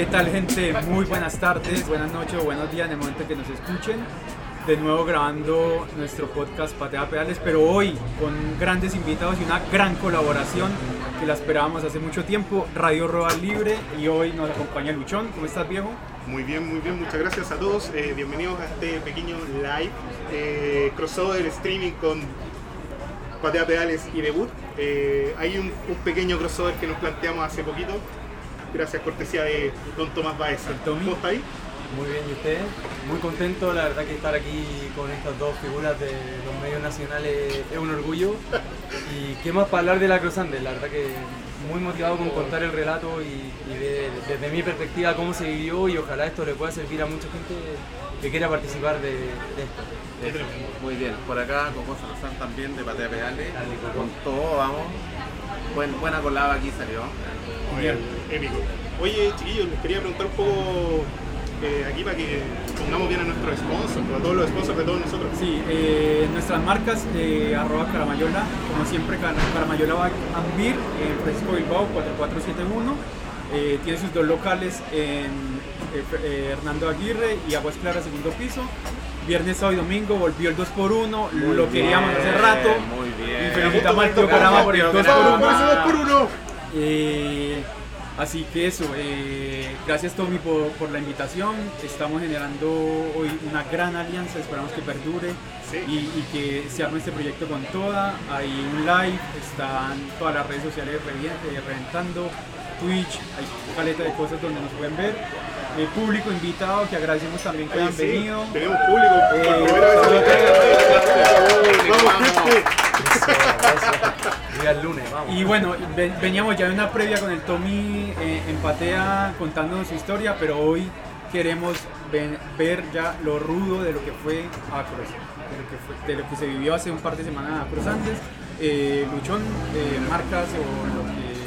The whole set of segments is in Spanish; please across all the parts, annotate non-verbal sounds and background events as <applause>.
¿Qué tal gente? Muy buenas tardes, buenas noches o buenos días en el momento que nos escuchen. De nuevo grabando nuestro podcast Patea Pedales, pero hoy con grandes invitados y una gran colaboración que la esperábamos hace mucho tiempo, Radio Roal Libre y hoy nos acompaña Luchón. ¿Cómo estás viejo? Muy bien, muy bien, muchas gracias a todos. Eh, bienvenidos a este pequeño live, eh, crossover streaming con Patea Pedales y Debut. Eh, hay un, un pequeño crossover que nos planteamos hace poquito, gracias cortesía de don Tomás Baeza. ¿Cómo está ahí? Muy bien, ¿y usted? Muy contento, la verdad que estar aquí con estas dos figuras de los medios nacionales es un orgullo. <laughs> Y qué más para hablar de la Cruzande, la verdad que muy motivado con contar el relato y, y de- desde mi perspectiva cómo se vivió y ojalá esto le pueda servir a mucha gente que quiera participar de, de esto. Muy bien, por acá Coco Salazar también de Patea Pedales, con todo, vamos. Buen, buena colada aquí salió. Bien, épico. Oye, chiquillos, les quería preguntar un poco eh, aquí para que pongamos bien a nuestros sponsors, a todos los sponsors de todos nosotros. Sí, eh, nuestras marcas, eh, arroba Caramayola, como siempre Car- Caramayola va a Ambir, en Francisco Bilbao 4471. Eh, tiene sus dos locales en eh, eh, Hernando Aguirre y Aguas Claras, segundo piso. Viernes, sábado y domingo volvió el 2x1, lo queríamos hace rato. Muy bien. Y felicitamos al tío Carama por el 2x1. Eh, así que eso, eh, gracias Tommy por, por la invitación. Estamos generando hoy una gran alianza, esperamos que perdure Sí. y, y que se arme este proyecto con toda. Hay un live, están todas las redes sociales eh, reventando, Twitch, hay caleta de cosas donde nos pueden ver. El público invitado, que agradecemos también que Oye, hayan sí, venido. tenemos público Eh, <laughs> Y bueno, ve- veníamos ya de una previa con el Tommy eh, en Patea contándonos su historia, pero hoy queremos ve- ver ya lo rudo de lo que fue Acros, de lo que, se vivió hace un par de semanas Acros antes. Eh, Luchón, eh, marcas o lo que...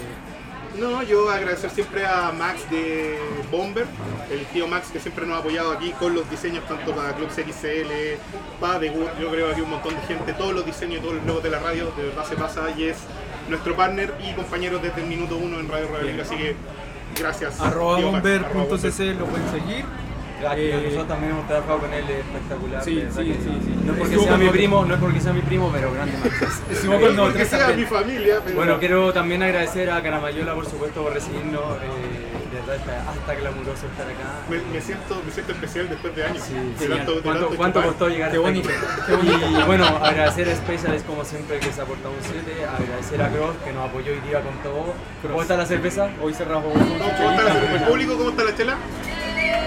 No, yo agradecer siempre a Max de Bomber, el tío Max que siempre nos ha apoyado aquí con los diseños tanto para Club XCL, para The Good, yo creo que un montón de gente, todos los diseños y todos los logos de la radio, de verdad se pasa y es nuestro partner y compañero desde el minuto uno en Radio Radio Libre, así que gracias. Arroba bomber.cc lo pueden seguir. Eh, nosotros también hemos trabajado con él, es espectacular. Sí, sí, sí, sí. No es porque sea mi primo, no es porque sea mi primo, pero grande Max. No con es porque nosotros sea mi también. familia, pero Bueno, quiero también agradecer a Caramayola, por supuesto, por recibirnos. eh, de verdad, está hasta glamuroso estar acá. me, me siento, me siento especial después de años. Sí, De genial. tanto- de ¿Cuánto, tanto cuánto costó llegar Qué bonito, qué bonito. Y bueno, agradecer a Specialist como siempre que se ha portado un 7, agradecer a Cross que nos apoyó hoy día con todo. ¿Cómo está la cerveza? Hoy con ¿Cómo, está chelita. el público? ¿Cómo está la chela?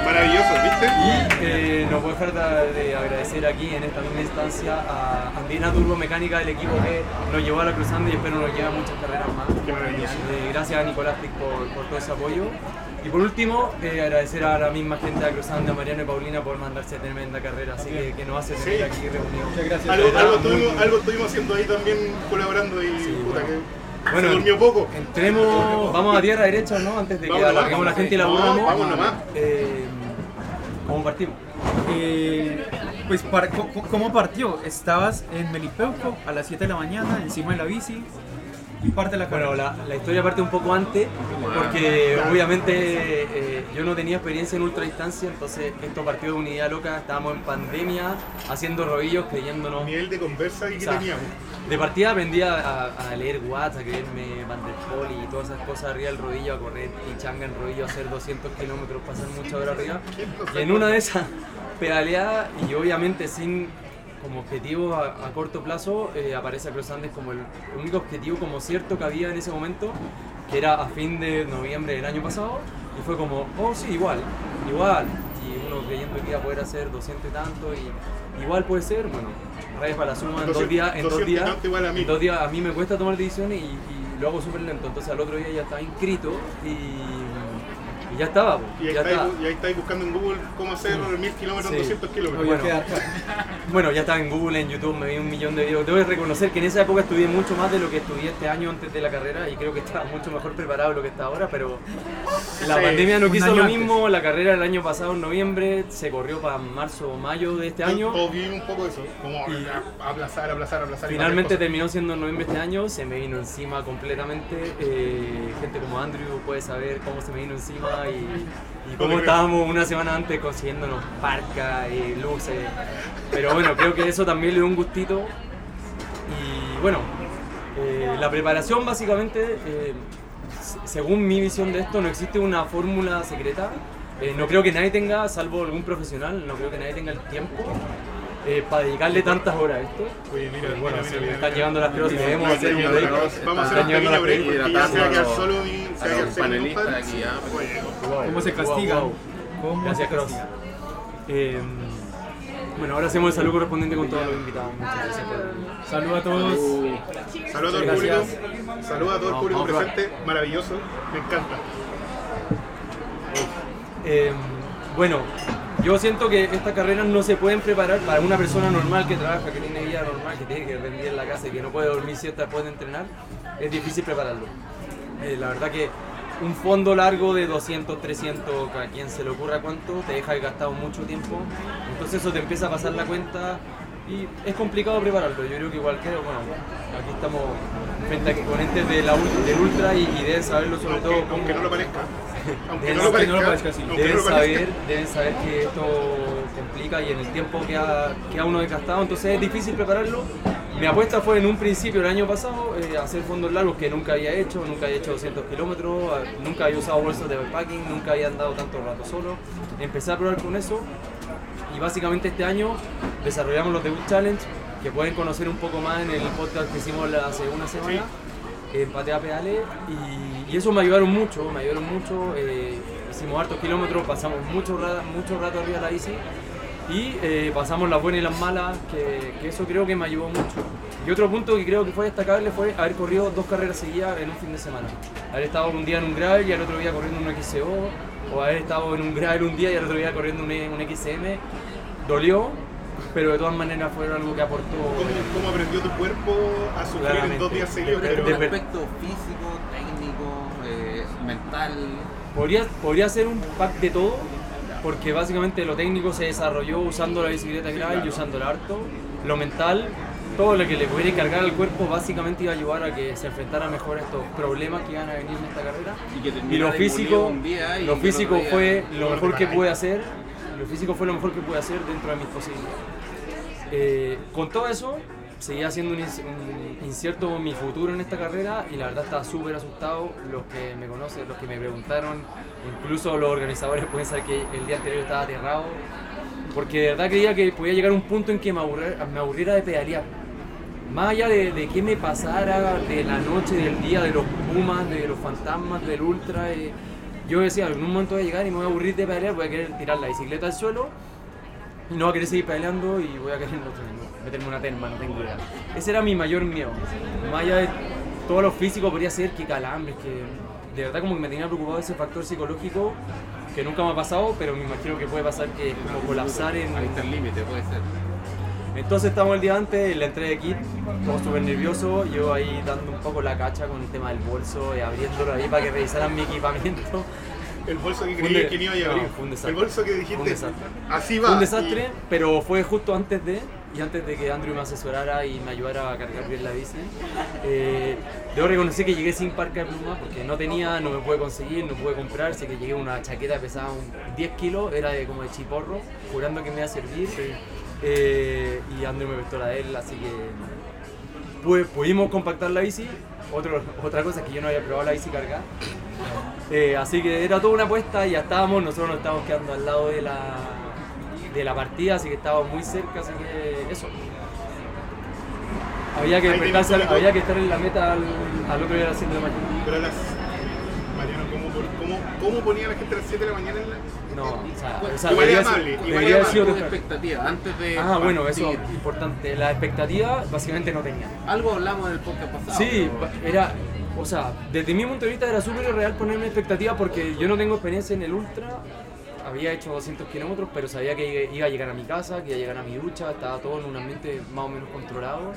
Maravilloso, ¿viste? Y eh, no puedo dejar de, de agradecer aquí en esta misma instancia a Andina Turbo Mecánica del equipo que nos llevó a la cruzando y espero nos lleve a muchas carreras más. Qué maravilloso. Eh, gracias a Nicolás Tic por, por todo ese apoyo. Y por último, eh, agradecer a la misma gente de Cruzando, a Mariano y Paulina por mandarse tremenda carrera, así que, que nos hace tener Sí. aquí reunidos. Muchas gracias. Algo, algo, algo estuvimos haciendo ahí también colaborando y puta bueno. que Bueno, durmió poco. Entremos, vamos a tierra derecha, ¿no? Antes de que alarguemos la gente y la aburramos. vamos nomás. Eh, ¿Cómo partimos? Eh, pues, para- ¿cómo partió? Estabas en Melipeuco a las 7 de la mañana, encima de la bici, y parte la carrera. Bueno, la, la historia parte un poco antes, porque obviamente eh, yo no tenía experiencia en ultradistancia, entonces esto partió de una idea loca, estábamos en pandemia, haciendo rodillos, creyéndonos... Nivel de conversa y o que teníamos. de partida aprendí a, leer Watts, a creerme Van der Poel y todas esas cosas arriba del rodillo, a correr y changa en rodillo, a hacer 200 kilómetros, pasar muchas horas arriba. Y en una de esas pedaleadas, y obviamente sin como objetivo a, a corto plazo, eh, aparece a Cross Andes como el único objetivo como cierto que había en ese momento, que era a fin de noviembre del año pasado, y fue como, oh sí, igual, igual, y uno creyendo que iba a poder hacer 200 y tanto, y igual puede ser, bueno, rayas para la suma en dos 200 días, en dos 200 y días, igual a mí. en dos días a mí me cuesta tomar decisiones y, y lo hago súper lento, entonces al otro día ya estaba inscrito y, y ya estaba, po, Y ahí, ya estáis, estaba. y ahí estáis buscando en Google cómo hacer mil kilómetros Sí. 200 kilómetros. Bueno. Bueno, ya estaba en Google, en YouTube, me vi un millón de videos. Debo de reconocer que en esa época estudié mucho más de lo que estudié este año antes de la carrera y creo que estaba mucho mejor preparado de lo que está ahora, pero la Sí, pandemia no un quiso año lo antes. mismo. La carrera el año pasado, en noviembre, se corrió para marzo o mayo de este año. Vivimos un poco eso, como a- aplazar, aplazar, aplazar. Finalmente terminó siendo en noviembre este año, se me vino encima completamente. eh, gente como Andrew puede saber cómo se me vino encima y, y cómo estábamos una semana antes consiguiéndonos parcas y luces. Pero bueno, creo que eso también le dio un gustito. Y bueno, eh, la preparación básicamente, eh, se- según mi visión de esto, no existe una fórmula secreta. Eh, no creo que nadie tenga, salvo algún profesional, no creo que nadie tenga el tiempo eh, para dedicarle tantas horas a esto. Oye, mira, Bueno, mira, mira, mira, están mira. llegando las cross y debemos hacer un break. Vamos a hacer un pequeño break porque ya se va a quedar solo y se va a a quedar los sin panelistas compadre. aquí, ah, ¿Cómo se. ¿Cómo Gracias, Cross. Eh, bueno, ahora hacemos el saludo correspondiente con todos los invitados. Muchas gracias por Saludos a todos. Saludos a todo el público. Saludos a todo el público presente. Maravilloso. Me encanta. Eh, bueno, yo siento que estas carreras no se pueden preparar para una persona normal que trabaja, que tiene vida normal, que tiene que rendir en la casa y que no puede dormir siesta después de entrenar. Es difícil prepararlo. Eh, la verdad que un fondo largo de 200, 300, a quien se le ocurra cuánto, te deja gastado mucho tiempo. Entonces eso te empieza a pasar la cuenta y es complicado prepararlo. Yo creo que cualquiera, bueno, aquí estamos frente a exponentes del ultra y, y deben saberlo sobre todo cómo- aunque no lo parezca. Aunque Deben no lo parezca. no lo parezca, sí. no deben parezca. saber, deben saber que esto complica y en el tiempo que ha, que uno desgastado, entonces es difícil prepararlo. Mi apuesta fue en un principio el año pasado eh, hacer fondos largos que nunca había hecho, nunca había hecho 200 kilómetros, eh, nunca había usado bolsas de backpacking, nunca había andado tanto rato solo. Empecé a probar con eso y básicamente este año desarrollamos los Debut Challenge que pueden conocer un poco más en el podcast que hicimos la- hace una semana en Patea Pedales y, y eso me ayudaron mucho, me ayudaron mucho, eh, hicimos hartos kilómetros, pasamos mucho, ra- mucho rato arriba de la bici y eh, pasamos las buenas y las malas, que, que eso creo que me ayudó mucho. Y otro punto que creo que fue destacable fue haber corrido dos carreras seguidas en un fin de semana. Haber estado un día en un gravel y al otro día corriendo un XCO, o haber estado en un gravel un día y al otro día corriendo un, un XM. Dolió, pero de todas maneras fue algo que aportó. ¿Cómo, cómo aprendió tu cuerpo a sufrir en dos días seguidos? Pero aspecto físico, técnico, eh, mental. Podría, podría ser un pack de todo, porque básicamente lo técnico se desarrolló usando la bicicleta gravel y usando el harto. Lo mental, todo lo que le pudiera cargar al cuerpo, básicamente iba a ayudar a que se enfrentara mejor a estos problemas que iban a venir en esta carrera. Y lo físico, y lo físico fue lo mejor que pude hacer. Lo físico fue lo mejor que pude hacer dentro de mis posibilidades. Eh, con todo eso, seguía siendo un, inci- un incierto mi futuro en esta carrera y la verdad estaba súper asustado. Los que me conocen, los que me preguntaron, incluso los organizadores <laughs> pueden saber que el día anterior estaba aterrado. Porque de verdad creía que podía llegar un punto en que me me aburriera de pedalear. Más allá de, qué me pasara, de la noche, del día, de los pumas, de los fantasmas, del ultra, eh, yo decía, en un momento voy a llegar y me voy a aburrir de pedalear, voy a querer tirar la bicicleta al suelo y no voy a querer seguir pedaleando y voy a querer no sé, meterme una terma, no tengo idea. Ese era mi mayor miedo. Más allá de todo lo físico, podría ser que calambres, que de verdad como que me tenía preocupado ese factor psicológico que nunca me ha pasado, pero me imagino que puede pasar que es como colapsar en, Ahí está el límite, puede ser. entonces estamos el día antes, en la entrega de kit, todo súper nervioso, yo ahí dando un poco la cacha con el tema del bolso y abriéndolo ahí para que revisaran mi equipamiento. el bolso que Fue un creí de- que no iba a desastre. el bolso que Fue un dijiste, desastre. así va. Fue un desastre, y- pero fue justo antes de, y antes de que Andrew me asesorara y me ayudara a cargar bien la bici. Eh, debo reconocer que llegué sin parca de pluma porque no tenía, no me pude conseguir, no pude comprar, así que llegué una chaqueta que pesaba un 10 kilos, era de, como de chiporro, jurando que me iba a servir. Eh, y Andrew me prestó la de él, así que pude- pudimos compactar la bici. Otro, otra cosa es que yo no había probado la bici cargada. Eh, así que era toda una apuesta y ya estábamos, nosotros nos estábamos quedando al lado de la, de la partida, así que estábamos muy cerca, así que eso. Había que, despertarse, había que estar en la meta al, al otro día a las 7 de la mañana. Pero a las. Mariano, ¿cómo, cómo, ¿cómo ponía la gente a las 7 de la mañana en la.? No, o sea, o sea Igual amable, igual sido expectativa antes de. Ah, bueno, eso es importante. La expectativa básicamente no tenía. Algo hablamos en el podcast pasado. Sí, pero- era, o sea, desde mi punto de vista era súper irreal ponerme expectativa porque yo no tengo experiencia en el ultra. Había hecho 200 kilómetros, pero sabía que iba a llegar a mi casa, que iba a llegar a mi ducha, estaba todo en un ambiente más o menos controlado.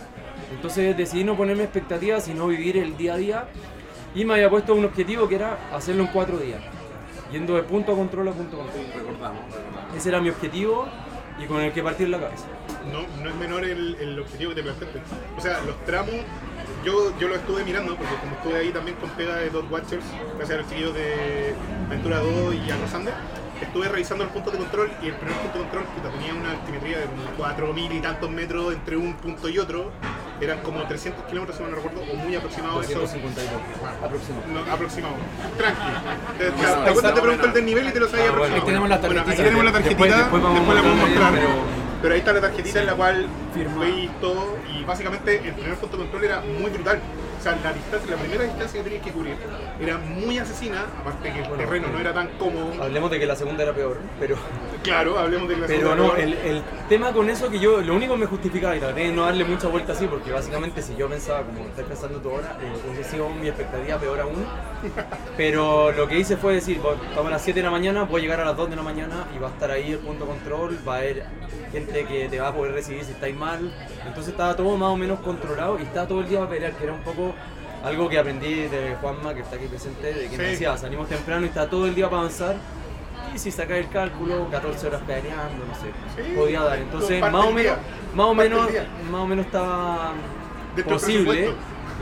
Entonces decidí no ponerme expectativas, sino vivir el día a día. Y me había puesto un objetivo que era hacerlo en cuatro días, yendo de punto a control a punto a control. Recordamos, recordamos. Ese era mi objetivo y con el que partir la cabeza. No, no es menor el, el objetivo que te planteaste. O sea, los tramos yo, yo lo estuve mirando, porque como estuve ahí también con pega de Dot Watchers, gracias a los chiquillos de Aventura 2 y a Rosander, estuve revisando los puntos de control y el primer punto de control puta, tenía una altimetría de como 4.000 y tantos metros entre un punto y otro. Eran como 300 kilómetros, si no me recuerdo, o muy aproximado eso. 252, aproximado. No, aproximado. Tranqui. Te, te, te, pregunto el desnivel y te lo sabía Ah, bueno. aproximado. Ahí tenemos la Bueno, tarjetita. aquí tenemos la tarjetita, Después- después, después vamos a la podemos mostrar, pero- Pero ahí está la tarjetita en la cual Firma. veis todo y básicamente el primer punto de control era muy brutal. O sea, la distancia, la primera distancia que tenías que cubrir era muy asesina, aparte que el Bueno, terreno no era tan cómodo. Hablemos de que la segunda era peor, pero, Claro, hablemos de la pero segunda no, prueba. el, el tema con eso que yo, lo único que me justificaba y traté de no darle mucha vuelta así, porque básicamente si yo pensaba como estás pensando tú ahora, eh, hubiese sido mi expectativa peor aún. <laughs> Pero lo que hice fue decir, "Bueno, estamos a las 7 de la mañana, voy a llegar a las 2 de la mañana y va a estar ahí el punto de control, va a haber gente que te va a poder recibir si estáis mal. Entonces estaba todo más o menos controlado y estaba todo el día para pelear, que era un poco algo que aprendí de Juanma, que está aquí presente, de que me decía, salimos temprano y está todo el día para avanzar. Y si sacáis el cálculo, 14 horas peleando, no sé, Sí, podía dar. Entonces, más o menos, más o menos, más o menos estaba posible.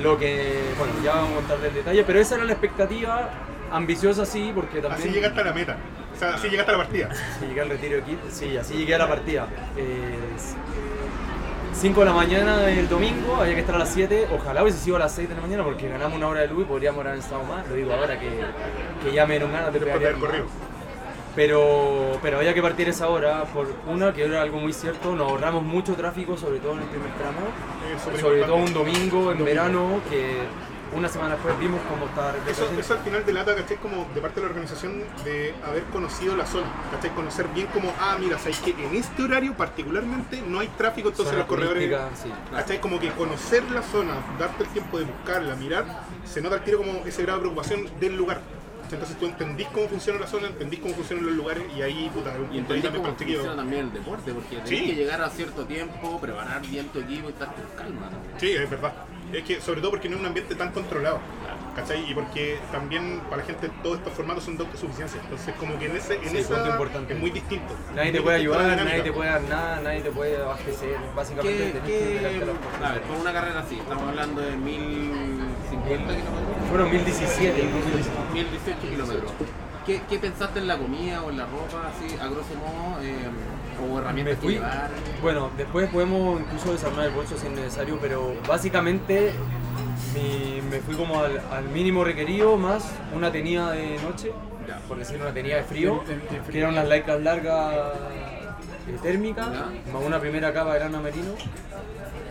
Lo que, bueno, ya vamos a contar del detalle, pero esa era la expectativa ambiciosa, sí, porque también. Así llegaste a la meta. O sea, así llegaste a la partida. Sí, llegué al retiro de kit, sí, así llegué a la partida. 5 de la mañana del domingo, había que estar a las 7, ojalá hubiese sido a las 6 de la mañana porque ganamos una hora de luz y podríamos haber estado más, lo digo ahora que, que ya me dieron ganas de pedalear corrido. Pero, pero había que partir esa hora por una, que era algo muy cierto, nos ahorramos mucho tráfico, sobre todo en el primer tramo, sobre todo un domingo en verano, que una semana después vimos cómo estaba Eso, eso al final delata, ¿cachai? Como de parte de la organización de haber conocido la zona, ¿cachai? Conocer bien como, ah, mira, ¿sabes que En este horario particularmente no hay tráfico, entonces Zona los corredores... sí. ¿Cachai? Como que conocer la zona, darte el tiempo de buscarla, mirar, se nota al tiro como ese grado de preocupación del lugar. Entonces tú entendís cómo funciona la zona, entendís cómo funcionan los lugares y ahí, puta, Y punto ahí entendí también cómo funciona también el deporte, porque tenés Sí. que llegar a cierto tiempo, preparar bien tu equipo y estar con calma. ¿no? Sí, es verdad. Es que sobre todo porque no es un ambiente tan controlado. ¿Cachai? Y porque también para la gente todos estos formatos son de autosuficiencia. Entonces como que en ese en Sí, esa punto importante. es muy distinto. Nadie te puede ayudar, nadie te puede dar nada, nadie te puede abastecer. Básicamente ¿Qué, tenés que qué, cosas. a ver, con una carrera así, estamos hablando de 1050 kilómetros, Fueron 1017, 1018 kilómetros. ¿Qué, ¿Qué pensaste en la comida o en la ropa, así, a grosso modo, eh, o herramientas que llevar? Bueno, después podemos incluso desarmar el bolso si es necesario, pero básicamente mi- me fui como al, al mínimo requerido más una tenida de noche, Ya. por decir una tenida de frío, que eran unas laicas largas eh, térmicas, más una primera capa de lana merino,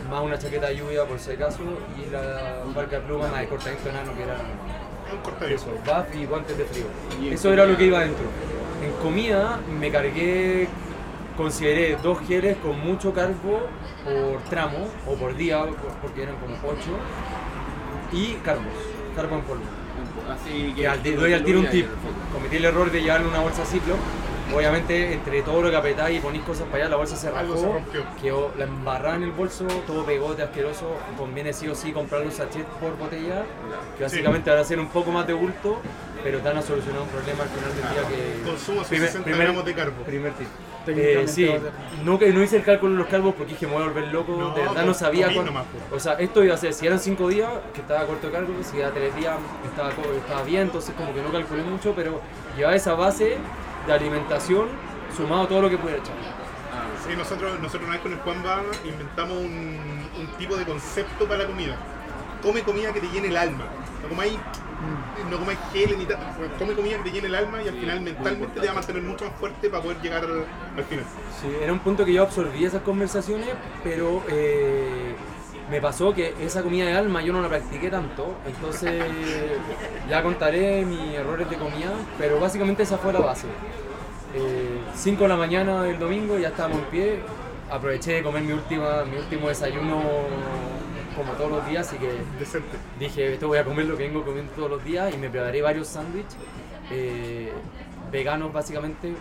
más una chaqueta de lluvia por si acaso y la barca pluma más de cortadito enano que era Un cortaviso. eso, buff y guantes de frío. Y Eso era lo que iba adentro. En comida me cargué, consideré dos geles con mucho carbo por tramo o por día, por- porque eran como ocho, y carbos, carbo en polvo. Así que Que al, doy al tiro un tip. el. Cometí el error de llevarle una bolsa ciclo. Obviamente, entre todo lo que apretáis y ponís cosas para allá, la bolsa se Algo rajó, se rompió. quedó la embarrada en el bolso, todo pegote asqueroso. Conviene sí o sí comprar un sachet por botella, que básicamente van a ser un poco más de bulto, pero te van a solucionar un problema al final del día que. Consumo sus 60 gramos de carbo. Primer tip. Técnicamente Eh, sí, va a ser- no, no hice el cálculo de los carbos porque dije me voy a volver loco, No, de verdad pues, no sabía comí nomás, pues. O sea, esto iba a ser, si eran 5 días, que estaba corto de cargo, si era 3 días, estaba, co- estaba bien, entonces como que no calculé mucho, pero llevaba esa base de alimentación sumado a todo lo que pudiera echar. Ah, Sí, nosotros, nosotros una vez con el Juan Ba inventamos un, un tipo de concepto para la comida. Come comida que te llene el alma. No comáis, no comáis gel ni tal. Come comida que te llene el alma y al Sí, final mentalmente te va a mantener mucho más fuerte para poder llegar al, al final. Sí, era un punto que yo absorbí esas conversaciones, pero eh, me pasó que esa comida de alma yo no la practiqué tanto, entonces ya contaré mis errores de comida, pero básicamente esa fue la base. 5 de la mañana del domingo ya estábamos en pie, aproveché de comer mi, última, mi último desayuno como todos los días, así que Decente. dije, esto voy a comer lo que vengo comiendo todos los días y me preparé varios sándwiches eh, veganos básicamente,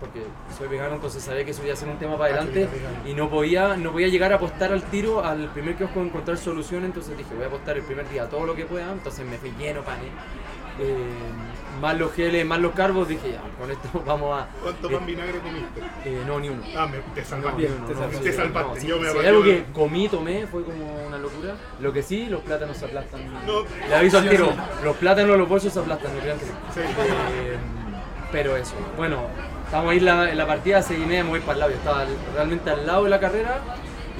porque soy vegano, entonces sabía que eso iba a ser un tema para Ah, adelante y no podía, no podía llegar a apostar al tiro al primer kiosco a encontrar solución, entonces dije, voy a apostar el primer día todo lo que pueda, entonces me fui lleno pane. Eh, más los geles, más los carbos, dije ya, con esto <laughs> vamos a. ¿Cuánto eh, pan vinagre comiste? eh, no, ni uno. Ah, me, te salvaste. te no, salvaste. Te salvaste, no, sí, yo me si hay apagué, algo que comí, tomé, fue como una locura. Lo que sí, los plátanos se aplastan. No. Le aviso al tiro, sí. los plátanos, los bolsos se aplastan, no crean que sí. Sí. Eh, pero eso, bueno, estamos ahí en la, en la partida, seis y media, me voy para el lado. Yo estaba al- realmente al lado de la carrera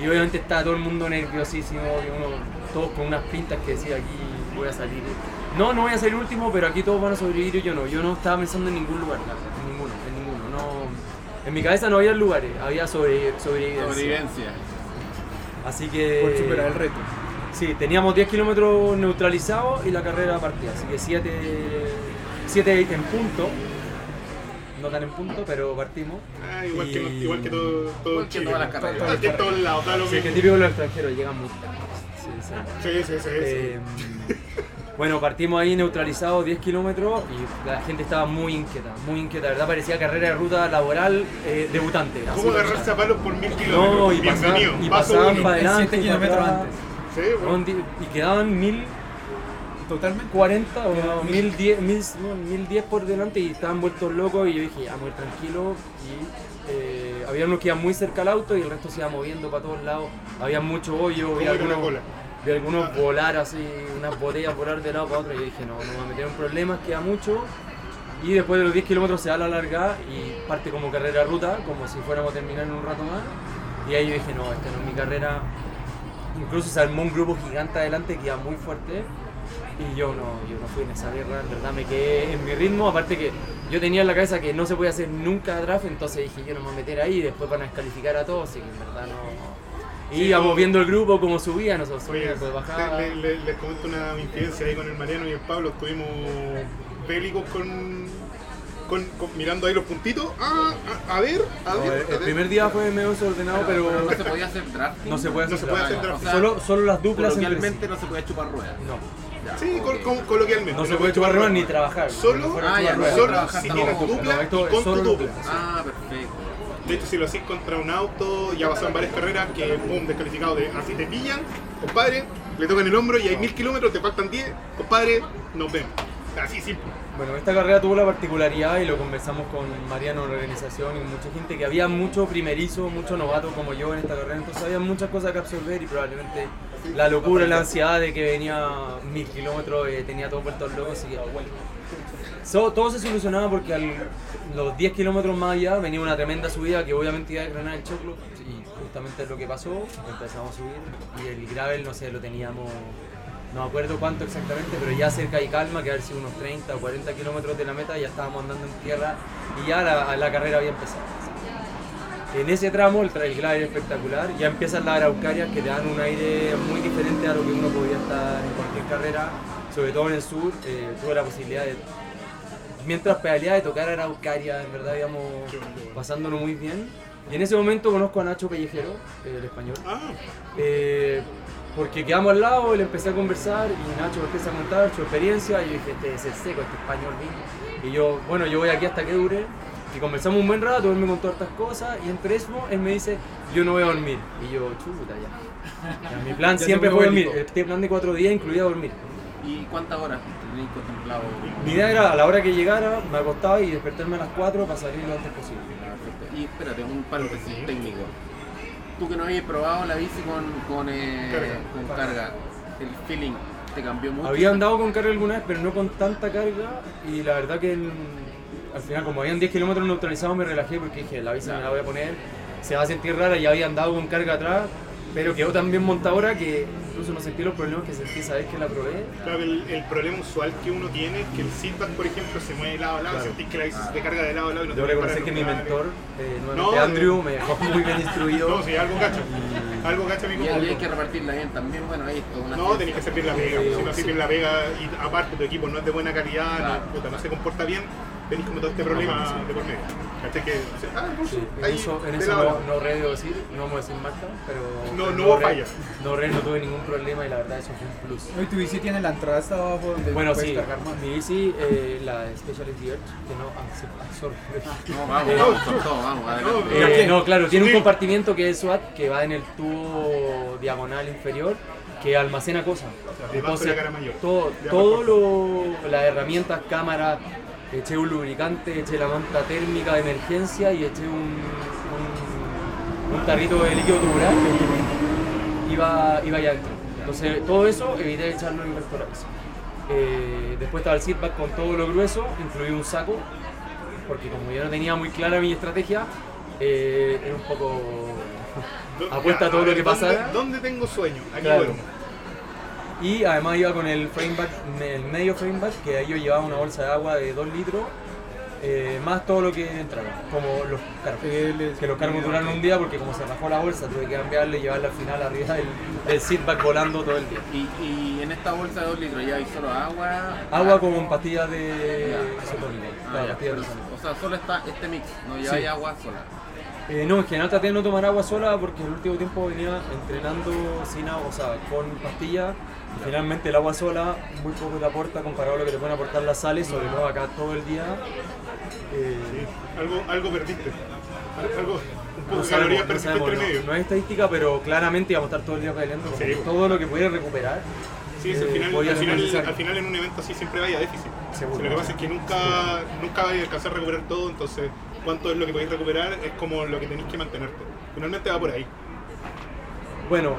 y obviamente estaba todo el mundo nerviosísimo, y uno, todos con unas pintas que decía aquí voy a salir. No, no voy a salir último, pero aquí todos van a sobrevivir y yo no. Yo no estaba pensando en ningún lugar, en ninguno, en ninguno. No, en mi cabeza no había lugares, había sobre, sobrevivencia. Sobrevivencia. Así que... Por superar el reto. Sí, teníamos 10 kilómetros neutralizados y la carrera partida, así que 7 siete en punto, no tan en punto, pero partimos. Ah, igual, Y- que, no- igual que todo, todo Igual que todas las carreras. Igual que en todos lados, da lo Sí, que típico de los extranjeros, llegan muy tarde. Sí, sí. Sí, sí, sí. sí. Eh, <laughs> bueno, partimos ahí neutralizados 10 kilómetros y la gente estaba muy inquieta, muy inquieta, la verdad parecía carrera de ruta laboral eh, debutante. ¿Cómo agarrarse a palos por mil kilómetros? No, y pasaban, y para adelante. siete para kilómetros atrás. antes. Sí, bueno. Y quedaban mil Totalmente. 40 o 1010, 1000, no, 1010 por delante y estaban vueltos locos y yo dije, ya, muy tranquilo y eh, había unos que iban muy cerca al auto y el resto se iba moviendo para todos lados, había mucho hoyo, ¿Cómo vi algunos, vi algunos volar así, unas botellas volar de lado para otro. Y yo dije, no, no me voy a meter en problemas, queda mucho y después de los 10 kilómetros se da la larga y parte como carrera ruta, como si fuéramos a terminar en un rato más. Y ahí yo dije, no, esta no es mi carrera, incluso se armó un grupo gigante adelante que iba muy fuerte y yo no, yo no fui en esa guerra, en verdad me quedé en mi ritmo, aparte que yo tenía en la cabeza que no se puede hacer nunca draft, entonces dije yo no me voy a meter ahí y después van a descalificar a todos, así que en verdad no... Y Sí, íbamos no. viendo el grupo como subía, nosotros subíamos, después bajaba. le- le- les comento una incidencia ahí con el Mariano y el Pablo. Estuvimos bélicos con, con, con- mirando ahí los puntitos. Ah, a, a ver, a No, ver. el, a el ver. primer día fue medio desordenado, pero no se podía hacer draft. no se puede No hacer se puede hacer draft. O sea, Solo, solo las duplas. Coloquialmente no se podía chupar ruedas. No, Sí, coloquialmente. no se puede chupar ruedas ni trabajar. Solo, Ah, chupar ya, ruedas. solo trabajar si tienes dupla No, esto y con solo tu dupla. Ah, perfecto. De hecho, si lo haces contra un auto, ya pasan varias carreras que, pum, descalificado de así te pillan, compadre, le tocan el hombro y hay mil kilómetros, te faltan 10, compadre, nos vemos. Así simple. Bueno, esta carrera tuvo la particularidad y lo conversamos con Mariano en la organización y mucha gente que había mucho primerizo, mucho novato como yo en esta carrera, entonces había muchas cosas que absorber y probablemente la locura, la ansiedad de que venía mil kilómetros eh, tenía todo vuelto loco, así que So- todo se solucionaba porque a los 10 kilómetros más allá venía una tremenda subida que obviamente iba a drenar el choclo y justamente es lo que pasó, empezamos a subir y el gravel no sé, lo teníamos, no me acuerdo cuánto exactamente, pero ya cerca y calma, que haber sido unos 30 o 40 kilómetros de la meta, ya estábamos andando en tierra y ya la carrera había empezado. En ese tramo el, tra- el gravel es espectacular, ya empiezan las araucarias que te dan un aire muy diferente a lo que uno podría estar en cualquier carrera, sobre todo en el sur, eh, tuve la posibilidad de mientras pedaleaba de tocar Araucaria, en verdad íbamos pasándolo muy bien. Y en ese momento conozco a Nacho Pellejero, eh, el español, Ah, eh, porque quedamos al lado, le empecé a conversar y Nacho empieza a contar su experiencia y yo dije, este es el seco, este español bien. Y yo, bueno, yo voy aquí hasta que dure. Y conversamos un buen rato, él me contó hartas cosas y entre eso él me dice, yo no voy a dormir. Y yo, chuta ya. Ya, mi plan <laughs> Ya siempre fue dormir, este plan de cuatro días incluía dormir. ¿Y cuántas horas tenéis contemplado? Mi idea era a la hora que llegara, me acostaba y despertarme a las 4 para salir lo antes posible. Y espérate, un paréntesis técnico. Tú que no habías probado la bici con, con, eh, Carga. con carga, el feeling te cambió mucho. Había andado con carga alguna vez, pero no con tanta carga. Y la verdad que al final, como habían 10 kilómetros neutralizados, me relajé porque dije, la bici me la voy a poner. Se va a sentir rara, ya había andado con carga atrás, pero quedó tan bien montadora que incluso no sentí los problemas que sentí esa vez que la probé. claro, el, el problema usual que uno tiene es que el seatback, por ejemplo, se mueve de lado a lado, Claro. sentís que la bici se carga de lado a lado y no te Debo reconocer que mi mentor, eh, No, Andrew, me dejó muy bien instruido. <laughs> No, sí, algo cacha. Algo cacha mi Y, y hay compadre. que repartirla bien también. Bueno, ahí una No, tenés que servir la pega, Sí, si no sí. la pega y aparte tu equipo no es de buena calidad, Claro. no, puta, no se comporta bien, tenés como todo este problema de por medio. ¿Cachai? Que, ah, Sí, en ahí, eso, en eso no, no re debo decir, no vamos a decir marca, pero No- pero no hubo re- falla. No re, no tuve ningún problema y la verdad eso fue un plus. Hoy tu bici tiene la entrada hasta abajo donde Bueno, puedes sí, cargar más. mi bici, eh, la Specialist Gear, que no absor- absorbe. No, vamos, Eh, vamos con todo, vamos, adelante. no, Eh, no, claro, tiene un compartimiento que es SWAT que va en el tubo diagonal inferior que almancena cosas. mayor. todo, todo lo, las herramientas, cámaras, eché un lubricante, eché la manta térmica de emergencia y eché un, un, un tarrito de líquido tubular que iba, iba allá adentro. Entonces todo eso evité echarlo en el restaurante. Eh, después estaba el seatback con todo lo grueso, incluí un saco, porque como yo no tenía muy clara mi estrategia, eh, era un poco <laughs> apuesta a todo lo que ¿Dónde- pasara. ¿Dónde tengo sueño? Aquí Claro. duermo. Y además iba con el frameback, el medio frameback, que ahí yo llevaba una bolsa de agua de 2 litros, eh, más todo lo que entraba, como los cargos. Que los cargos duraron un día porque como se rajó la bolsa tuve que cambiarle y llevarla al final arriba del, del seatback volando todo el día. Y, y en esta bolsa de 2 litros ya hay solo agua. Agua algo. con pastillas de isotónico. Ah, ya, o sea, solo está este mix, no lleváis Sí. agua sola. Eh, no, en general traté de no tomar agua sola porque el último tiempo venía entrenando sin agua, o sea, con pastillas. Finalmente el agua sola muy poco te aporta comparado a lo que te pueden aportar las sales, sobre todo acá todo el día. Eh, Sí, algo, algo perdiste. Algo, un poco no sabemos, no, sabemos, no- no es estadística, pero claramente íbamos a estar todo el día peleando. Sí, todo lo que pudiera recuperar. Sí, es al eh, final, al, final, al final en un evento así siempre vaya déficit. Seguro. Si lo que pasa es que nunca, nunca vais a alcanzar a recuperar todo, entonces cuánto es lo que podéis recuperar es como lo que tenéis que mantenerte. Finalmente va por ahí. Bueno,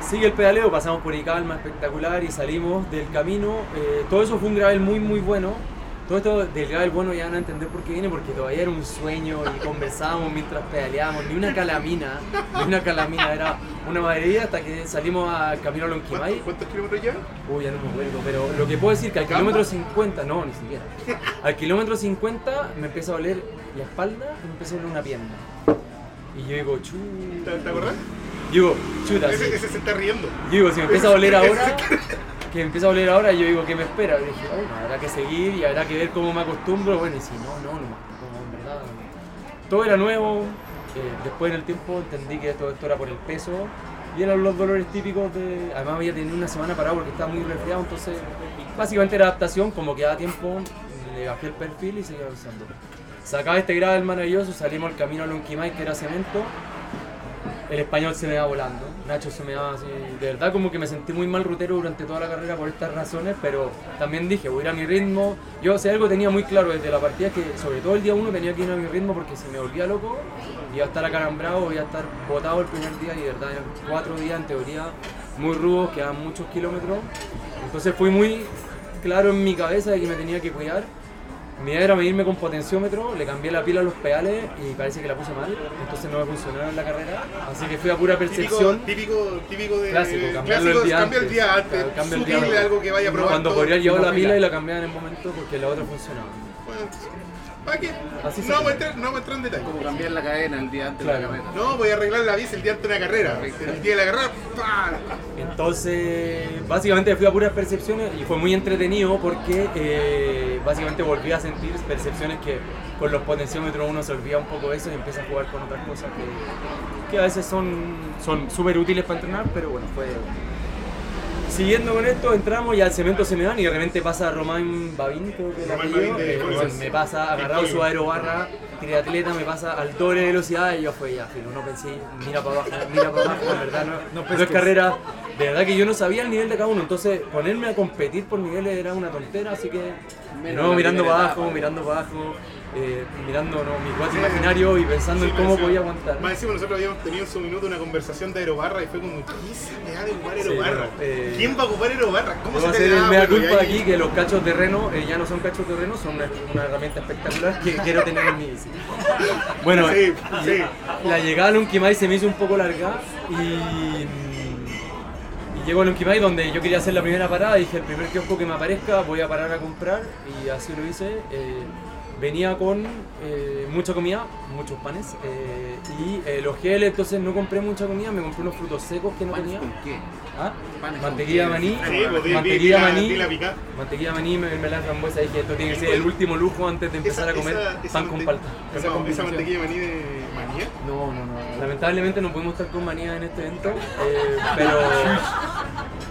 sigue el pedaleo, pasamos por Icalma, espectacular, y salimos del camino. Eh, todo eso fue un gravel muy, muy bueno. Todo esto del gravel bueno ya van a entender por qué viene, porque todavía era un sueño y conversábamos mientras pedaleábamos. Ni una calamina, ni una calamina, era una maravilla hasta que salimos al camino a ¿Cuántos, Lonquimay. cuántos kilómetros ya? Uy, ya no me acuerdo, pero lo que puedo decir que al kilómetro 50, no, ni siquiera. Al kilómetro 50 me empieza a doler la espalda y me empieza a doler una pierna. Y yo digo, chu. ¿Te, te acordás? Digo, chuta. Ese, ese se está riendo. Yo digo, si me empieza a doler ahora, que me empieza a doler ahora, yo digo, ¿qué me espera? Y dije, bueno, habrá que seguir y habrá que ver cómo me acostumbro. Bueno, y si no, no, no, como en verdad. Todo era nuevo. eh, después en el tiempo entendí que todo esto era por el peso. Y eran los dolores típicos de. Además, había tenido una semana parado porque estaba muy resfriado, entonces básicamente era adaptación. Como quedaba tiempo, le bajé el perfil y seguía avanzando. Sacaba este gravel maravilloso, salimos al camino a Lonquimay, que era cemento. El español se me va volando, Nacho se me va así. De verdad, como que me sentí muy mal rutero durante toda la carrera por estas razones, pero también dije, voy a ir a mi ritmo. Yo, si algo tenía muy claro desde la partida, que sobre todo el día uno tenía que ir a mi ritmo porque si me volvía loco, iba a estar acarambrado, iba a estar botado el primer día y de verdad eran cuatro días en teoría muy rudos, quedaban muchos kilómetros. Entonces fui muy claro en mi cabeza de que me tenía que cuidar. Mi idea era medirme con potenciómetro, le cambié la pila a los pedales y parece que la puse mal, entonces no me funcionaron en la carrera, así que fui a pura Típico, percepción. típico, típico de. Clásico, clásico, el día cambia el antes. día antes. Claro, cambia el día sutille antes. algo que vaya a probar. Cuando podría llevar la pila. pila y la cambiaba en el momento porque la otra funcionaba. Bueno, ¿Para qué? Así se no, vamos a entrar, no vamos a entrar en detalle. Como cambiar la cadena el día antes de la carrera. No, voy a arreglar la bici el día antes de una carrera. El día de la carrera, ¡pah! Entonces, básicamente fui a puras percepciones y fue muy entretenido porque eh, básicamente volví a sentir percepciones que con los potenciómetros uno se olvida un poco de eso y empieza a jugar con otras cosas que, que a veces son son súper útiles para entrenar, pero bueno, fue... Siguiendo con esto, entramos y al cemento se me dan y de repente pasa Román Babín, creo que Román Babín de eh, me pasa agarrado su aerobarra, triatleta, me pasa al doble de velocidad y yo fue ya, filo, no pensé, mira para abajo, mira para abajo, en verdad no, No no, es carrera, de verdad que yo no sabía el nivel de cada uno, entonces ponerme a competir por niveles era una tontera, así que Menos la mirando para abajo, etapa. mirando para abajo, eh, mirando no, mi cuadro imaginario y pensando Sí, en cómo podía aguantar. Más encima nosotros habíamos tenido en su minuto una conversación de aerobarra y fue como, ¿qué se me da de ocupar aerobarra? bueno, eh, ¿Quién va a ocupar aerobarra? ¿Cómo se te el da? mea Bueno, y culpa ahí- aquí que los cachos de reno eh, ya no son cachos de reno, son una, una herramienta espectacular que <laughs> quiero tener en mi bici. Bueno, Sí, sí. la llegada a Lonquimay se me hizo un poco larga y llego a Lonquimay donde yo quería hacer la primera parada dije el primer kiosco que me aparezca voy a parar a comprar y así lo hice. Eh, venía con eh, mucha comida, muchos panes eh, y eh, los geles, entonces no compré mucha comida, me compré unos frutos secos que no ¿Panes tenía. con qué? ¿Ah? Mantequilla de maní, pues, mantequilla la- maní, mantequilla de maní, mermelada de frambuesa, dije esto tiene que ser el último lujo antes de empezar Esa- a comer esa- esa pan con palta. Esa, esa mantequilla de maní de manía. No, no, no. Lamentablemente no pudimos estar con manía en este evento, eh, pero,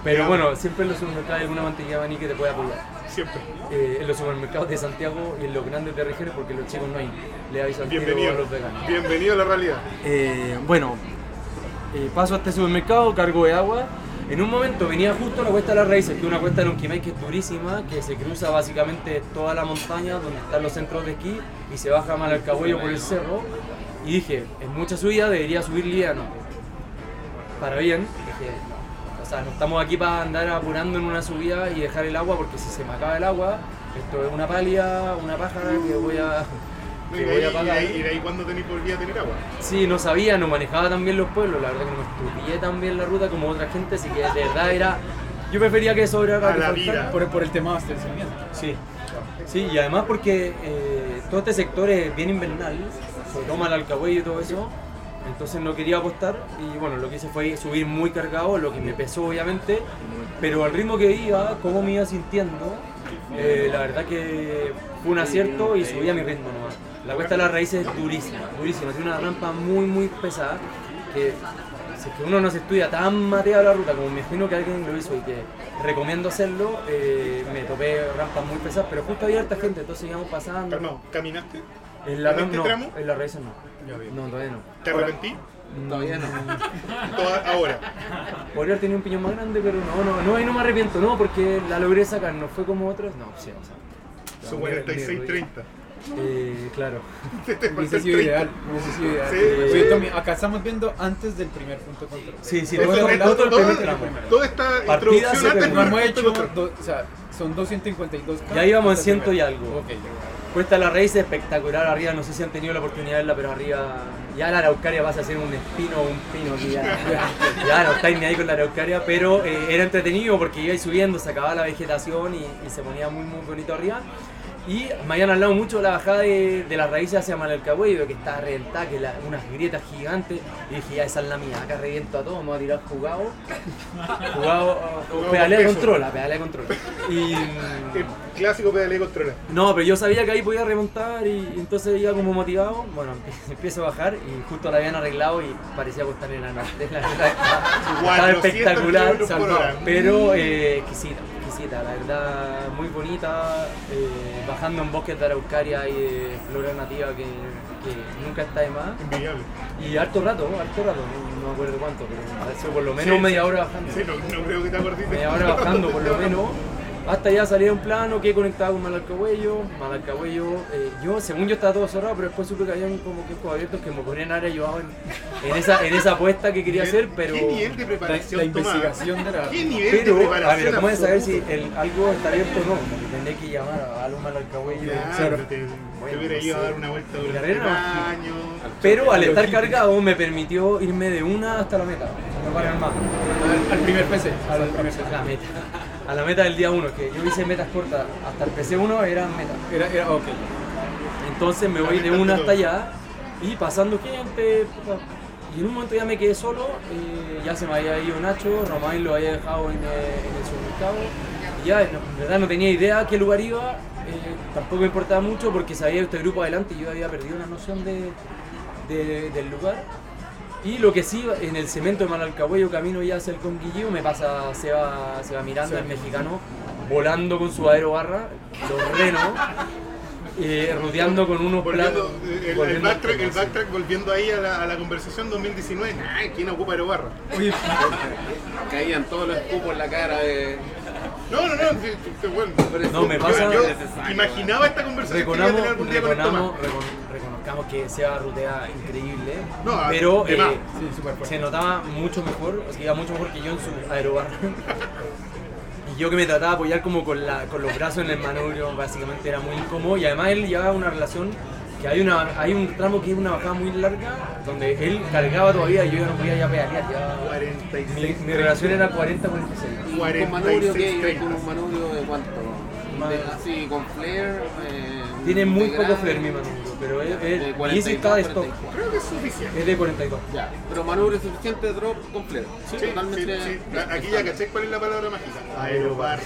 pero bueno, siempre en los supermercados hay alguna mantequilla de maní que te puede apoyar. Siempre. Eh, en los supermercados de Santiago y en los grandes regiones porque los chicos no hay. Le aviso al tiro Bienvenido. a los veganos. Bienvenido a la realidad. Eh, bueno, eh, paso a este supermercado, cargo de agua En un momento venía justo la cuesta de las raíces, que es una cuesta de Lonquimay que es durísima, que se cruza básicamente toda la montaña donde están los centros de esquí y se baja mal al Cabuello por el cerro. Y dije, en mucha subida debería subir liviano. Para bien, dije, no. O sea, no estamos aquí para andar apurando en una subida y dejar el agua, porque si se me acaba el agua, esto es una palia, una pájara que voy a, Y que de voy a ahí, y pagar. de ahí, y de ahí cuando tenéis volví a tener agua. Sí, no sabía, no manejaba tan bien los pueblos, la verdad que no estudié tan bien la ruta como otra gente, así que de verdad era... Yo prefería que sobrara A que la faltara. vida. Por, por el tema de abastecimiento. Sí, sí, y además porque eh, todo este sector es bien invernal, se toma el alcahuello y todo eso, entonces no quería apostar y bueno, lo que hice fue subir muy cargado, lo que me pesó obviamente, pero al ritmo que iba, cómo me iba sintiendo, eh, la verdad que fue un acierto y subí a mi ritmo nomás. La cuesta de las raíces es durísima, durísima, tiene una rampa muy muy pesada que si es que uno no se estudia tan mateada la ruta como me imagino que alguien lo hizo y que recomiendo hacerlo, eh, me topé rampas muy pesadas, pero justo había harta gente, entonces íbamos pasando. ¿caminaste? En la ¿En este no, tramo? en las raíces no. Ya. No, todavía no. ¿Te arrepentí? Todavía no. <laughs> Toda- ahora. Podría haber tenido un piñón más grande, pero no, no, no, ahí no me arrepiento, no, porque la logré sacar, no fue como otras, no, sí, o sea. Su mi- mi 46-30. Eh, claro. Te te faltó Hubiese sido 30. ideal. Hubiese sido ideal. Sí, Oye, sí. Tommy, acá estamos viendo antes del primer punto de control. Sí, sí, Todo el primer tramo. Toda esta Partida introducción se antes del hemos punto hecho, do- o sea, son 252 Ya íbamos en ciento y primer. algo. Ok. Cuesta la raíz espectacular arriba, no sé si han tenido la oportunidad de verla, pero arriba ya la Araucaria pasa a ser un espino o un pino que ya, <laughs> ya no estáis ni ahí con la Araucaria, pero eh, era entretenido porque ibais subiendo, se acababa la vegetación y, y se ponía muy muy bonito arriba. Y me habían hablado mucho de la bajada de, de las raíces hacia Manalcahuello, que está reventada, que la- unas grietas gigantes. Y dije, ya esa es la mía, acá reviento a todo, me voy a tirar jugado. <laughs> Jugado, Jugado pedalea con de peso. control, a pedalea de control. Y, <laughs> El clásico pedaleo controla. no, pero yo sabía que ahí podía remontar y, y entonces iba como motivado. Bueno, empie- <laughs> empiezo a bajar y justo la habían arreglado y parecía costar en la verdad, estaba 400 espectacular, pero eh, exquisita, la verdad, muy bonita. eh, bajando en bosques de araucaria y de flora nativa que, que nunca está de más. Envidiable. Y harto rato, harto rato, no, me acuerdo cuánto, pero sido por lo menos Sí, media hora bajando. Sí, no, no creo que te acordes. Media hora bajando por lo menos. Hasta ya salí un plano que conectaba con Malalcahuello. Malalcahuello, eh, yo, según yo estaba todo cerrado, pero después supe que habían como que abiertos que me ponían área yo en, en esa, en esa apuesta que quería hacer, pero. ¿Qué nivel de La, preparación la investigación de la. ¿Qué nivel Pero, de a preparación? ver, ¿cómo de saber si el, algo está abierto o no? Tendré que llamar a algún Malalcahuello. Claro, Claro. te, te Bueno, hubiera no a dar una vuelta durante año. Pero al estar cargado me permitió irme de una hasta la meta. No parar más. Al, al primer PC. a la, a la meta. A la meta del día 1, que yo hice metas cortas. Hasta el PC1 eran metas. Era, era, ok. Entonces me voy de una hasta allá y pasando gente. Y en un momento ya me quedé solo, eh, ya se me había ido Nacho, Romain lo había dejado en, eh, en el supermercado. Y ya, en verdad no tenía idea a qué lugar iba, eh, tampoco me importaba mucho porque sabía este grupo adelante y yo había perdido la noción de, de- del lugar. Y lo que sí, en el cemento de Manalcahuello, camino ya hacia el Conguillío, me pasa Seba, Seba Miranda, el mexicano, volando con su aerobarra, los renos, eh, rodeando con unos Volviendo, platos. el, el, backtrack, el sí. backtrack volviendo ahí a la, a la conversación 2019. Ay, ¿quién ocupa Aerobarra? Oye, <laughs> Caían todos los escupos en la cara de. No, no, no, sí, sí, sí, bueno. No, me pasa- Yo, yo imaginaba esta conversación que iba a Reconamos, tener algún día con el reconozcamos que Seba rutea increíble, No, pero eh, sí, se notaba mucho mejor, o sea, iba mucho mejor que yo en su aerobarra. <laughs> Y yo que me trataba de apoyar como con, la, con los brazos en el manubrio, básicamente era muy incómodo. Y además él llevaba una relación que hay, una, hay un tramo que es una bajada muy larga, donde él cargaba todavía y yo ya no podía ya pedalear. Ya, 46. mi, mi relación era 40-46. ¿Y con 46, manubrio qué? ¿Iba 30. con un manubrio de cuánto? Más- De- así, con flare. eh, Tiene muy de poco flare mi manubrio, pero es, de es, y 42, ese está de stock. 44. Creo que es suficiente. Es de 42. Ya, pero manubrio suficiente de drop con flare. Sí, sí, totalmente. sí. Aquí ya caché cuál es la palabra mágica. Aerobarra.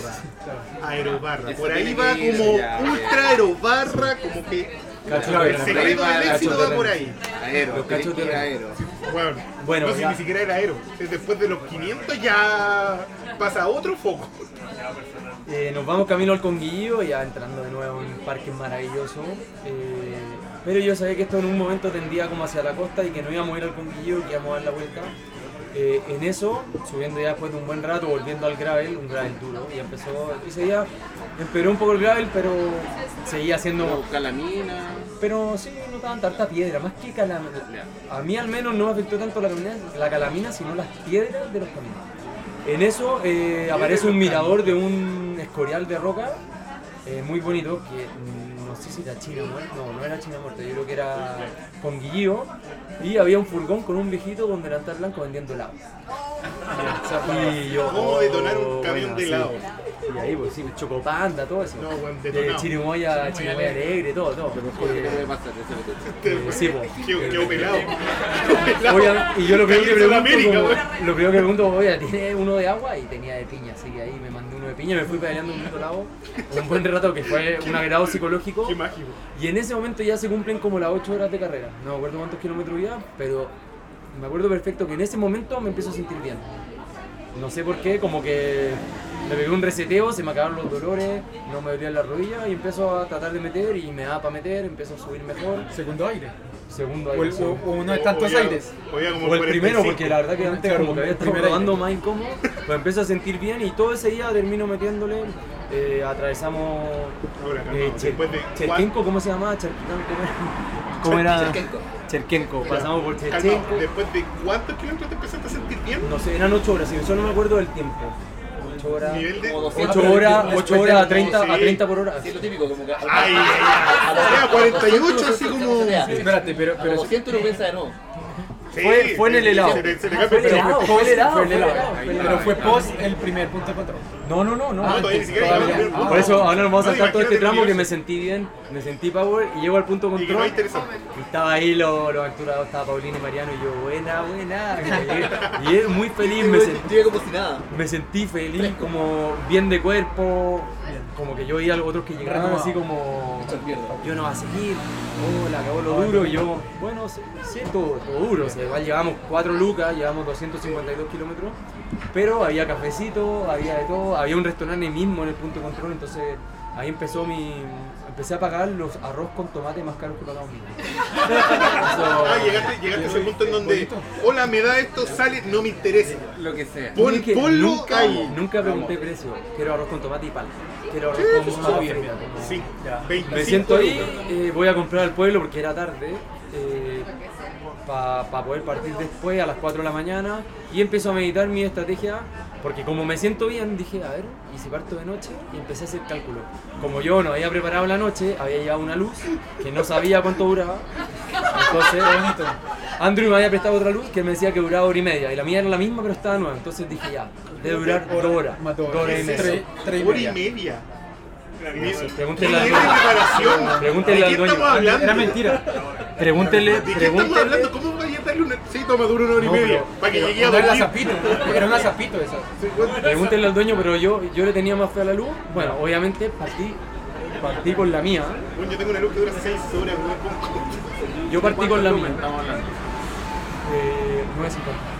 Aerobarra. Eso Por ahí va como ya, ultra aerobarra, como que Cacho, el secreto del éxito va por ahí. Aero, Los cachos de- aero. Bueno, Bueno, no, si ni siquiera era aero. Después de los 500 ya pasa a otro foco. Eh, nos vamos camino al Conguillo, ya entrando de nuevo en un parque maravilloso. eh, pero yo sabía que esto en un momento tendía como hacia la costa y que no íbamos a ir al Conguillo que íbamos a dar la vuelta. Eh, en eso, subiendo ya después de un buen rato, volviendo al gravel, un gravel duro, y empezó, ese día empeoró un poco el gravel, pero seguía siendo... Buscar la mina. Pero sí, no estaban tanta piedra, más que calamina. A mí al menos no me afectó tanto la calamina, la calamina sino las piedras de los caminos. En eso eh, aparece un mirador de un escorial de roca eh, muy bonito que no sé si era China muerta, no, no era China muerta, yo creo que era con Guillío y había un furgón con un viejito con delantal blanco vendiendo helado. <laughs> Y yo, ¿Cómo detonar un oh, camión bueno, de sí. Y ahí, pues sí, chocopanda, todo eso. No, weón, de detonado. chirimoya, Chirimoya alegre, todo, todo. ¿Qué Eh? Eso eh, sí, pues. <laughs> Qué, qué pelado. Y yo lo primero que pregunto, América, como- weón. lo primero que pregunto, oye, ¿tiene uno de agua? Y tenía de piña, así que ahí me mandé uno de piña, me fui pedaleando un minuto lado, un buen rato que fue un agrado psicológico. Qué mágico. Y en ese momento ya se cumplen como las 8 horas de carrera. No me acuerdo cuántos kilómetros iba, pero me acuerdo perfecto que en ese momento me empiezo a sentir bien. No sé por qué, como que me pegué un reseteo, se me acabaron los dolores, no me dolían las rodillas y empiezo a tratar de meter y me da para meter, empiezo a subir mejor. Segundo aire. Segundo O, aire. el- o- o uno de tantos O ya- aires. O, ya como O el primero, 45. porque la verdad que antes Claro, como que había el estado aire. más incómodo, pues empiezo a sentir bien y todo ese día termino metiéndole, eh, atravesamos Ahora, no, eh, no, Cher- después de Cherkenko, ¿cómo se llamaba? Cherkenko, ¿cómo era? Cherkenko. Cherkenko, pasamos por Cherkenko. Después de cuántos kilómetros te empezaste a sentir bien? No sé, eran 8 horas, y solo me acuerdo del tiempo. 8 horas. Nivel de. Como 200. 8 horas, Después 8 horas a del- 30, a sí. 30 por hora. Sí, lo típico, como que. Ay, ay, ay. Era 48 así como. Espérate, pero, A pero 200 uno piensa de nuevo. Sí, Fue- fue en el helado. Se, le- se le Ah, cambia fue el helado. fue fue el post- helado, fue el Pero fue post el primer punto de control. No, no, no, no. Ah, todavía. Por eso ahora nos vamos a saltar todo este tramo que me sentí bien, me sentí power y llego al punto no control. Y estaba ahí los los acturados, estaba Paulina y Mariano y yo, buena, buena. Y, y es muy feliz, me sentí, como si nada. me sentí feliz, como bien de cuerpo, como que yo veía a los otros que llegaban Renovado. así como, yo no va a seguir, oh, la acabó lo duro, y yo, bueno, sí, sí, todo, todo duro, o sea, igual llevamos 4 lucas, llevamos 252 kilómetros, pero había cafecito, había de todo, había un restaurante mismo en el punto de control, entonces ahí empezó mi, empecé a pagar los arroz con tomate más caros que pagamos mismo. Ah, <laughs> llegaste, llegaste a ese punto en donde, hola, me da esto, sale, no me interesa. Lo que sea. Pon- que ponlo nunca, ahí. nunca pregunté precio, quiero arroz con tomate y palta, quiero arroz Sí, con papa bien, frita, como- Sí, Ya. 25 Me siento ahí, eh, voy a comprar al pueblo porque era tarde, para poder partir después a las 4 de la mañana y empiezo a meditar mi estrategia, porque como me siento bien, dije, a ver, ¿y si parto de noche? Y empecé a hacer cálculo. Como yo no había preparado la noche, había llevado una luz que no sabía cuánto duraba, entonces Andrew me había prestado otra luz que me decía que duraba hora y media, y la mía era la misma pero estaba nueva, entonces dije ya, debe durar dos horas, Más dos horas y media. Tres, tres y Hora y media. Pregúntenle al ¿De al dueño. Era mentira. Pregúntenle, ¿De qué estamos hablando? ¿Cómo una.? Sí, toma, dura una hora y No, media. pero- para que llegue a No era dormir. zapito, era una zapito esa. Pregúntenle al dueño, pero yo, yo le tenía más fe a la luz. Bueno, obviamente partí, partí con la mía. Bueno, yo tengo una luz que dura 6 horas. Yo partí con la mía. Estamos hablando. Eh, 950.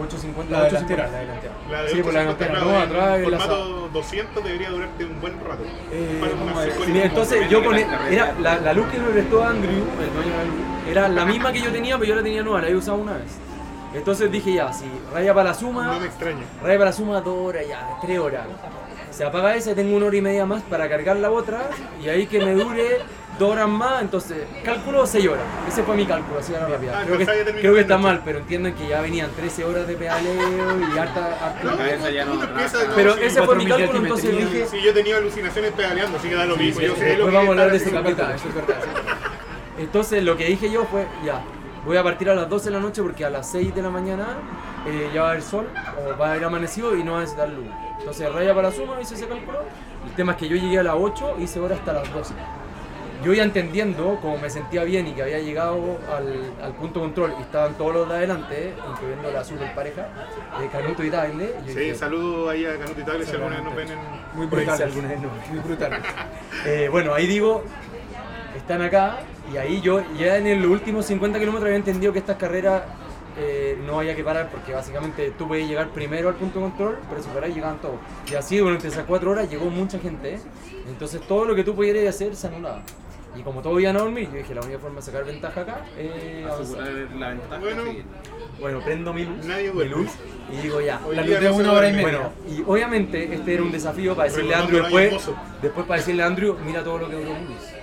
850. La 850. delantera. La delantera. La de sí, por la 850 delantera. No, atrás en la formato 200 debería durarte un buen rato. Eh, entonces yo con era la, la luz que me prestó Andrew, el dueño de luz, era la misma que yo tenía, pero yo la tenía nueva, la había usado una vez. Entonces dije ya, si raya para la suma, No me extraña. raya para la suma dos horas ya, tres horas. Se apaga esa, tengo una hora y media más para cargar la otra y ahí que me dure dos horas más, entonces calculo seis horas. Ese fue mi cálculo, así a la rápida. Ah, Creo que, creo que está mal, pero entienden que ya venían 13 horas de pedaleo y harta... harta- No, cabeza ya no pero sí, ese fue mi 4.000 cálculo, de entonces dije... Sí, yo he tenido alucinaciones pedaleando, así que da lo mismo. yo sé lo Después que vamos a hablar de ese pedal. eso es verdad. sí. Entonces lo que dije yo fue, ya, voy a partir a las 12 de la noche porque a las 6 de la mañana eh, ya va a haber sol o va a haber amanecido y no va a necesitar luz. Entonces raya para la suma, hice ese cálculo. El tema es que yo llegué a las 8 y hice hora hasta las 12. Yo ya entendiendo, como me sentía bien y que había llegado al, al punto control y estaban todos los de adelante, incluyendo la super pareja, de Canuto y Tagle, Sí, dije, saludos ahí a Canuto y Tagle si alguna vez nos ven en. Muy Por ahí si brutal. alguna vez no. Muy brutal. Eh, bueno, ahí digo, están acá y ahí yo ya en los últimos 50 kilómetros había entendido que estas carreras eh, no había que parar porque básicamente tú podías llegar primero al punto de control, pero si paras llegaban todos. Y así durante esas 4 horas llegó mucha gente, ¿eh? entonces todo lo que tú pudieras hacer se anulaba. Y como todos iban a dormir, yo dije, la única forma de sacar ventaja acá es. Asegurar la ventaja. Bueno, sí. Bueno, prendo mi luz, Nadie mi luz y digo ya. Hoy La luz de una hora y media. Bueno, y obviamente este era un desafío para decirle a Andrew después, después para decirle a Andrew, mira todo lo que duró Movies.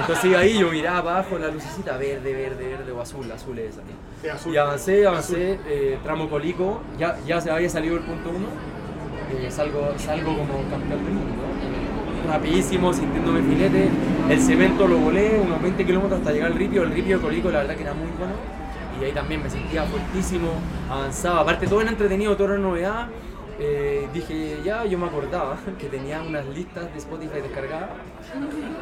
Entonces iba ahí, yo miraba abajo la lucecita, verde, verde, verde o azul, azul es esa. Sí, azul. Y avancé, avancé, eh, tramo colico, ya, ya se había salido el punto uno, eh, salgo, salgo como campeón del mundo, rapidísimo, sintiéndome filete, el cemento lo volé unos 20 kilómetros hasta llegar al ripio, el ripio colico la verdad que era muy bueno, y ahí también me sentía fuertísimo, avanzaba, aparte todo era entretenido, todo era novedad, eh, dije, ya yo me acordaba <laughs> que tenía unas listas de Spotify descargadas,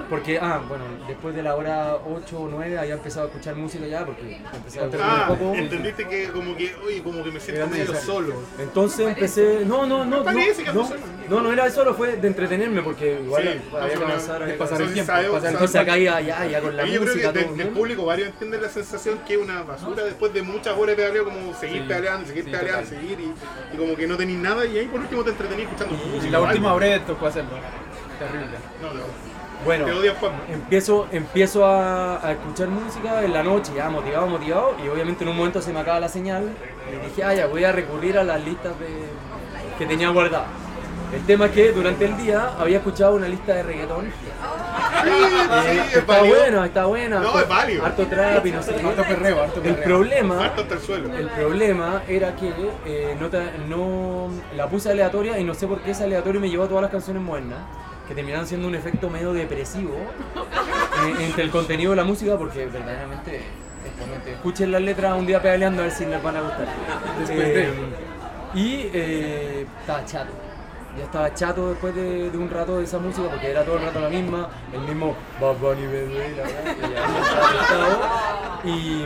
porque, ah, bueno, después de la hora 8 o 9 había empezado a escuchar música ya, porque empecé a Ah, un poco. entendiste que como que, oye, como que me siento medio necesario. solo. Entonces empecé, no, no, no, no, no, no, no era solo fue de entretenerme porque igual Sí, había que avanzar, de había que pasar el tiempo, el Entonces acá iba ya, ya con la Y yo creo música, que de- todo del bien. público varios entienden la sensación que es una basura después de muchas horas de pedaleo, como seguir Sí, pedaleando, seguir sí, pedaleando, seguir y, y como que no tenéis nada y ahí por último te entretenís escuchando música. Y la última hora tocó hacerlo. Terrible. No, no. Bueno, Te empiezo, empiezo a, a escuchar música en la noche, ya motivado, motivado, y obviamente en un momento se me acaba la señal y dije, ah, ya voy a recurrir a las listas de, que tenía guardadas. El tema es que durante el día había escuchado una lista de reggaetón. Sí, Eh, sí, es está válido. buena, está buena. No, harto- es válido. Harto trap y no sé qué. Harto perreo, harto El problema, Harto hasta el suelo. el problema era que eh, no, la puse aleatoria y no sé por qué ese aleatorio me llevó a todas las canciones modernas que terminaron siendo un efecto medio depresivo eh, entre el contenido de la música porque verdaderamente. Escuchen las letras un día pedaleando a ver si les van a gustar. Después de- Eh, y eh, estaba chato. Ya estaba chato después de, de un rato de esa música porque era todo el rato la misma, el mismo Bad Bunny Bebé, la verdad. Y,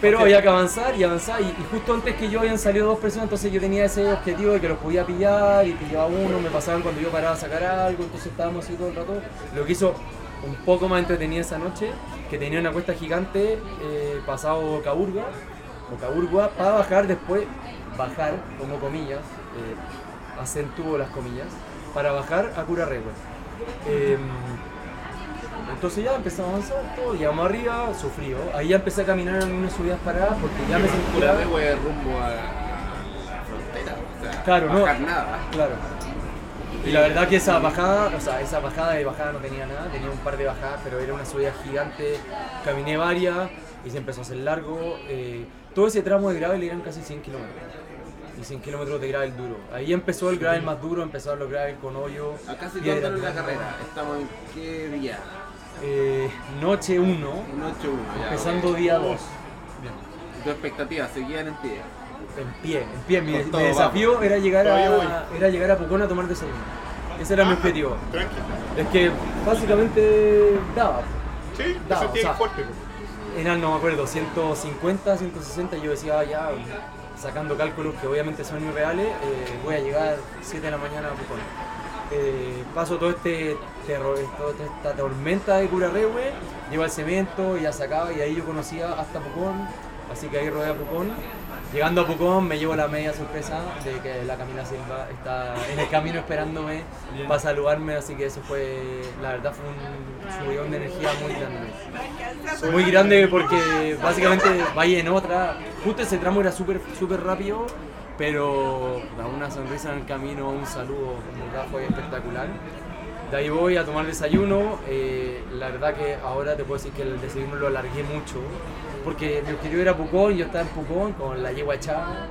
pero había que avanzar y avanzar. Y, y justo antes que yo habían salido dos personas, entonces yo tenía ese objetivo de que los podía pillar y pillaba uno, me pasaban cuando yo paraba a sacar algo, entonces estábamos así todo el rato. Lo que hizo un poco más entretenida esa noche, que tenía una cuesta gigante eh, pasado Caburga, o Caburgua, para bajar después, bajar, como comillas, eh, acentúo las comillas, para bajar a Curarregua. Em, entonces ya empezamos a avanzar, todo, llegamos arriba, sufrió. Ahí ya empecé a caminar en unas subidas paradas porque ya me sentía... de rumbo a la frontera. O sea, Claro, no. bajar nada. Claro. Y la verdad que esa bajada, o sea, esa bajada y bajada no tenía nada, tenía un par de bajadas, pero era una subida gigante, caminé varias y se empezó a hacer largo. eh, todo ese tramo de gravel eran casi 100 kilómetros. Y 100 kilómetros de gravel duro. Ahí empezó el gravel más duro, empezaron los gravel con hoyo. Acá se en la carrera. Estamos en qué día? Eh, noche 1, Un 8-1. ya, empezando ok. día 2. ¿Y ¿Tu expectativa seguían en pie? En pie, en pie. Mi, Con mi todo desafío era llegar, a, era llegar a Pucón a tomar desayuno. Ese era mi objetivo. Tranquilo. Es que básicamente daba. Sí, te Da, sentías o sea, fuerte. Eran, no me acuerdo, 150, 160. y Yo decía, ah, ya, sacando cálculos que obviamente son irreales, eh, voy a llegar 7 de la mañana a Pucón. Eh, paso todo este terror, toda esta tormenta de Curarrehue, llevo el cemento, ya sacaba y ahí yo conocía hasta Pucón, así que ahí rodé a Pucón. Llegando a Pucón me llevo la media sorpresa de que la Camila Silva está en el camino esperándome Bien. para saludarme, así que eso fue, la verdad fue un subidón de energía muy grande. Muy grande porque básicamente vaya en otra, justo ese tramo era súper súper rápido, pero da una sonrisa en el camino, un saludo, en verdad fue espectacular. De ahí voy a tomar desayuno, eh, la verdad que ahora te puedo decir que el desayuno lo alargué mucho, porque mi objetivo era Pucón, yo estaba en Pucón con la yegua echada,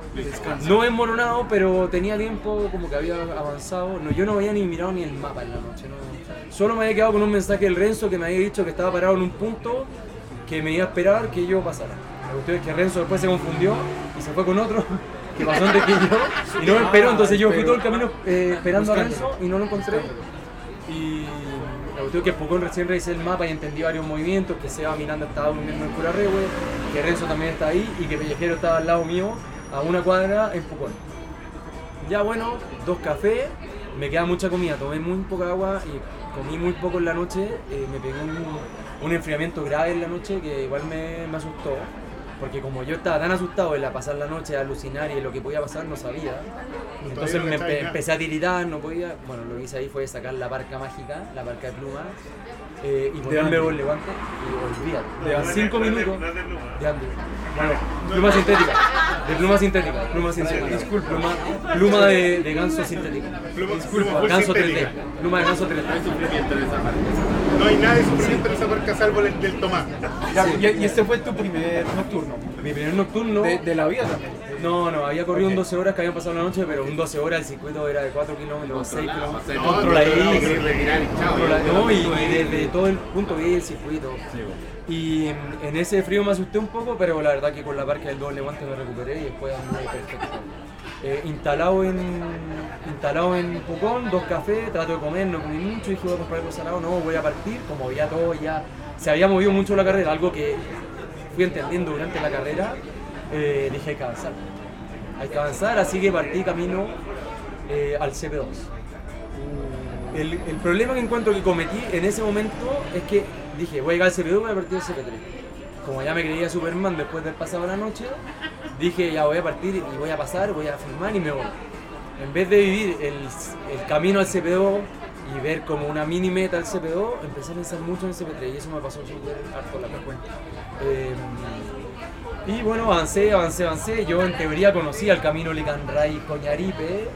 no enmoronado, pero tenía tiempo, como que había avanzado, no, yo no había ni mirado ni el mapa en la noche, no. solo me había quedado con un mensaje del Renzo que me había dicho que estaba parado en un punto que me iba a esperar que yo pasara. La cuestión es que Renzo después se confundió y se fue con otro <laughs> que pasó antes que yo y no me esperó, entonces yo fui todo el camino eh, esperando a Renzo y no lo encontré. Y la cuestión es que Pucón recién revisé el mapa y entendí varios movimientos, que Seba Miranda estaba durmiendo en Curarrehue, que Renzo también está ahí y que Pellejero estaba al lado mío a una cuadra en Pucón. Ya bueno, dos cafés, me queda mucha comida, tomé muy poca agua y comí muy poco en la noche, eh, me pegué un, un enfriamiento grave en la noche que igual me, me asustó. Porque como yo estaba tan asustado en la pasar la noche, a alucinar y en lo que podía pasar, no sabía. Entonces me empe- empecé a tiritar, no podía. Bueno, lo que hice ahí fue sacar la barca mágica, la barca de plumas, eh, y ponerme un levante y olvídate. De A Andy. cinco No es de- minutos no es de. Bueno, pluma sintética. De pluma sintética. Pluma sintética. Disculpa. Pluma, pluma de, de ganso sintético. Disculpa, Ganso 3D. sintética. Pluma de ganso 3D. No hay de sufrimiento en esa marca salvo el del Tomás. Y, y este fue tu primer nocturno. Mi primer nocturno. De, de la vida también. No, no, había corrido un Ok. 12 horas que habían pasado la noche, pero un 12 horas el circuito era de 4 kilómetros, 6 kilómetros. No, controladísimo. no, y no, desde todo el punto vi el circuito. Y en, en ese frío me asusté un poco, pero la verdad que con la barca del doble guante me recuperé y después andé perfecto. Eh, instalado en instalado en Pucón, dos cafés, trato de comer, no comí mucho, dije voy a comprar algo salado, no, voy a partir, como ya todo ya se había movido mucho la carrera, algo que fui entendiendo durante la carrera, eh, dije hay que avanzar. Hay que avanzar, así que partí camino eh, al CP2. El, el problema que encuentro que cometí en ese momento es que dije, voy a llegar al CP2 voy a partir al CP3. Como ya me creía Superman después de pasado la noche, dije, ya voy a partir y voy a pasar, voy a filmar y me voy. En vez de vivir el, el camino al CP2 y ver como una mini meta al CP2, empecé a pensar mucho en el CP3 y eso me pasó súper harto la cuenta. Eh, y bueno, avancé, avancé, avancé. Yo en teoría conocía el camino Licanray Coñaripe.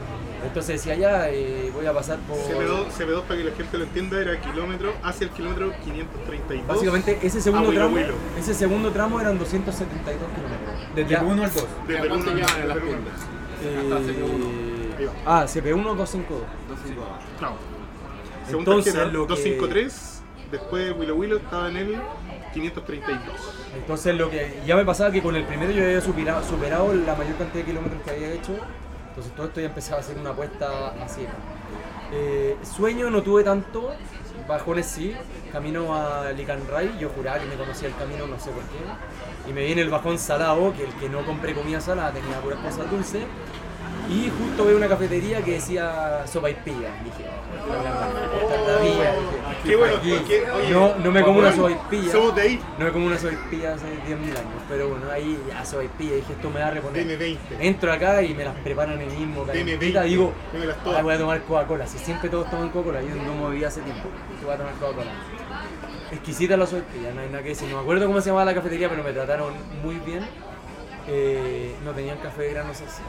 Entonces decía ya, eh, voy a pasar por... CP2, CP2, para que la gente lo entienda, era kilómetro, hacia el kilómetro 532. Básicamente ese segundo tramo, ese segundo tramo eran 272 kilómetros. Desde Ya. el 1 al 2. Desde el ¿Cuánto uno- llevan en las desde el uno. tiendas? Eh, Hasta CP1. Ahí va. ah, CP1 252. Claro. Segunda Entonces, tarjeta, lo que- 253, después Willow Willow estaba en el 532. Entonces lo que ya me pasaba que con el primero yo había superado, superado la mayor cantidad de kilómetros que había hecho. Entonces todo esto ya empezaba a ser una apuesta así. Eh, sueño no tuve tanto, bajones sí, camino a Licanray, yo juraba que me conocía el camino, no sé por qué. Y me viene el bajón salado, que el que no compré comida salada tenía puras cosas dulces. Y justo veo una cafetería que decía sopa y pilla. Dije, "Oh, vida", dije. Qué bueno, Aquí, porque, oye, no, no me como una. Somos de ahí, No me como una sopaipilla hace 10.000 años, pero bueno, ahí ya sopaipilla, dije esto me va a reponer. DM20. Entro acá y me las preparan ahí mismo, Deme calentita, 20, digo, "Ah, todas". voy a tomar Coca-Cola, si siempre todos toman Coca-Cola, yo no me bebía hace tiempo, voy a tomar Coca-Cola. Exquisita la sopaipilla, no hay nada que decir, no me acuerdo cómo se llamaba la cafetería, pero me trataron muy bien. Eh, no tenían café de granos así.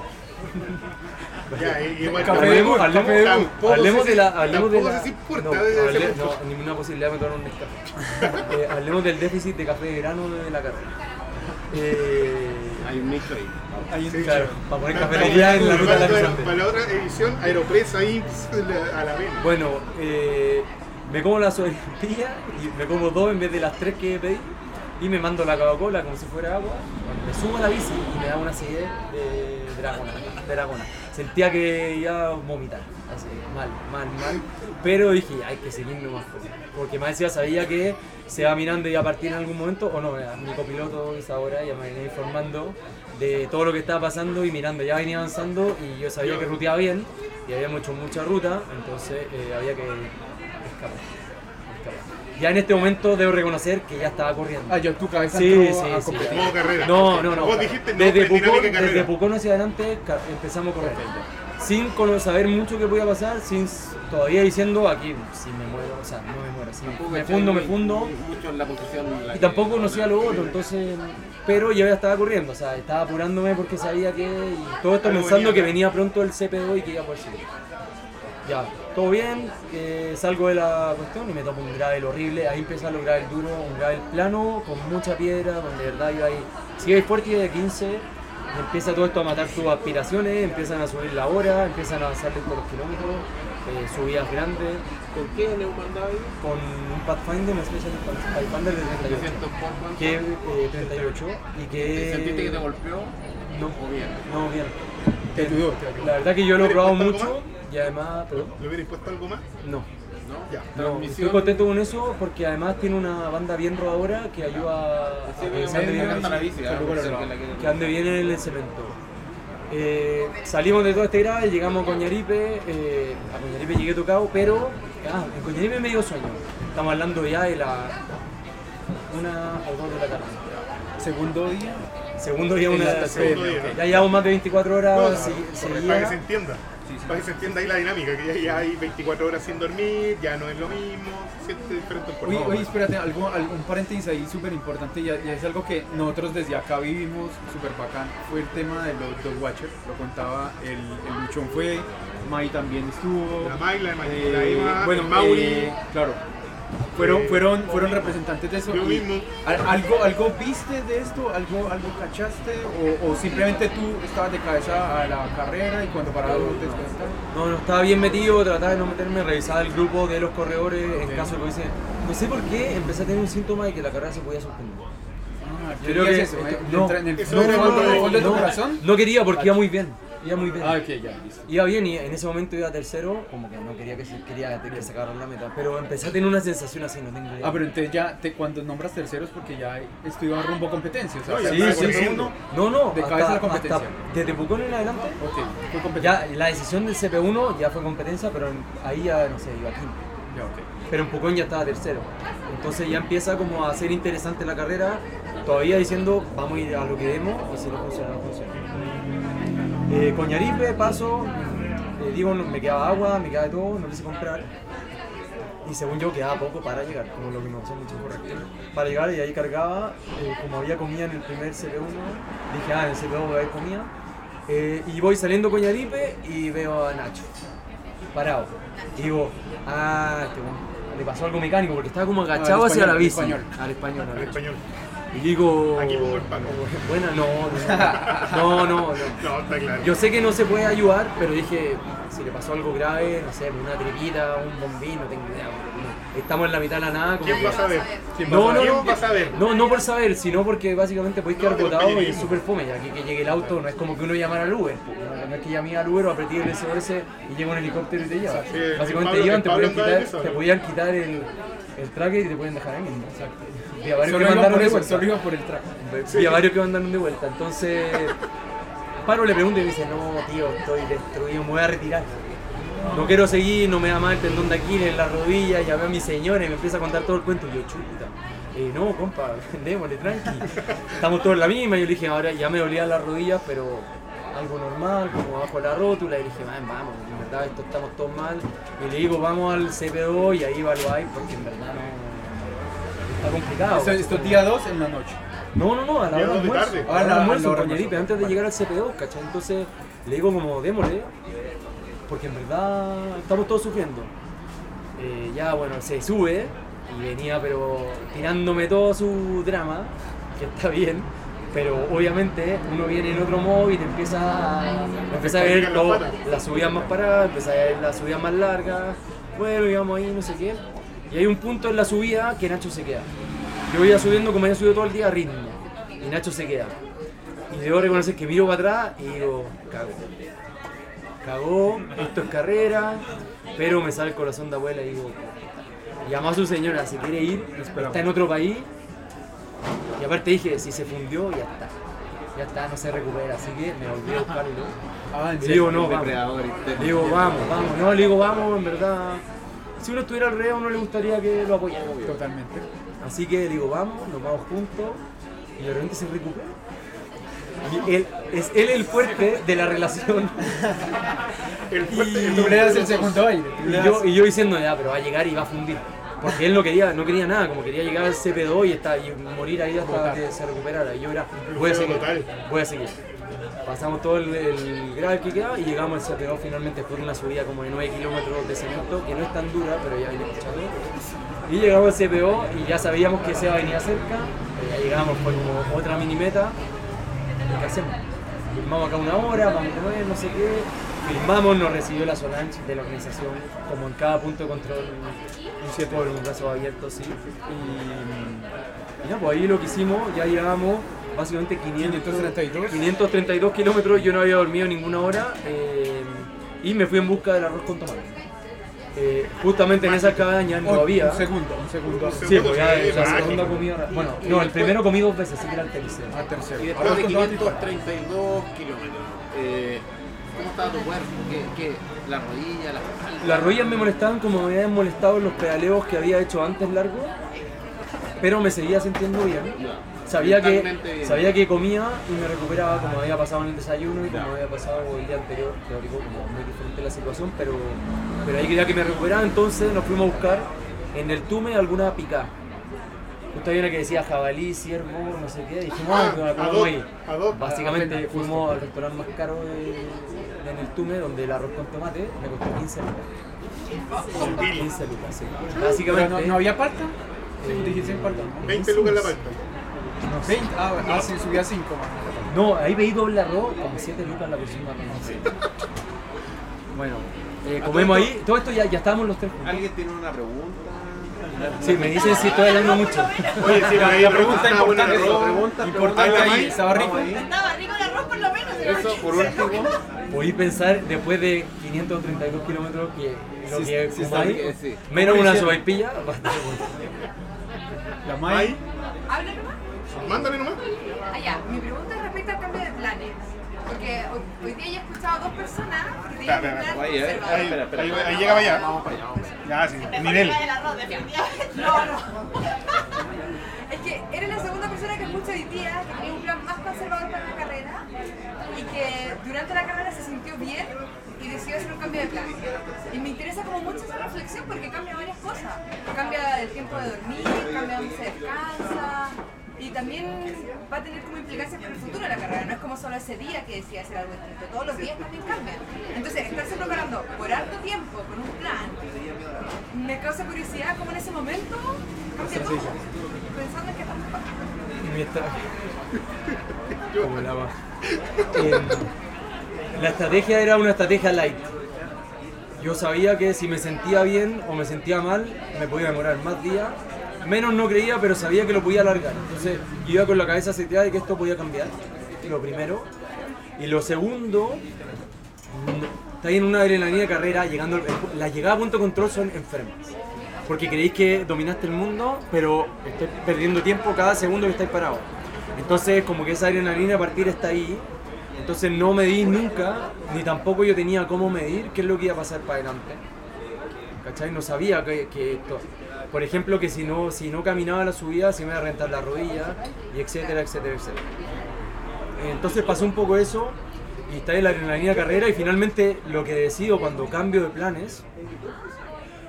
<laughs> Ya, igual Café de hablemos, café hablemos de la. Hablemos de la importa, no, hable- no, ninguna posibilidad de tomar un Nescafé. <laughs> Eh, hablemos del déficit de café de grano de la carrera. Eh, Hay un nicho ahí. Ahí Sí. claro, para poner cafetería en la ruta de la Para- la otra edición, Aeropress <laughs> ahí a la vena. Bueno, eh, me como la sopaipilla y me como dos en vez de las tres que pedí y me mando la Coca-Cola como si fuera agua. Me subo a la bici y me da una acidez de dragona, dragona. Sentía que iba a vomitar, así, mal, mal, mal. Pero dije, hay que seguir nomás. Porque más decía, sabía que se va mirando y a partir en algún momento, o no, era mi copiloto Isadora ya me venía informando de todo lo que estaba pasando y mirando, ya venía avanzando y yo sabía que ruteaba bien y habíamos hecho mucha ruta, entonces eh, había que Ya en este momento debo reconocer que ya estaba corriendo. Ah, yo tu cabeza Sí, sí, a sí. competir. Modo carrera. No, no, no. Vos dijiste no, desde, Pucón, desde Pucón hacia adelante empezamos a correr. Sin saber mucho qué podía pasar, sin todavía diciendo aquí si me muero, o sea, no me muero, si Tampoco me fundo, me muy- fundo. Mucho en la posición. en la Y que- tampoco conocía lo otro, entonces. Pero yo ya estaba corriendo, o sea, estaba apurándome porque sabía que. Y todo esto pensando venía que venía pronto el CP2 y que iba a poder seguir. Ya, todo bien, eh, salgo de la cuestión y me tomo un gravel horrible. Ahí empieza a lograr el duro, un gravel plano, con mucha piedra, donde de verdad iba ahí. Si vais fuerte de 15, y empieza todo esto a matar tus aspiraciones, empiezan a subir la hora, empiezan a avanzar lento los kilómetros, eh, subidas grandes, ¿Con qué neumático con un Pathfinder, una especie de Pathfinder de 38 300 por cuánto? que eh, 38 y que ¿Sentiste que te golpeó? no, ¿O bien? no bien Te ayudó. la verdad que yo lo he ¿Le probado mucho y además perdón, ¿Le hubierais puesto algo más? no ¿No? Ya. no, estoy contento con eso porque además tiene una banda bien rodadora que ayuda a Sí, que ande bien, que bien en el cemento Eh, salimos de todo este grave, llegamos a Coñaripe, eh, a Coñaripe llegué tocado, pero ah, en Coñaripe me dio sueño. Estamos hablando ya de la una o dos de la tarde. Segundo día. Segundo día, una de. Ya llevamos más de 24 horas No, segui- para que se Para que se entienda ahí la dinámica, que ya, ya hay 24 horas sin dormir, ya no es lo mismo, se siente diferente el cuerpo. Oye, oye, espérate, algo, un paréntesis ahí súper importante y, y es algo que nosotros desde acá vivimos súper bacán. Fue el tema de los dos Watchers, lo contaba el, el Luchón fue, Mai también estuvo. La Mai, la eh, bueno, Mauri. eh, claro. Fueron, fueron, fueron representantes de eso. yo mismo. ¿al- ¿Algo, ¿Algo viste de esto? ¿Algo, algo cachaste? O, o simplemente tú estabas de cabeza a la carrera y cuando parabas no te? No, no, estaba bien metido, trataba de no meterme, revisaba el grupo de los corredores en caso de que hubiese... No sé por qué empecé a tener un síntoma de que la carrera se podía suspender. Ah, Yo creo ¿qué que es eso? esto- ¿eh? no, en el no, de tu corazón? No quería porque iba muy bien, iba muy bien. Ah, ok, ya. Iba bien y en ese momento iba tercero, como que no quería que se quería que sacaran la meta, pero empecé a tener una sensación así, no tengo idea. Ah, pero entonces ya te, cuando nombras terceros porque ya esto iba rumbo a competencia. O sea, No, ya ya sí, sí, sí. No, no, De hasta- cabeza a la hasta competencia. desde Pucón en adelante. Ok, fue competencia. Ya la decisión del CP1 ya fue competencia, pero en- ahí ya no sé, iba quinto. Ya, ok. Pero en Pucón ya estaba tercero. Entonces ya empieza como a ser interesante la carrera, todavía diciendo vamos a ir a lo que demos y si no funciona, no funciona. Eh, Coñaripe, paso, eh, digo, no- me quedaba agua, me quedaba de todo, no quise comprar. Y según yo quedaba poco para llegar, como lo que me pasó mucho correcto. Para llegar y ahí cargaba, eh, como había comida en el primer CP1, dije, ah, en el CP2 voy a haber comida. Eh, y voy saliendo Coñaripe y veo a Nacho, parado. Y digo, ah, este weón, le pasó algo mecánico porque estaba como agachado al hacia español, la al bici. español. Al español, al En Nacho. español. Y digo. Aquí pongo el palo. Buena, no, <laughs> no, no, no, no. No, está claro. Yo sé que no se puede ayudar, pero dije, si le pasó algo grave, no sé, una tripita, un bombín, no tengo idea. no. Estamos en la mitad de la nada. Como ¿Quién que- va a saber? ¿Quién va a No, no, ¿Quién no. va a saber? No, no por saber, sino porque básicamente podéis quedar botado y es súper fome, ya que, que llegue el auto, no es como que uno llamara al Uber, no, no es que llame al Uber o apreté el SOS y llega un helicóptero y te lleva. Sí, básicamente el llevan, te, Pablo podían quitar, eso, te podían quitar el, el tracker y te pueden dejar ahí mismo. Exacto. Vi a varios que mandaron de vuelta. solo iba por el track. Vi a varios que mandaron de vuelta, entonces paro, le pregunto y me dice, no tío, estoy destruido, me voy a retirar. No quiero seguir, no me da mal el tendón de Aquiles en la rodilla, llamé a mi señora y me empieza a contar todo el cuento. Y yo, chuta, eh, no, compa, <laughs> démosle tranqui. Estamos todos en la misma. Y yo le dije, ahora ya me dolían las rodillas, pero algo normal, como bajo la rótula. Y le dije, "Man, vamos, en verdad esto estamos todos mal. Y le digo, vamos al CPO y ahí evaluáis, porque en verdad no. Está complicado. Esto, esto es día 2 en la noche. No, no, no, a la hora de del almuerzo. tarde. A la hora del antes de Vale. llegar al CP2, ¿cachai? Entonces le digo como, démosle, porque en verdad estamos todos sufriendo. Eh, ya, bueno, se sube y venía, pero tirándome todo su drama, que está bien. Pero obviamente uno viene en otro modo y te empieza a, empieza a ver las subidas más paradas, empieza a ver las subidas más largas. Bueno, íbamos ahí, no sé qué. Y hay un punto en la subida que Nacho se queda. Yo iba subiendo como había subido todo el día a ritmo. Y Nacho se queda. Y debo reconocer que miro para atrás y digo, cago. Cagó, esto es carrera, pero me sale el corazón de abuela y digo, llamó a su señora, se quiere ir, está en otro país. Y aparte dije, si se fundió, ya está. Ya está, no se recupera. Así que me volví a buscarlo. Ah, digo, no, vamos. digo, vamos, vamos. No, le digo, vamos, en verdad. Si uno estuviera al revés, a uno le gustaría que lo apoyara. Totalmente. Así que digo, vamos, nos vamos juntos. Y de repente se recupera. Y él, es él el fuerte de la relación. <laughs> El fuerte, el Tú le das el segundo aire. Y yo, y yo diciendo, ya, pero va a llegar y va a fundir. Porque él no quería, no quería nada, como quería llegar al CP2 y, está, y morir ahí hasta que se recuperara. Y yo era, voy a seguir, voy a seguir. Pasamos todo el, el grave que quedaba y llegamos al CP2 finalmente después de una subida como de 9 kilómetros de cemento, que no es tan dura, pero ya venía escuchando. Y llegamos al CPO y ya sabíamos que Seba venía cerca, ya llegamos, como otra mini meta. ¿Qué hacemos? Filmamos acá una hora, vamos a comer, no sé qué. Filmamos, nos recibió la Solange de la organización, como en cada punto de control, un siete por un brazo abierto, sí. Y, y ya, pues ahí lo que hicimos, ya llegábamos básicamente 500, 532. 532 kilómetros, yo no había dormido ninguna hora eh, y me fui en busca del arroz con tomate. Eh, justamente en esa cabaña no había. Un segundo, un segundo. Sí, pues ya Sí, la segunda comida. Bueno, no, el primero comí dos veces, así que era el tercero. Ah, tercero. Y después de con tomate y pan. 532 kilómetros, eh, ¿cómo estaba tu cuerpo? ¿Qué, qué? ¿La rodilla, la espalda? Las rodillas me molestaban como me habían molestado los pedaleos que había hecho antes largo. pero me seguía sintiendo bien. Sabía que, bien. sabía que comía y me recuperaba como había pasado en el desayuno y como había pasado el día anterior, teórico, como muy diferente la situación, pero, pero ahí quería que me recuperara, entonces nos fuimos a buscar en el Tume alguna pica. Justo había una que decía jabalí, ciervo, no sé qué, y dijimos, Ah, ahí. ad hoc. Básicamente fuimos al restaurante más caro de, de en el Tume, donde el arroz con tomate me costó 15 lucas. 15 lucas, sí. Básicamente, no, no había palta. Sí, dijiste palta. ¿no? 20 lucas la palta. 20. Ah, bueno, ah, sí, subía 5 más. No, ahí pedí doble arroz, como 7 lucas la próxima <laughs> Bueno, eh, comemos ahí. Todo esto ya, ya estábamos los tres juntos. ¿Alguien tiene una pregunta? Sí, me dicen si estoy hablando mucho. <laughs> Oye, sí, La, la me pregunta importante, arroz. pregunta, importante ahí, ¿estaba rico? Estaba rico el arroz por lo menos. Eso por último. Podéis pensar después de 532 kilómetros que lo Sí, que sí, comáis, sí, menos ¿Cómo una sopaipilla, bastante bueno. La Mai. Ahí, Habla nomás. Mándale nomás. Allá, mi pregunta es respecto al cambio de planes. Porque hoy, hoy día ya he escuchado a dos personas que Espera, tenían un espera, plan Ahí, eh. conservador. Ahí, Espera, espera, ahí, ahí llegaba ya. Vamos para allá, vamos para allá. Ya, sí, nivel. No, no. <laughs> Es que eres la segunda persona que escucho hoy día que tenía un plan más conservador para la carrera y que durante la carrera se sintió bien y decidió hacer un cambio de plan. Y me interesa como mucho esa reflexión porque cambia varias cosas. Cambia el tiempo de dormir, cambia dónde se descansa. Y también va a tener como implicancias para el futuro de la carrera. No es como solo ese día que decía hacer algo distinto. Todos los días también cambian. Entonces, estarse preparando por harto tiempo con un plan me causa curiosidad cómo en ese momento cambia todo. Pensando en que estra- Como la. Eh, la estrategia era una estrategia light. Yo sabía que si me sentía bien o me sentía mal, me podía demorar más días. Menos no creía, pero sabía que lo podía alargar. Entonces iba con la cabeza seteada de que esto podía cambiar. Lo primero. Y lo segundo, está en una adrenalina de carrera, llegando, la llegada a punto de control son enfermas. Porque creéis que dominaste el mundo, pero estáis perdiendo tiempo cada segundo que estáis parados. Entonces, como que esa adrenalina a partir está ahí. Entonces, no medís nunca, ni tampoco yo tenía cómo medir qué es lo que iba a pasar para adelante. ¿Cachai? No sabía que, que esto. Por ejemplo, que si no, si no caminaba la subida, se me iba a rentar la rodilla, y etcétera, etcétera, etcétera. Entonces pasó un poco eso y está en la adrenalina carrera y finalmente lo que decido cuando cambio de planes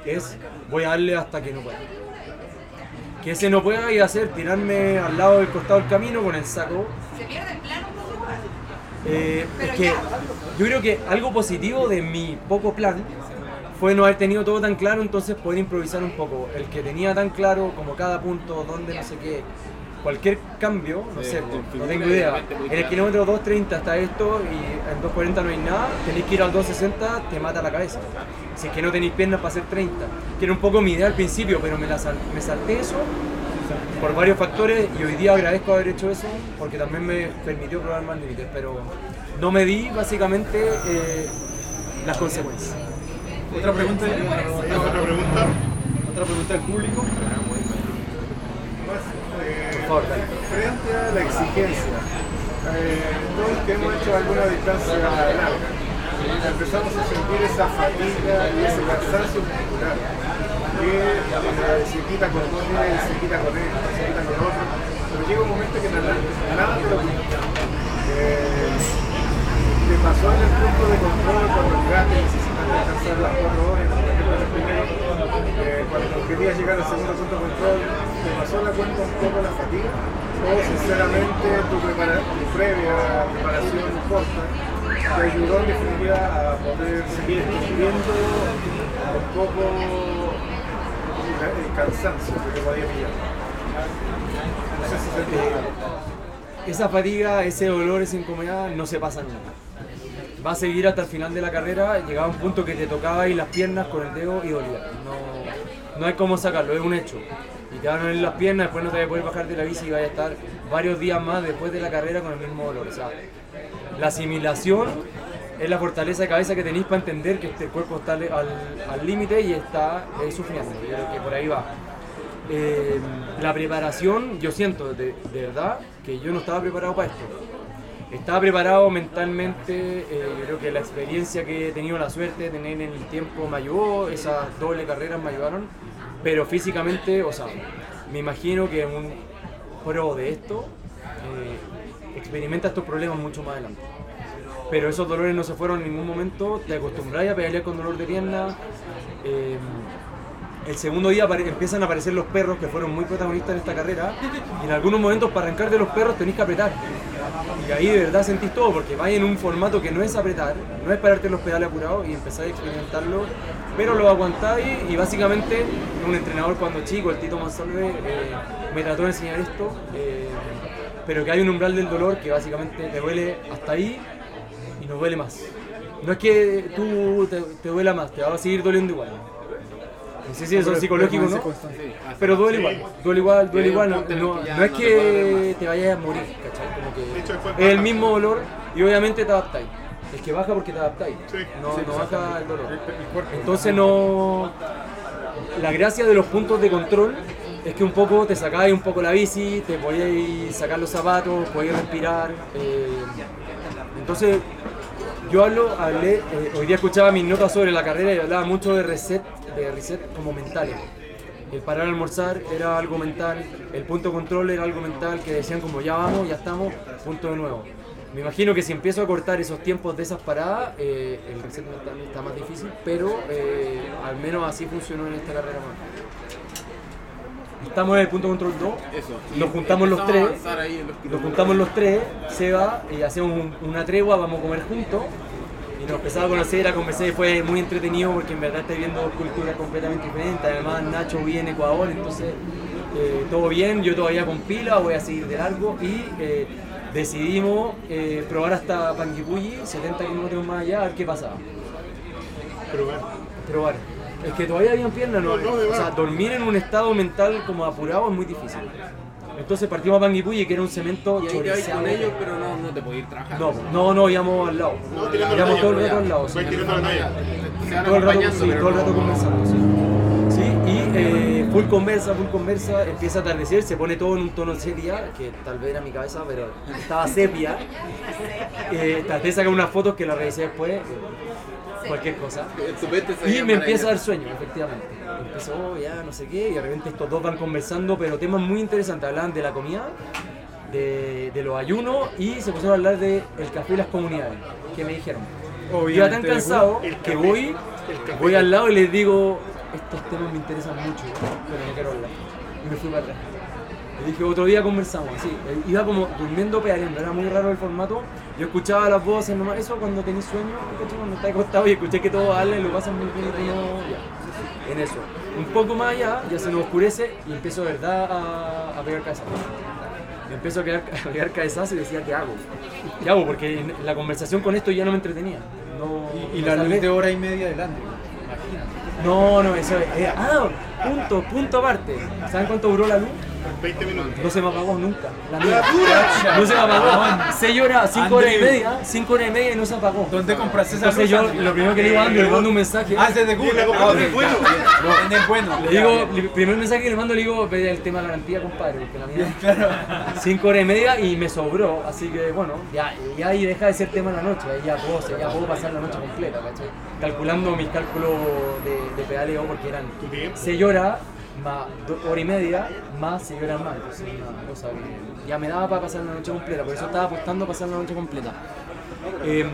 es voy a darle hasta que no pueda. Que ese no pueda y hacer tirarme al lado del costado del camino con el saco. Se pierde el plan un poco igual. Eh, es que yo creo que algo positivo de mi poco plan fue no haber tenido todo tan claro, entonces poder improvisar un poco. El que tenía tan claro como cada punto, dónde no sé qué, cualquier cambio, no Sí, sé, te no tengo idea. En el kilómetro 2.30 está esto y en 2.40 no hay nada, tenéis que ir al 2.60, te mata la cabeza. Si es que no tenéis piernas para hacer 30. Que era un poco mi idea al principio, pero me, la sal- me salté eso por varios factores y hoy día agradezco haber hecho eso porque también me permitió probar más límites, pero no me di básicamente eh, las consecuencias. Otra pregunta. Otra pregunta. Otra pregunta del público. Por favor, dale. Frente a la exigencia, eh, todos que hemos hecho alguna distancia larga, empezamos a sentir esa fatiga y ese cansancio muscular que eh, se quita con uno, se quita con esto, se quita con otro, pero llega un momento que nada, nada te lo quita. Eh, te pasó en el punto de control cuando llegaste descansar las cuatro horas, el primero, eh, cuando querías llegar al segundo punto de control, ¿te pasó la cuenta un poco la fatiga? ¿O sinceramente tu, prepara- tu previa preparación corta te ayudó en definitiva a poder seguir subiendo un poco el cansancio que te podía pillar? No sé. Esa fatiga, ese dolor, esa incomodidad no se pasa nunca. Va a seguir hasta el final de la carrera, llegaba un punto que te tocaba ir las piernas con el dedo y dolía. No, no hay cómo sacarlo, es un hecho. Y te van a doler las piernas, después no te vas a poder bajar de la bici y vas a estar varios días más después de la carrera con el mismo dolor. O sea, la asimilación es la fortaleza de cabeza que tenéis para entender que este cuerpo está al límite y está eh, sufriendo. Yo creo que por ahí va. Eh, la preparación, yo siento de verdad que yo no estaba preparado para esto. Estaba preparado mentalmente, eh, yo creo que la experiencia que he tenido la suerte de tener en el tiempo me ayudó, esas doble carreras me ayudaron, pero físicamente, o sea, me imagino que un pro de esto eh, experimenta estos problemas mucho más adelante. Pero esos dolores no se fueron en ningún momento, te acostumbras a pelear con dolor de pierna. eh, el segundo día empiezan a aparecer los perros que fueron muy protagonistas en esta carrera y en algunos momentos para arrancar de los perros tenéis que apretar. Y ahí de verdad sentís todo porque vais en un formato que no es apretar, no es pararte los pedales apurados y empezáis a experimentarlo, pero lo aguantáis y básicamente un entrenador cuando chico, el Tito Monsalve, eh, me trató de enseñar esto, eh, pero que hay un umbral del dolor que básicamente te duele hasta ahí y no duele más. No es que tú te, te duela más, te va a seguir doliendo igual. No sé si eso es psicológico no, pero duele igual, duele igual, duele Sí, igual. No, no- es que te vayas a morir, ¿cachai? Como que es el mismo dolor y obviamente te adaptáis. Es que baja porque te adaptáis, Sí. no, Sí, no baja el dolor. Entonces no... La gracia de los puntos de control es que un poco te sacáis un poco la bici, te podíais sacar los zapatos, podíais respirar. eh, entonces yo hablo, hablé, eh, hoy día escuchaba mis notas sobre la carrera y hablaba mucho de reset, de reset como mentales. El parar a almorzar era algo mental, el punto control era algo mental, que decían como ya vamos, ya estamos, punto de nuevo. Me imagino que si empiezo a cortar esos tiempos de esas paradas, eh, el reset está más difícil, pero eh, al menos así funcionó en esta carrera. más. Estamos en el punto control 2, Eso. Nos juntamos los tres. nos juntamos los tres, Seba, y hacemos un- una tregua, vamos a comer juntos. Y nos empezamos a conocer, a conversar y fue muy entretenido porque en verdad estoy viendo dos culturas completamente diferentes. Además, Nacho vive en Ecuador, entonces eh, todo bien. Yo todavía con pila, voy a seguir de largo y eh, decidimos eh, probar hasta Panguipulli, 70 kilómetros más allá, a ver qué pasaba. Probar. Probar. Es que todavía había piernas, no, o sea, dormir en un estado mental como apurado es muy difícil. Entonces partimos a Panguipulli, que era un cemento Y ahí te vais choriceado. con ellos, pero no, no te ir. No, no, no, íbamos al lado. No, íbamos todo el rato al lado. sí. Todo el rato, acompañando, sí, pero todo el rato no- conversando, sí. Sí, y eh, full conversa, full conversa, empieza a atardecer, se pone todo en un tono sepia, que tal vez era mi cabeza, pero estaba sepia. <laughs> Eh, traté de sacar unas fotos que las revisé después, cualquier cosa. Y me empieza a dar sueño, efectivamente. Empezó "Oh, ya no sé qué, y de repente estos dos van conversando, pero temas muy interesantes. Hablaban de la comida, de, de los ayunos y se pusieron a hablar del café y las comunidades. que me dijeron? Obviamente, Iba tan cansado el que café, voy, el voy al lado y les digo, estos temas me interesan mucho, pero no quiero hablar. Y me fui para atrás. Le dije, otro día conversamos, así. Iba como durmiendo pedaleando, era muy raro el formato. Yo escuchaba las voces nomás, eso cuando tenés sueño, cuando estás acostado y escuché que todos hablan, lo pasan muy bien y ya. En eso. Un poco más allá, ya se nos oscurece y empiezo de verdad a, a pegar cabezazos. Me empiezo a, quedar, <laughs> a pegar cabezazos y decía, ¿qué hago? ¿Qué hago? Porque en la conversación con esto ya no me entretenía. No, Y, y no la luz de hora y media delante. Imagínate. No, no, eso es. eh, ah, punto, punto aparte. ¿Saben cuánto duró la luz? 20 minutos. No se me apagó nunca. La mía. No se me apagó. 6 horas, 5 horas y media. 5 horas y media y no se apagó. ¿Dónde compraste esa Entonces luz, yo lo primero que le digo a Andrew, le mando un mensaje. Ah, desde Google. En el bueno. En el bueno. Le digo, el primer mensaje que le mando le digo, ve el tema garantía, compadre, porque la mía <laughs> 5 horas y media y me sobró, así que bueno, ya, ya ahí deja de ser tema en la noche, ahí ya puedo, ya puedo pasar la noche completa, ¿cachai? Calculando mis cálculos de, de pedaleo porque eran Tu tiempo. 6 horas más 2 horas y media más 6 horas más, entonces una cosa que ya me daba para pasar la noche completa, por eso estaba apostando a pasar la noche completa. Em,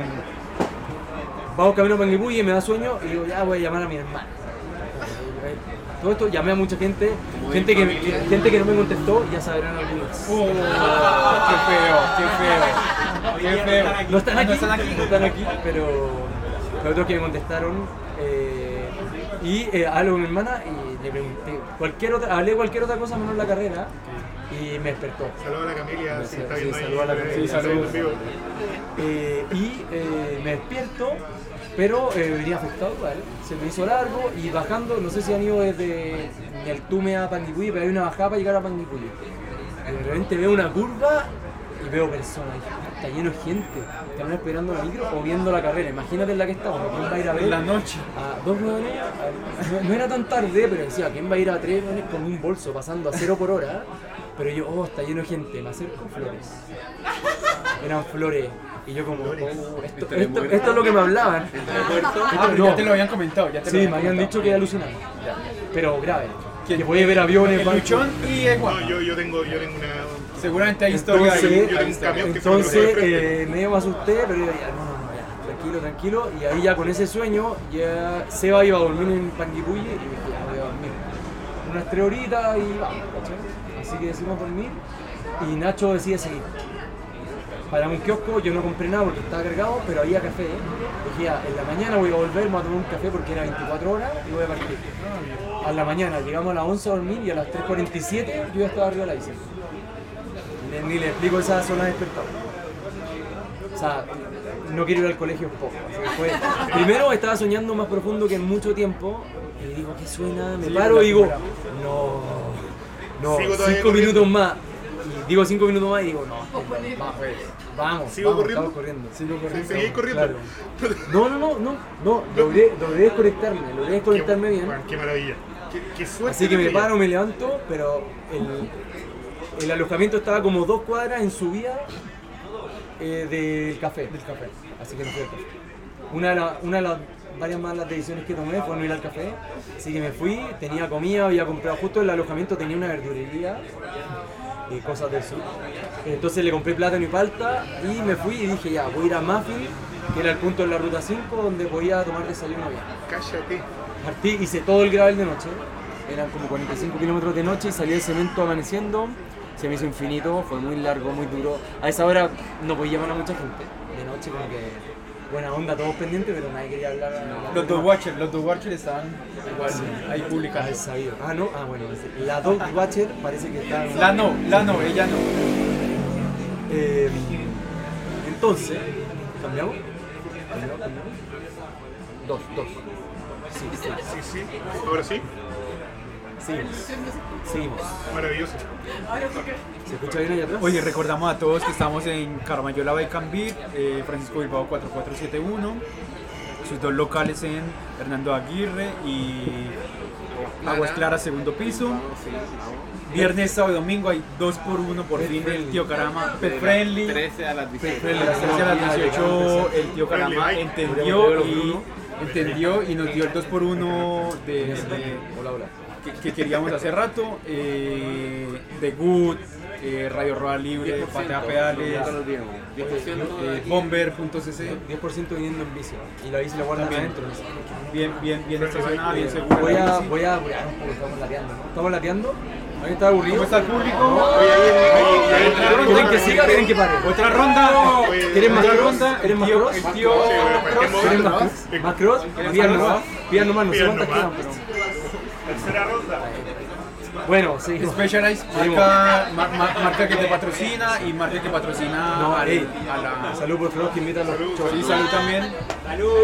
vamos camino a Panguipulli y me da sueño y digo, ya voy a llamar a mi hermano. Todo esto llamé a mucha gente, gente que, que- gente que no me contestó, ya sabrán algunos. Oh, qué feo, qué feo. Qué feo. No están Ah, aquí, no están aquí. no están aquí, pero, pero otros que me contestaron. eh, y eh, hablo con mi hermana y le pregunté, cualquier otra, hablé cualquier otra cosa menos la carrera y me despertó. Saludos a la Camelia, si Sí, sí, ahí. saludos a la Camelia. en vivo. Eh, y eh, me despierto, pero eh, venía afectado igual. Se me hizo largo y bajando, no sé si han ido desde el Tume a Panguipulli, pero hay una bajada para llegar a Panguipulli. De repente veo una curva y veo personas. "Ah, está lleno de gente. Están esperando la micro o viendo la carrera. Imagínate en la que estamos. ¿Quién va a ir a ver? En la noche. A dos hueones, a- no, no era tan tarde, pero decía, ¿quién va a ir a tres hueones con un bolso pasando a cero por hora? Pero yo, oh, está lleno de gente, me acerco flores. Eran flores. Y yo como, oh, esto, esto, esto es lo que me hablaban. Ah, pero No. ya te lo habían comentado. Ya te lo Sí, habían me habían dicho que era alucinante. Pero grave. que puede ver aviones, el. Luchón y el No, yo, yo tengo, yo tengo una. Seguramente hay historia Entonces, ahí. hay historia. me Entonces, frente. eh, medio me asusté, pero yo ya, no, no, no, ya, tranquilo, tranquilo. Y ahí ya con ese sueño, ya Seba iba a dormir en Panguipulli y dije, ya voy a dormir. Unas tres horitas y vamos, ¿cachai? Así que decidimos dormir y Nacho decide seguir. Para un kiosco yo no compré nada porque estaba cargado, pero había café. Dije, en la mañana voy a volver, me voy a tomar un café porque era 24 horas y voy a partir. A la mañana llegamos a las 11 a dormir y a las 3.47 yo ya estaba arriba de la bici. Ni, le explico esa zona de despertado. O sea, no quiero ir al colegio es poco. así que fue- Primero estaba soñando más profundo que en mucho tiempo. Y digo, ¿qué suena? Me paro y digo, no, no, cinco minutos más. Y digo cinco minutos más y digo, no, vamos, vamos, ¿Sigo vamos, corriendo? corriendo. Sigo corriendo. ¿Seguís corriendo? Claro. <laughs> No, no, no, no, no, logré, logré desconectarme, logré desconectarme Qué- bien. Qué maravilla. Qué, qué suerte. Así que me paro, me levanto, pero el, el alojamiento estaba como dos cuadras en subida eh, del café. Del café. Así que no fui al café. Una de, la- una de las varias malas decisiones que tomé fue no ir al café. Así que me fui, tenía comida, había comprado justo el alojamiento, tenía una verdurería y cosas del sur. Entonces le compré plátano y palta y me fui y dije ya, voy a ir a Muffin, que era el punto de la ruta 5 donde podía tomar desayuno bien. Cállate. Partí, hice todo el gravel de noche, eran como 45 kilómetros de noche y salí del cemento amaneciendo, se me hizo infinito, fue muy largo, muy duro. A esa hora no podía llamar a mucha gente, de noche como que buena onda, todos pendientes, pero nadie quería hablar. Los dos Watchers, los dos Watchers estaban igual ahí Ah, publicados. es sabido. Ah, no, ah, bueno, la Dog <laughs> Watcher parece que está... La no, la no, ella no. Eh, entonces, ¿cambiamos? ¿Cambiamos? ¿Cambiamos? Dos, dos. Sí, sí. Sí, sí. Ahora sí. Seguimos. Seguimos. Maravilloso. ¿Se escucha bien allá atrás? Oye, recordamos a todos que estamos en Carmayola Bay Cambir, eh, Francisco Bilbao 4471, sus dos locales en Hernando Aguirre y Aguas Claras, segundo piso. Viernes, sábado y domingo hay dos por uno por fin del tío Carama, Pet Friendly. 13 a las 17. A las 13 a las 18 el tío Carama entendió y, entendió y nos dio el 2 por 1 de, de- Hola, hola. Que, que queríamos hace rato. Eh, The Good, eh, Radio Roda Libre, Patea Pedales, No lo olvidemos. 10% eh, Bomber.cc. 10% viniendo en bici. Y la bici la guardan También. adentro. Bien, bien, bien estacionada, bien segura. Voy a, voy a apurar un poco, estamos lateando. ¿no? ¿Estamos lateando? ¿Alguien está aburrido? ¿Cómo está el público? Oye, ahí, ahí, ahí, ahí, Otra ronda. ¿Quieren que siga quieren que pare? Otra ronda. ¿Quieren más cross? ronda. ¿Quieren más cross? el tío Sí, bueno, cualquier Cross. ¿Quieren momento. más cross? ¿Más cross? Pidan nomás. Pidan nomás, no sé Pidan cuántas nomás. quedan, pero... Tercera ronda. Bueno, sí. Specialized, marca, ma- ma- marca que te patrocina y marca que patrocina No, al- ey. a la... Salud por Cross que invita a los chavos. Sí, salud también.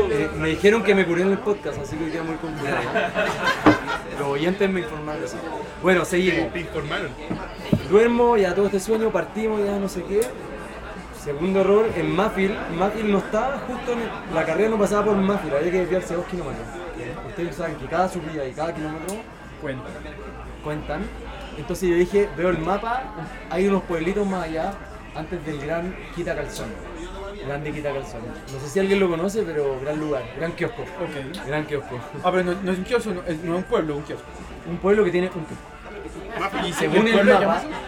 Eh, me dijeron que me curé en el podcast, así que día muy complicado. <laughs> Los oyentes me informaron así. Bueno, seguimos. Te informaron. Duermo, ya todo este sueño, partimos, ya no sé qué. Segundo error, en Mafil. Mafil no estaba justo en el- la carrera, no pasaba por Mafil, había que desviarse dos kilómetros. Ustedes saben que cada subida y cada kilómetro Cuenta. cuentan. Entonces yo dije, veo el mapa, hay unos pueblitos más allá, antes del gran Quita Calzón. Grande Quita Calzón. No sé si alguien lo conoce, pero gran lugar, gran kiosco. Ok. Gran kiosco. Ah, pero no, no es un kiosco, no es, no es un pueblo, un kiosco. Un pueblo que tiene un kiosco. Y Según ¿el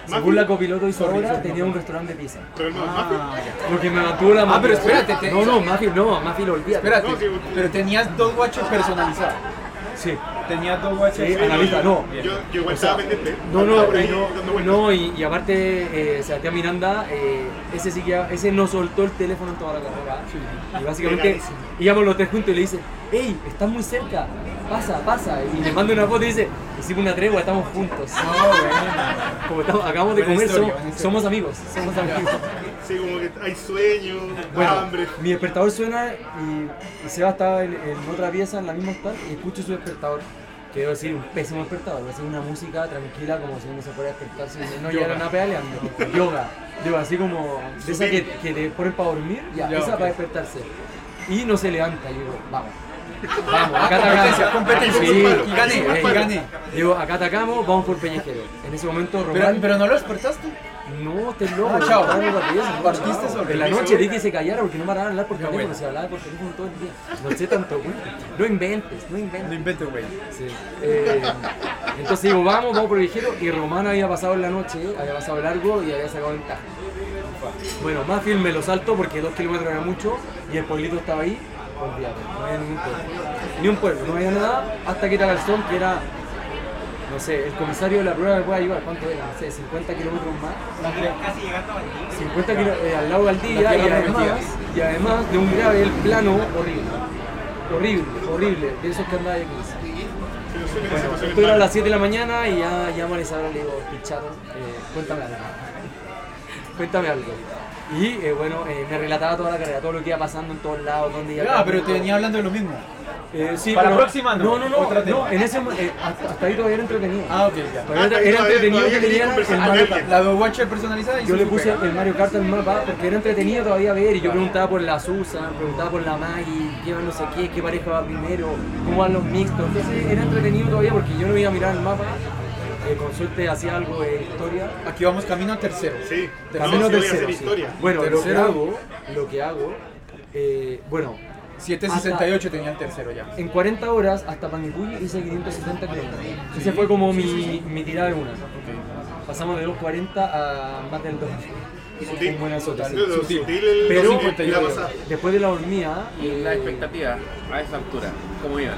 según la copiloto Sorry, Isadora, sorry, tenía un restaurante de pizza. Pero no. Ah, ya. Lo que me mantuvo la Ah, pero espérate, te- No, no, Mafia no, Mafia lo olvida. Espérate, No, sí, pero tenías dos watches personalizados. Sí. Tenías dos watches. Sí, analista, no. Yo, yo igual estaba pendiente. No, no, y no, no, y, y aparte eh, Sebastián Miranda, eh, ese sí que ese no soltó el teléfono en toda la carrera. Y básicamente íbamos los tres juntos y le dice, hey, estás muy cerca, pasa, pasa. Y le manda una foto y dice, hicimos una tregua, estamos juntos. No, <laughs> bueno. Como estamos, acabamos de Buena comer, historia, somos amigos, somos amigos. Sí, como que hay sueño, Bueno, hambre. mi despertador suena y, y Seba estaba en, en otra pieza, en la misma hostal, y escucho su despertador. Que debo decir, un pésimo despertador, debe ser una música tranquila como si uno se fuera a despertar si <laughs> no llegara nada pedaleando. Yoga. Digo, así como de esa que, que te ponen para dormir, ya, Ya, esa ok. para despertarse. Y no se levanta, y digo, vamos. <laughs> Vamos, acá Competencia, atacamos. competencia. Sí, Y gané, y gané. Digo, acá atacamos, vamos por Peñejero. En ese momento Pero, Román... pero no lo despertaste. No, te loco. Ah, chao. Partiste solo. En la noche dije que se callara porque no paraban de hablar por No, teléfono, bueno. se hablaba por teléfono todo el día. No sé tanto, güey. No inventes, no inventes. No invento, güey. Sí. Eh, entonces digo, vamos, vamos por el viejero y Román había pasado en la noche, había pasado largo y había sacado ventaja. Bueno, más film me lo salto porque dos kilómetros era mucho y el pueblito estaba ahí, olvídate, no había ningún pueblo. Ni un pueblo, no había nada hasta que era Garzón, que era, no sé, el comisario de la prueba me puede ayudar, ¿cuánto era? No sé, 50 kilómetros más. Casi llegando a Valdivia. 50 kilómetros al lado de Valdivia y además, y además de un grave el plano horrible. Horrible, horrible, de esos que andaba de 15. Bueno, esto era a las 7 de la mañana y ya llamo a Isabel y le digo, pichado, eh, cuéntame algo. <laughs> cuéntame algo. Y eh, bueno, eh, me relataba toda la carrera, todo lo que iba pasando en todos lados, dónde iba. Ah, pero te venía hablando de lo mismo. Eh, sí, Para la pero- próxima no, No, no, no, otra no, tema. en ese eh, hasta, hasta ahí todavía era entretenido. Ah, ok, ya. Todavía Ah, era, era entretenido que conversar el Mario. Kart. La do watcher personalizada y Yo le puse el Mario Kart al mapa porque era entretenido todavía ver y yo preguntaba por la Susan, preguntaba por la Maggie, qué va no sé qué, qué pareja va primero, cómo van los mixtos. Entonces era entretenido todavía porque yo no iba a mirar el mapa, eh, con suerte hacía algo de historia. Aquí vamos camino a tercero. Sí, Camino a tercero, sí. historia. Bueno, lo que Tercero. hago, lo que hago, eh, bueno, 768 tenía el tercero ya. en 40 horas hasta Panguipulli hice 570 kilómetros. Ese fue como mi, mi tirada de una. Pasamos de 240 a más del 2. <laughs> Sutil. Buena sota, sí. Sutil, Sutil. sutil el- Pero después de la dormida, Y eh, la expectativa a esa altura, ¿cómo iban?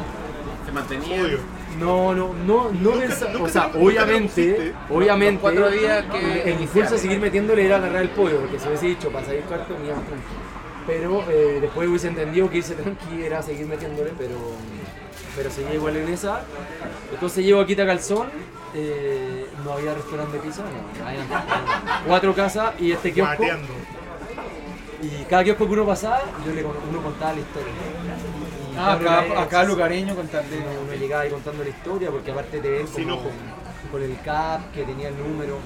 ¿Se mantenían? Obvio. No, no, no, no Nunca- pensa- nunca o sea, obviamente, obviamente, Los cuatro días que el impulso a seguir metiéndole era agarrar el podio, porque si hubiese dicho para salir cuarto, me iba. Pero eh, después hubiese entendido que irse tranqui era seguir metiéndole, pero, pero seguía igual en esa. Entonces llego a Quita Calzón, eh, no había restaurante de pizza, no, había cuatro casas y este kiosco. Y cada kiosco que uno pasaba, yo le, uno contaba la historia. Ah, acá, acá lugareño con tal de. uno, llegaba ahí contando la historia porque aparte te ven Sin como ojo. con, con el CAP que tenía el número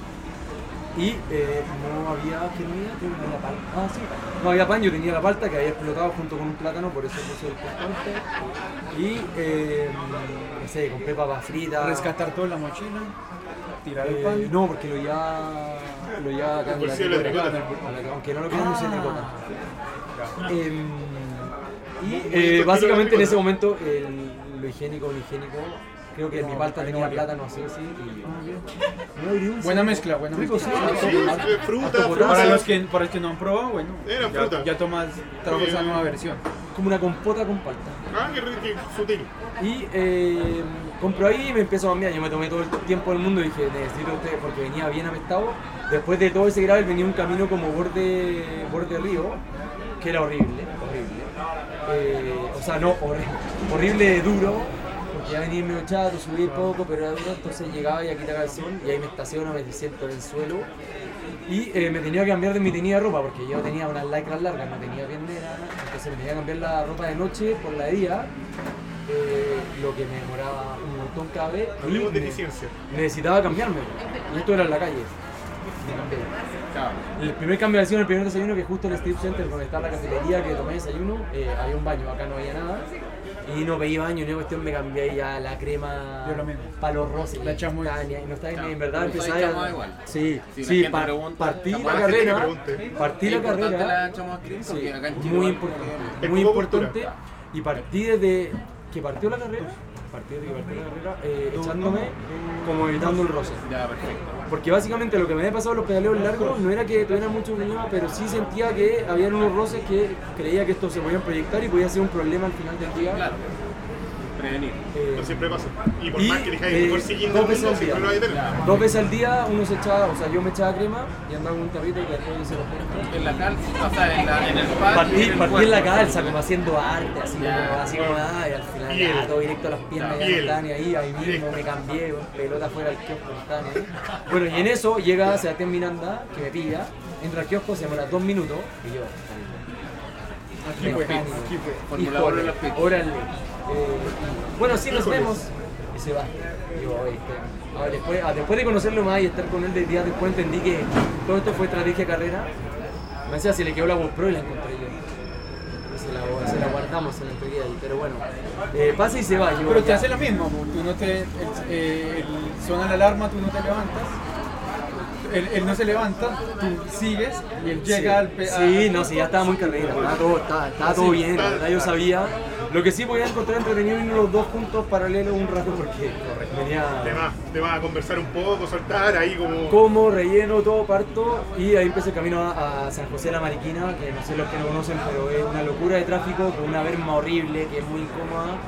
y eh, no había que no había Creo que no había palta ah sí no había pan yo tenía la palta que había explotado junto con un plátano por eso puse el constante y eh, no sé compré papas fritas Rescatar todo en la mochila. Tirar el eh, pan. no porque lo ya lo ya acá en la la tricota, tricota. aunque no lo quieran usar tricota Ah. Em, y eh, básicamente en ese momento el- lo higiénico, lo higiénico, creo que en mi No, palta no tenía plátano así así y no agridulce. Buena mezcla, buena Rico, mezcla. sí, Sí, sí. fruta. Para los que, para los que no han probado, bueno, Era ya, fruta. ya tomas, trajo esa nueva versión. como una compota con palta. Ah, qué rico, qué sutil. Y eh, compro ahí y me empiezo a cambiar. Yo me tomé todo el tiempo del mundo y dije, necesito usted, porque venía bien apestado. Después de todo ese gravel venía un camino como borde, borde río, que era horrible, horrible. Eh, o sea, no, horrible, horrible duro, porque ya venía medio chato, subí poco, pero era duro, entonces llegaba y aquí el sol y ahí me estaciono, me siento en el suelo. Y eh, me tenía que cambiar de mi tenida de ropa, porque yo tenía unas lycras largas, no tenía piernera, entonces me tenía que cambiar la ropa de noche por la de día, eh, lo que me demoraba un montón cada vez. Hablemos de eficiencia. necesitaba cambiarme. Y esto era en la calle. El primer cambio de el primer desayuno, que justo en el Strip Center, donde está la cafetería que tomé desayuno, eh, había un baño, acá no había nada. Y no veía baño, ni una cuestión, me cambié ya la crema Yo lo mismo. palos rosas. La chamoy. Y no estaba ni en verdad, empecé a... igual. Sí, sí, gente pa- pregunta, partí la carrera, partí la carrera. Sí, acá en muy importante, muy importante. Y partí desde que partió la carrera, partí desde que partió la carrera, eh, echándome como evitando el roce. Ya, perfecto. Porque básicamente lo que me había pasado los pedaleos largos no era que tuviera mucho problema, pero sí sentía que había unos roces que creía que esto se podían proyectar y podía ser un problema al final del día. Prevenir. Eh, No siempre pasa. Y por Y, más que elijáis eh, el mejor sillín dos veces mundo, al siempre día. lo. Dos veces al día uno se echaba, o sea, yo me echaba crema y andaba con un tarrito que después se lo. En la calza, o sea, en, la, en el patio. Partí, en el partí en la calza, como haciendo arte, así Ya. como, así como nada, y al final Piel. ya, todo directo a las piernas, ya no ni ahí, ahí mismo me cambié, pelota fuera del kiosco, no. Bueno, y en eso llega Sebastián Miranda, que me pilla, entra al kiosco, se demora dos minutos, y yo, Aquí fue, aquí fue. Los pits. órale. Eh, bueno, sí, nos vemos. Y se va. Digo, oye, este, ah, después, ah, después de conocerlo más y estar con él de días después entendí que todo esto fue estrategia carrera. Me decía, se le quedó la GoPro y la encontré yo. se la, se la guardamos, se la entregué ahí. Pero bueno, eh, pasa y se va. Pero te ya- hace lo mismo, tú no te, el- eh, el- suena la alarma, tú no te levantas, él, él no se levanta, tú sigues y él llega sí. al... pe- Sí, a- no, sí, ya estaba muy carrera, estaba todo, estaba, estaba todo bien, la verdad yo sabía. Lo que sí podía encontrar entretenido irnos los dos juntos paralelos un rato porque venía Te vas, te vas a conversar un poco, soltar ahí como. como, relleno, todo parto y ahí empecé el camino a, a San José de la Mariquina, que no sé los que no conocen, pero es una locura de tráfico con una berma horrible que es muy incómoda.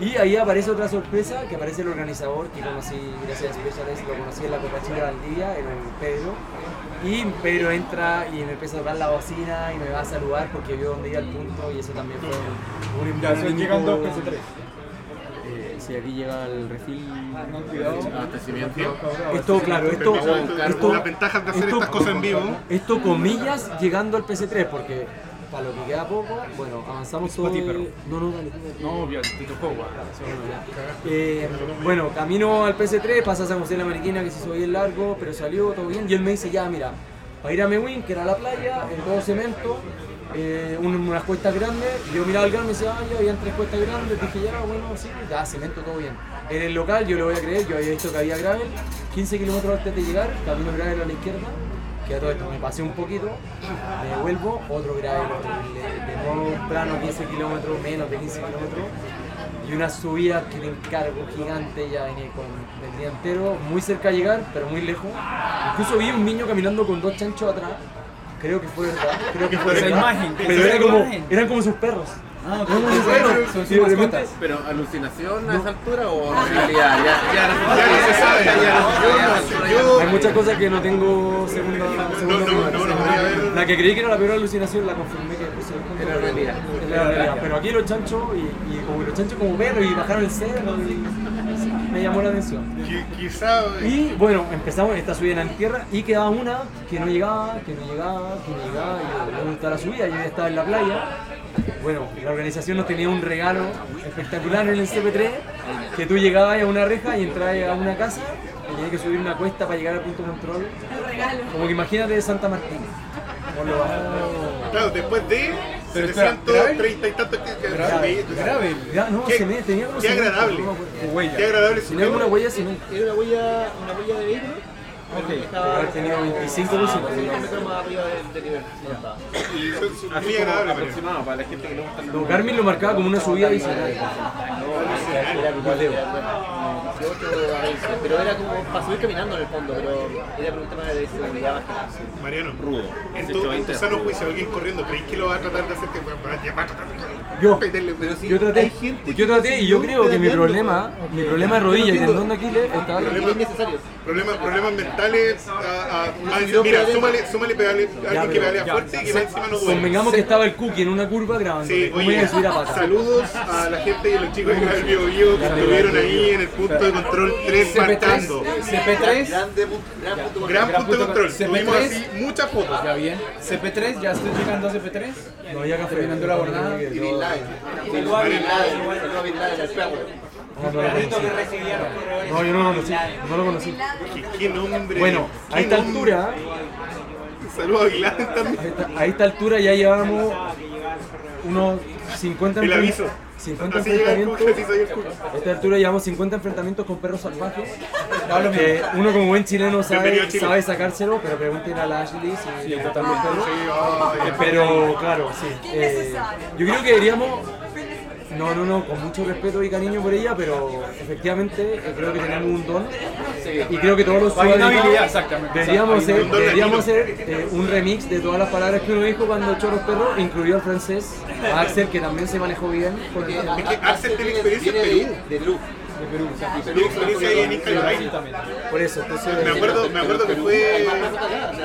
Y ahí aparece otra sorpresa, que aparece el organizador, que conocí gracias a Specialist, lo conocí en la Copa Chile Valdivia, en el Pedro. Y Pedro entra y me empieza a tocar la bocina y me va a saludar porque vio dónde iba el punto y eso también fue un llegando único- PC3. Eh, sí, aquí llega el refil. No, cuidado. Abastecimiento. Esto, claro, esto, esto- esto, las ventajas de hacer esto- estas cosas en vivo. Esto comillas llegando al PC3 porque para lo que queda poco, bueno, avanzamos todo. el-. No, no, dale. No, obvio, te tocó. Eh, bueno, camino al PC3, pasa San José de la Mariquina que se hizo bien largo, pero salió todo bien. Y él me dice, ya, mira, para ir a Mewin, que era la playa, en todo cemento, eh, un- unas cuestas grandes. Yo miraba el gran y me decía, ah, ya habían tres cuestas grandes. Dije, ya, bueno, sí, ya, cemento, todo bien. En el local, yo le voy a creer, yo había visto que había gravel, 15 kilómetros antes de llegar, camino gravel a la izquierda. Que a todo esto me pasé un poquito, me devuelvo, otro gravel horrible, de nuevo plano 15 kilómetros, menos de 15 kilómetros y una subida que te encargo gigante, ya venía con el día entero, muy cerca de llegar, pero muy lejos. Incluso vi un niño caminando con dos chanchos atrás. Creo que fue verdad, creo que fue verdad. imagen, pero era como, eran como sus perros. Ah. Son sus mascotas. Pero alucinación a esa altura o realidad, ya, ya, Ya no se sabe. Hay muchas cosas que no tengo segunda, segunda no, opinión. no, no podría haber- La que creí que era la peor alucinación la confirmé que pues, Era realidad. Era realidad. Pero aquí los chanchos y, y como los chanchos como perros y bajaron el cerro me llamó la atención. Quizá. Y bueno, empezamos esta subida en tierra y quedaba una que no llegaba, que no llegaba, que no llegaba. Y yo, ¿dónde está la subida? Yo ya estaba en la playa. Bueno, la organización nos tenía un regalo espectacular en el CP3, que tú llegabas a una reja y entrabas a una casa y tenías que subir una cuesta para llegar al punto de control. El regalo. Como que imagínate de Santa Martín. Como lo bajas. Claro, después de Pero espera, 730 y tantos que. Grave, no, Qué- tenía como qué cemento, agradable. acuerdo. Tu huella. Qué agradable Tenía una huella cemento. Era una huella, una huella de vehículo. Ok. Estaba haber tenido 25 como por ciento. 5 metros más arriba del nivel. Y muy agradable, aproximado para la gente que le gusta el No, Garmin lo marcaba como una subida adicional. Era igual, era bueno, 18 a 20, pero era como para subir caminando en el fondo, pero era por un tema de seguridad. Mariano, rudo. en 18, tu, en tu 20 sano juicio, alguien corriendo, ¿crees que lo va a tratar de hacer? va a tratar de- Yo. <laughs> meterle- Pero sí, Yo traté, hay gente yo traté y yo creo que mi problema, mi problema de rodilla y tendón de Aquiles estaba pero Problema- es necesario. Problemas, problemas mentales. A, a- a- subió mira, súmale, súmale pedale, alguien que pedalea ya, fuerte y que va encima no duele. Convengamos que estaba el cookie en una curva grabando. Sí, saludos a la gente y a los chicos de Bio Bio que estuvieron ahí en el punto de control 3 marcando. CP3, Grande punto, gran punto Gran punto de control. CP3. Tuvimos así muchas fotos. ya bien. CP3, ya estoy llegando a CP3. No, ya café. Terminando la jornada. Y Bin Laden. Saludos a Bin Laden, saludos a Bin Laden, al perro. No, no lo conocí. No, yo no lo conocí. No lo conocí. ¿Qué, qué nombre? Bueno, a esta nombre. altura, Saludos a también. a esta, a esta altura ya llevábamos unos 50 El enfren- aviso. 50 Así llega el enfrentamientos. Soy el. A esta altura llevamos 50 enfrentamientos con perros salvajes. Hablo Que uno como buen chileno sabe, Chile. sabe sacárselo, pero pregunten a la Ashley si los perros. Sí, Pero claro, sí. Eh, yo creo que deberíamos. No, no, no, con mucho respeto y cariño por ella, pero efectivamente eh, creo que tenemos un don. Y creo que todos los sudamericanos deberíamos hacer, deberíamos hacer eh, un remix de todas las palabras que uno dijo cuando echó los perros, incluido al francés, a Axel, que también se manejó bien. Porque, Es que Axel tiene experiencia en Perú. de, de Perú. De Perú, o sea, experiencia ahí en Ibai. por eso, entonces. Me acuerdo, me acuerdo que fue.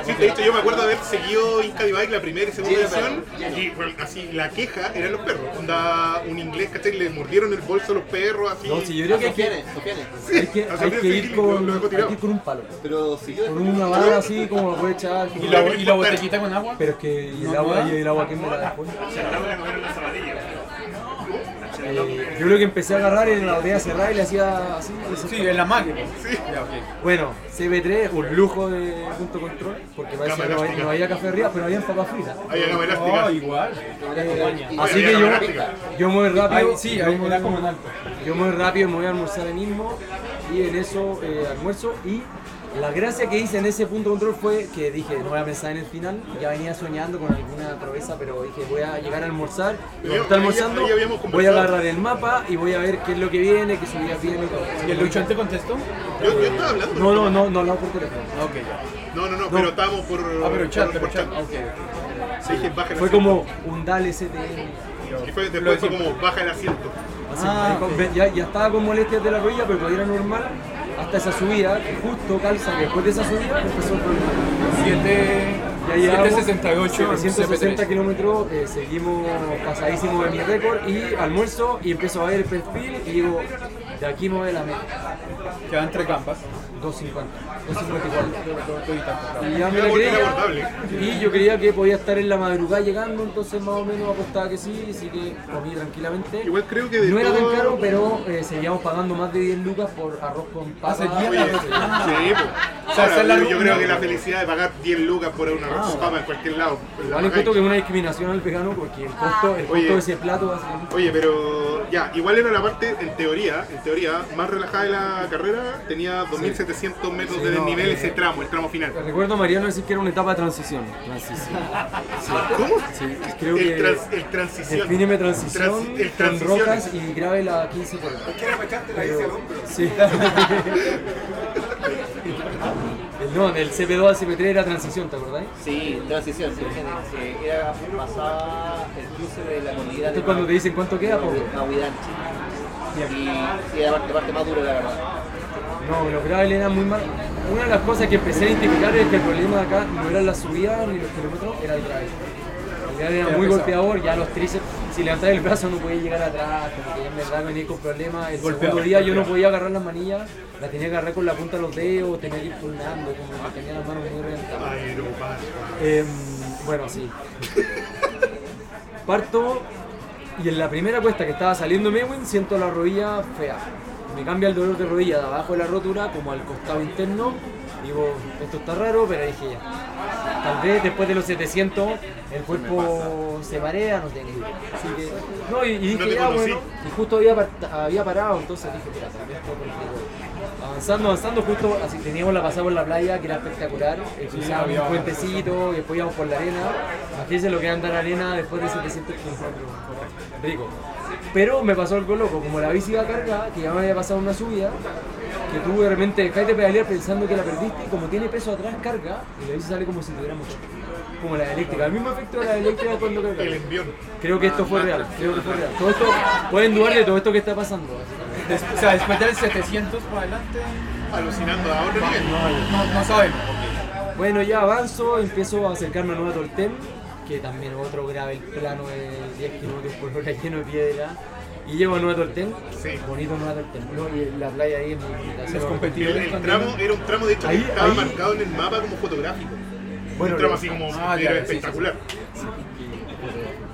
Sí, de hecho, yo me acuerdo de haber seguido Inca Bike la primera y segunda edición. Y bueno, así, la queja eran los perros. Onda, un inglés, ¿cachai? Le mordieron el bolso a los perros, así. No, si yo creo que hay que, Sofiane, Sofiane. hay que, hay que ir sí, con, hay que tirado. ir con un palo. Pero siguió Con una bala así como lo puede echar. ¿Y la, y la botellita con agua? Pero es que y el agua y el agua que me la después. Eh, yo lo que empecé a agarrar en la botella cerrada y le hacía así. Sí, en la máquina. Ya. Bueno, CB3, un lujo de punto control, porque parece que no, hay- no había café arriba, pero había papas fritas. Ahí acá elástica. Oh, igual. Eh, así había que yo, yo muy rápido, Ay, sí, yo ahí muy- como en alto. yo muy rápido me voy a almorzar ahí mismo y en eso eh, almuerzo y la gracia que hice en ese punto control fue que dije no voy a pensar en el final, ya venía soñando con alguna proeza pero dije voy a llegar a almorzar y cuando está almorzando ahí voy a agarrar el mapa y voy a ver qué es lo que viene, qué subida viene y todo. ¿Y el Luchón te contestó? Yo, yo estaba hablando. No, no, no, no, no por teléfono. Ya. No, no, no, pero estábamos por. Ah, pero chat, por- pero por chat. Sí, baja el Fue como un Dale STM. Y fue, después fue como, baja el asiento. Así, Ah, ok. ya, ya estaba con molestias de la rodilla, pero todavía era normal. Hasta esa subida, justo calza que después de esa subida empezó el problema. 7, Ya llevamos 768 760 kilómetros, eh, seguimos pasadísimos de mi récord y almuerzo y empiezo a ver el perfil y digo, de aquí me voy a la meta, Quedan tres campas. 250, 254. Y me la creía abordable. y yo creía que podía estar en la madrugada llegando, entonces más o menos apostaba que sí, así que comí tranquilamente. Igual creo que de No era tan caro, pero eh, seguíamos pagando más de 10 lucas por arroz con Ah, papa. Oye, sí, Ahora, hacer la yo, yo creo que la felicidad de pagar 10 lucas por una Ah. papa en cualquier lado. pues la Vale, encuentro que es una discriminación al vegano porque el costo, el costo Oye. de ese plato va a ser... Oye, pero ya, igual era la parte, en teoría, en teoría, más relajada de la carrera, tenía 2700 metros Sí, de no, desnivel eh, ese tramo, el tramo final. Recuerdo Mariano decir que era una etapa de transición. Transición. ¿Cómo? Sí, creo el, que trans- el transición. defíneme transición Trans- el con transición. rocas y grave la 15 por hora. Sí. <laughs> El- no, del CP2 al CP3 era transición, ¿te acordás? Sí, transición, sí, que era pasaba el cruce de la cordillera Esto es cuando te dicen cuánto queda, poco. Mahuidanchi. Y, y era la parte, parte más dura, la verdad. No, los gravel eran muy mal. Una de las cosas que empecé a identificar es que el problema de acá no era la subida ni los kilómetros, era el gravel. El gravel era Era muy pesado. golpeador, ya los tríceps, si levantabas el brazo no podías llegar atrás, como que ya en verdad venía con problemas. El segundo día yo no podía agarrar las manillas, la tenía que agarrar con la punta de los dedos, tenía que ir turnando, como que tenía las manos muy reventadas. Em, bueno, sí. Parto y en la primera cuesta que estaba saliendo Mewin siento la rodilla fea. Me cambia el dolor de rodilla de abajo de la rotura como al costado interno. Digo, esto está raro, pero dije ya. Tal vez después de los 700 el cuerpo se marea, no tengo idea. Así que, no, y, dije ya, conocí. bueno. Y justo había, había parado, entonces dije, mira, tal vez voy. Avanzando, avanzando, justo así teníamos la pasada por la playa, que era espectacular. Eh, había- un puentecito, y después íbamos por la arena. Imagínense lo que es andar arena después de 700 kilómetros. Rico. Pero me pasó algo loco, como la bici iba carga, que ya me había pasado una subida, que tú de repente dejáis de pedalear pensando que la perdiste, y como tiene peso atrás, carga, y la bici sale como si tuviera motor. Como la eléctrica, el mismo efecto de la eléctrica cuando carga. El envión. Creo que esto fue real, creo que fue real. Todo esto, pueden dudar de todo esto que está pasando. o sea, después del 700 para adelante, Alucinando a otro nivel. no, no sabemos. Bueno, ya avanzo, empiezo a acercarme a Nueva Tolten, que también otro grave el plano de 10 kilómetros por hora <laughs> lleno de piedra. Y llego a Nueva Tolten, Sí. bonito Nueva Tolten, ¿no? y la playa ahí es muy se ve- El, tramo era un tramo, de hecho, Ahí- que estaba ahí- marcado en el mapa como fotográfico. Bueno, un tramo lo- así como Ah, era ya, sí, sí, espectacular.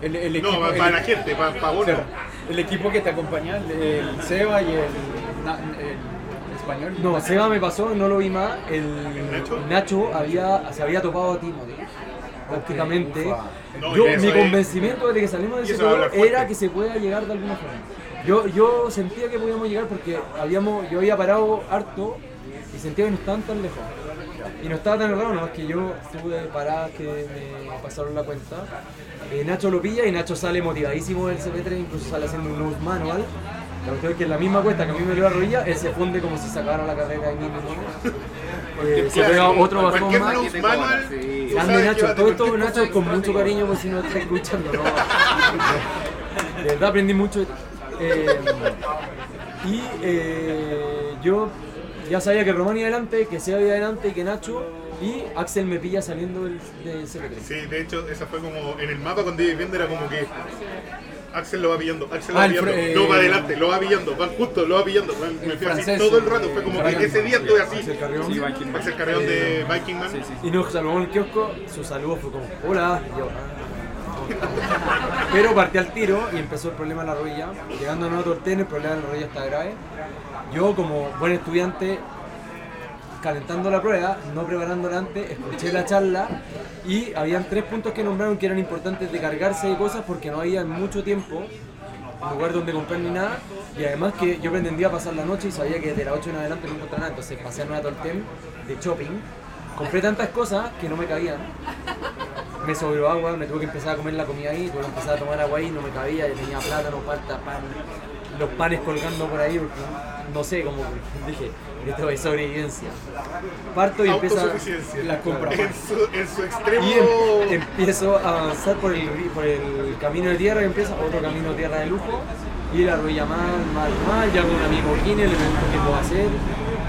El, el No, equipo, para, la gente, para, para vos o sea, no. el equipo que te acompaña, el, el Seba y el, el español. No, Seba me pasó, no lo vi más. El, Nacho? Nacho había, se había topado a Timothy. Prácticamente. yo, mi es- convencimiento desde que salimos de ese juego era que se pueda llegar de alguna forma. Yo, yo sentía que podíamos llegar porque habíamos, yo había parado harto y sentía que no estaban tan lejos. Y no estaba tan errado, no, es que yo tuve paradas que me pasaron la cuenta. Eh, Nacho lo pilla y Nacho sale motivadísimo del CP3, incluso sale haciendo un nose manual. La cuestión es que en la misma cuesta que a mí me dio la rodilla, él se funde como si sacara la carrera ahí mismo. Eh, se pega otro bajón Cualquier más. manual, Sí. Grande Nacho, todo esto Nacho con mucho cariño por si no está escuchando, ¿no? De verdad aprendí mucho. Eh, y eh, yo ya sabía que Román iba adelante, que Seba iba adelante y que Nacho. Y Axel me pilla saliendo del, del CP3. Sí, de hecho, esa fue como en el mapa cuando iba viendo era como que Axel lo va pillando, Axel lo va pillando, no va adelante, lo va pillando, van justo, lo va pillando, van- me el fui así francés, todo el rato, fue como que ese día estuve así. Axel Carrión. Sí, Viking Man. Axel Carrión de Viking Man. Sí, sí, sí. Y nos saludamos en el kiosco, su saludo fue como, hola. Y yo, ah, Pero partí al tiro y empezó el problema de la rodilla. Llegando a Nuevo Torten, el problema de la rodilla está grave. Yo, como buen estudiante, calentando la prueba, no preparándola antes, escuché la charla y habían tres puntos que nombraron que eran importantes de cargarse de cosas porque no había mucho tiempo, lugar donde comprar ni nada. Y además que yo pretendía pasar la noche y sabía que desde las 8 en adelante no encontraba nada. Entonces pasé a Nueva Torten de shopping. Compré tantas cosas que no me cabían. Me sobró agua, me tuve que empezar a comer la comida ahí, tuve que empezar a tomar agua ahí, no me cabía, yo tenía plátano, palta, pan, los panes colgando por ahí, porque no sé, como <laughs> dije, esto es sobrevivencia. Parto y empieza Autosuficiencia. La compra. En su, en su extremo. y em- empiezo a avanzar por el, por el camino de tierra y empieza otro camino de tierra de lujo y la rodilla mal, mal, mal, llamo a un amigo Kine, le pregunto qué puedo hacer,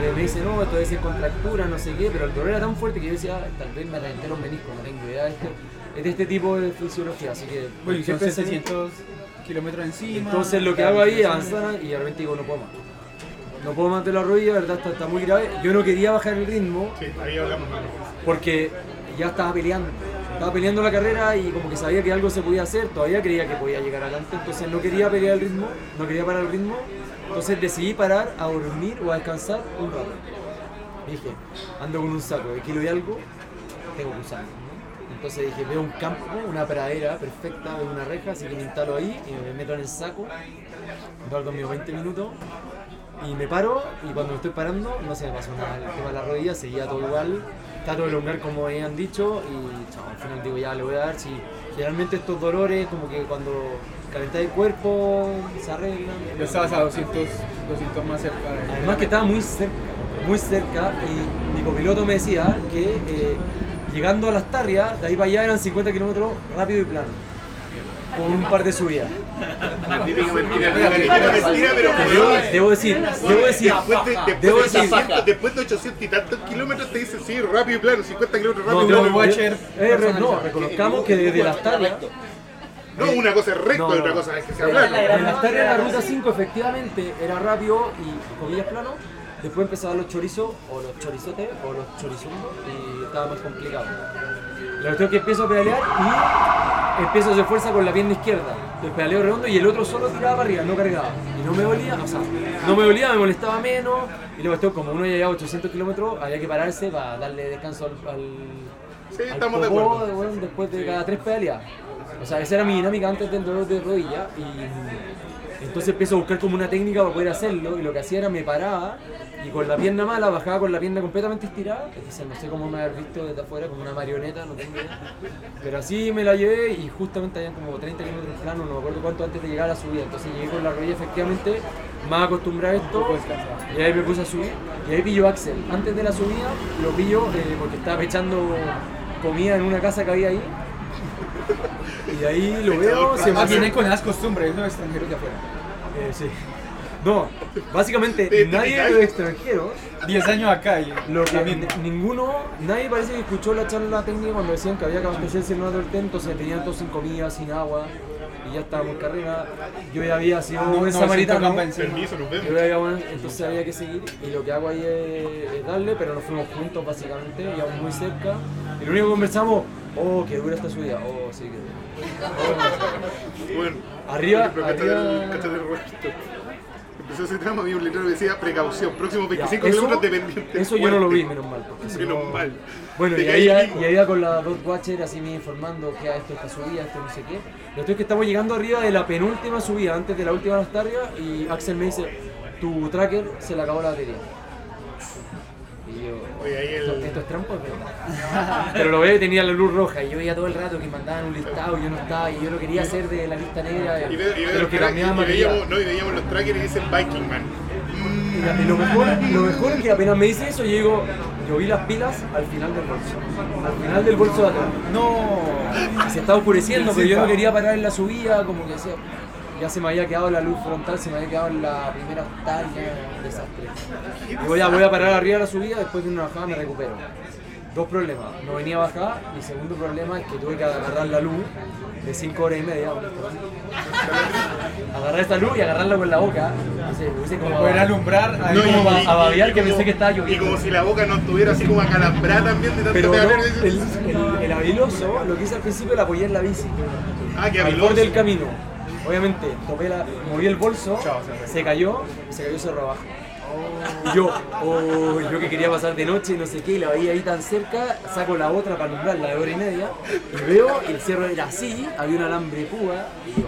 Eh, me dice no, esto ser contractura, no sé qué, pero el dolor era tan fuerte que yo decía, tal vez me reventé los meniscos, no tengo idea de es de este tipo de fisiología, así que Bueno, y son ¿qué pensamiento? 700 kilómetros encima. Entonces lo que hago ahí es avanzar y de repente digo no puedo más. No puedo más de la rodilla, verdad está, está muy grave. Yo no quería bajar el ritmo Sí, ahí hablamos más. porque ya estaba peleando. Estaba peleando la carrera y como que sabía que algo se podía hacer, todavía creía que podía llegar adelante, entonces no quería pelear el ritmo, no quería parar el ritmo, entonces decidí parar a dormir o a descansar un rato. Dije, ando con un saco de kilo y algo, tengo que usarlo. Entonces dije, veo un campo, una pradera perfecta, veo una reja, así que me instalo ahí y me meto en el saco, tardo mis 20 minutos y me paro y cuando me estoy parando no se me pasó nada, el tema de la rodilla seguía todo igual, trato de elongar como habían dicho y chao, al final digo ya le voy a dar si generalmente estos dolores como que cuando calentáis el cuerpo se arreglan. Ya estabas a 200, 200 más cerca de. Además que estaba muy cerca, muy cerca y mi copiloto me decía que eh, llegando a las tarrias, de ahí para allá eran 50 kilómetros rápido y plano, con un par de subidas. La típica mentira, la típica mentira, pero Debo, debo decir, debo decir, Después de, después, debo de decir, 800, después de 800 y tantos kilómetros te dicen, sí, rápido y plano, 50 kilómetros no, rápido y plano. Eh, re- no, reconozcamos que desde las tarrias No, una cosa es recto No, y otra cosa es que sea En plano. las tardes de la ruta 5 efectivamente era rápido y comillas plano. Después empezaban los chorizos o los chorizotes o los chorizundos y estaba más complicado. La cuestión es que empiezo a pedalear y empiezo a hacer fuerza con la pierna izquierda. El pedaleo redondo y el otro solo tiraba para arriba, no cargaba. Y no me dolía, o sea, no me dolía, me molestaba menos. Y luego esto, como uno ya llevaba 800 kilómetros, había que pararse para darle descanso al, al, Sí, al estamos de popó, acuerdo. weón, después de cada tres pedaleadas. O sea, esa era mi dinámica antes del dolor de rodilla y entonces empiezo a buscar como una técnica para poder hacerlo y lo que hacía era me paraba y con la pierna mala bajaba con la pierna completamente estirada, entonces no sé cómo me haber visto desde afuera como una marioneta, no tengo idea. Pero así me la llevé y justamente habían como 30 kilómetros plano, no me acuerdo cuánto antes de llegar a la subida, entonces llegué con la rodilla efectivamente más acostumbrada a esto y ahí me puse a subir y ahí pillo a Axel. Antes de la subida lo pillo eh, porque estaba echando comida en una casa que había ahí y ahí lo veo, se Ah, me vienen con esas costumbres, ¿no? Extranjeros de afuera. Eh, sí. No, básicamente ¿Te nadie de los extranjeros, 10 años acá y lo que, también. ninguno, nadie parece que escuchó la charla técnica cuando decían que había que abastecerse en un hotel, entonces tenían todos sin comida, sin agua y ya estábamos en carrera. Yo ya había sido No, un no, samaritano. Permiso, nos Yo vemos. había- bueno, entonces había que seguir y lo que hago ahí es, es darle, pero nos fuimos juntos básicamente, íbamos muy cerca. Y lo único que conversamos, oh, que dura esta subida, oh, sí, que <laughs> Bueno, Arriba, arriba. el- el. Empezó ese tramo, había un letrero que decía precaución, próximos 25 Ya, eso- kilómetros dependiente. Eso yo no lo vi, menos mal. Menos no- mal. Bueno, y ahí, y ahí con la Dot Watcher así me informando que a esto está subida, esto no sé qué. Lo estoy que estamos llegando arriba de la penúltima subida, antes de la última Nastarria, y Axel me dice, tu tracker se le acabó la batería. Y Oye, ahí esto, el- esto es trampa, pero... <laughs> pero lo veo y tenía la luz roja, y yo veía todo el rato que mandaban un listado, y yo no estaba, y yo no quería ser de la lista negra, Y, ve- y, que y cambiaban veíamos, no, y veíamos los trackers y dicen Viking Man. Y y lo mejor, lo mejor es que apenas me dice eso, yo digo, yo vi las pilas al final del bolso. Al final del bolso de atrás. No. Y se estaba oscureciendo, pero yo no quería parar en la subida, como que decía, ya se me había quedado la luz frontal, se me había quedado en la primera octava, un desastre. Digo, ya voy a parar arriba de la subida, después de una bajada me recupero. dos problemas. No venía bajada y segundo problema es que tuve que agarrar la luz de 5 horas y media. Agarrar esta luz y agarrarla con la boca. No sé, como Poder alumbrar a No, como y- a babear y que como- pensé que estaba Y lloviendo. como si la boca no estuviera así como acalambrada también de tanto Pero no, pegar. el, el, el habiloso, lo que hice al principio la apoyé en la bici. Ah, que al borde del camino. Obviamente, topé la, moví el bolso, se cayó, se cayó cerro abajo. Y yo, oh, yo que quería pasar de noche, no sé qué, y la veía ahí tan cerca, saco la otra para alumbrar, la de hora y media, y veo, y el cerro era así, había un alambre de púa, y yo,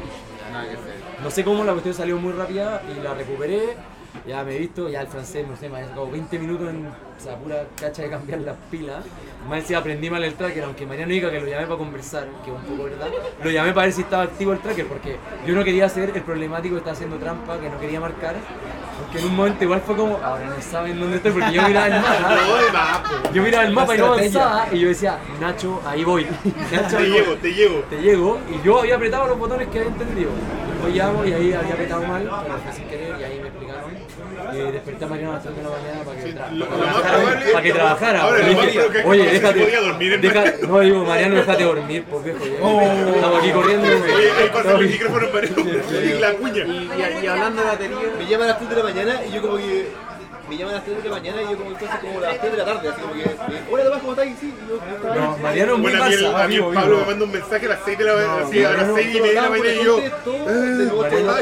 no sé cómo la cuestión salió muy rápida y la recuperé. Ya me he visto, ya el francés, no sé, me ha sacado 20 minutos en esa pura cacha de cambiar las pilas. Más decía, aprendí mal el tracker, aunque Mariano diga que lo llamé para conversar, que es un poco verdad, lo llamé para ver si estaba activo el tracker, porque yo no quería ser el problemático que estaba haciendo trampa, que no quería marcar, porque en un momento igual fue como, ahora no saben dónde estoy, porque yo miraba el mapa. <laughs> Yo miraba el mapa y no avanzaba, y yo decía, Nacho, ahí voy. <laughs> Nacho, Te llego, te llego. te llego y yo había apretado los botones que había entendido. Después llamo y ahí había apretado mal, pero fue sin querer y ahí me explicaron. Eh, desperté a Mariano a las 3 de la mañana para que, tra- para trabajara. probable- para que trabajara. Ahora, lo más dije, probable es que Oye, no se déjate. podía dormir en deja- no, digo, Mariano, déjate dormir, pues viejo. ya. Estamos aquí corriendo. Oye, ahí pasa el micrófono en pared y la cuña. Y, y- y hablando de batería, Me llaman a las 3 de la mañana y yo como que... Me llaman a las 3 de la mañana y yo como entonces como a las 3 de la tarde, así como que... eh, Hola Tomás, ¿cómo estás? Y sí, y yo. No, Mariano es muy Bueno, a mí, el, Barça. a mí el Pablo me manda un mensaje a las 6 de la mañana, así, sí, a las Mariano, 6 y media de la mañana y yo. Mariano-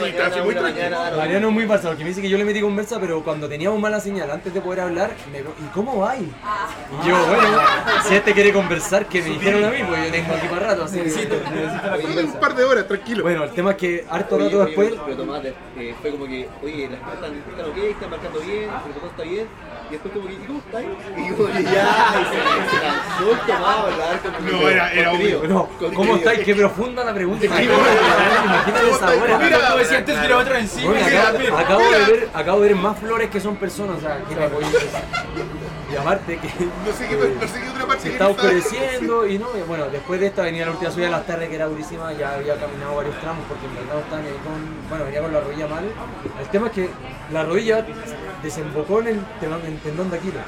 tranquilo. Mariano es muy Barça, porque me dice que yo le metí conversa, pero cuando teníamos mala señal, antes de poder hablar, me ¿y cómo va? Y yo, bueno, si este quiere conversar, que me dijeron a mí, pues yo tengo aquí para rato, así necesito, <laughs> necesito la Un par de horas, tranquilo. Bueno, el tema es que harto rato después, pero, Tomás eh, fue como que, oye, las están, están ok, están marcando bien, protocolo está bien, y después como que, ¿y cómo estáis? Y como que ya, y se, se cansó el Tomás, ¿verdad? Como No, que- era- era contenido, bueno, contenido. ¿cómo estáis? Qué profunda la pregunta. Imagínate, imagínate esa hora. Mira, Como decía antes, tira otra encima. Bueno, mira, acabo, de ver, acabo de ver más flores que son personas, o sea, que me voy y aparte que No sé qué, no sé qué otra parte se está estaba- oscureciendo y no, y bueno, después de esta venía la última subida a las tardes que era durísima, ya había caminado varios tramos porque en verdad estaba ahí con, bueno, venía con la rodilla mal. El tema es que la rodilla desembocó en el tendón, en el tendón de Aquiles.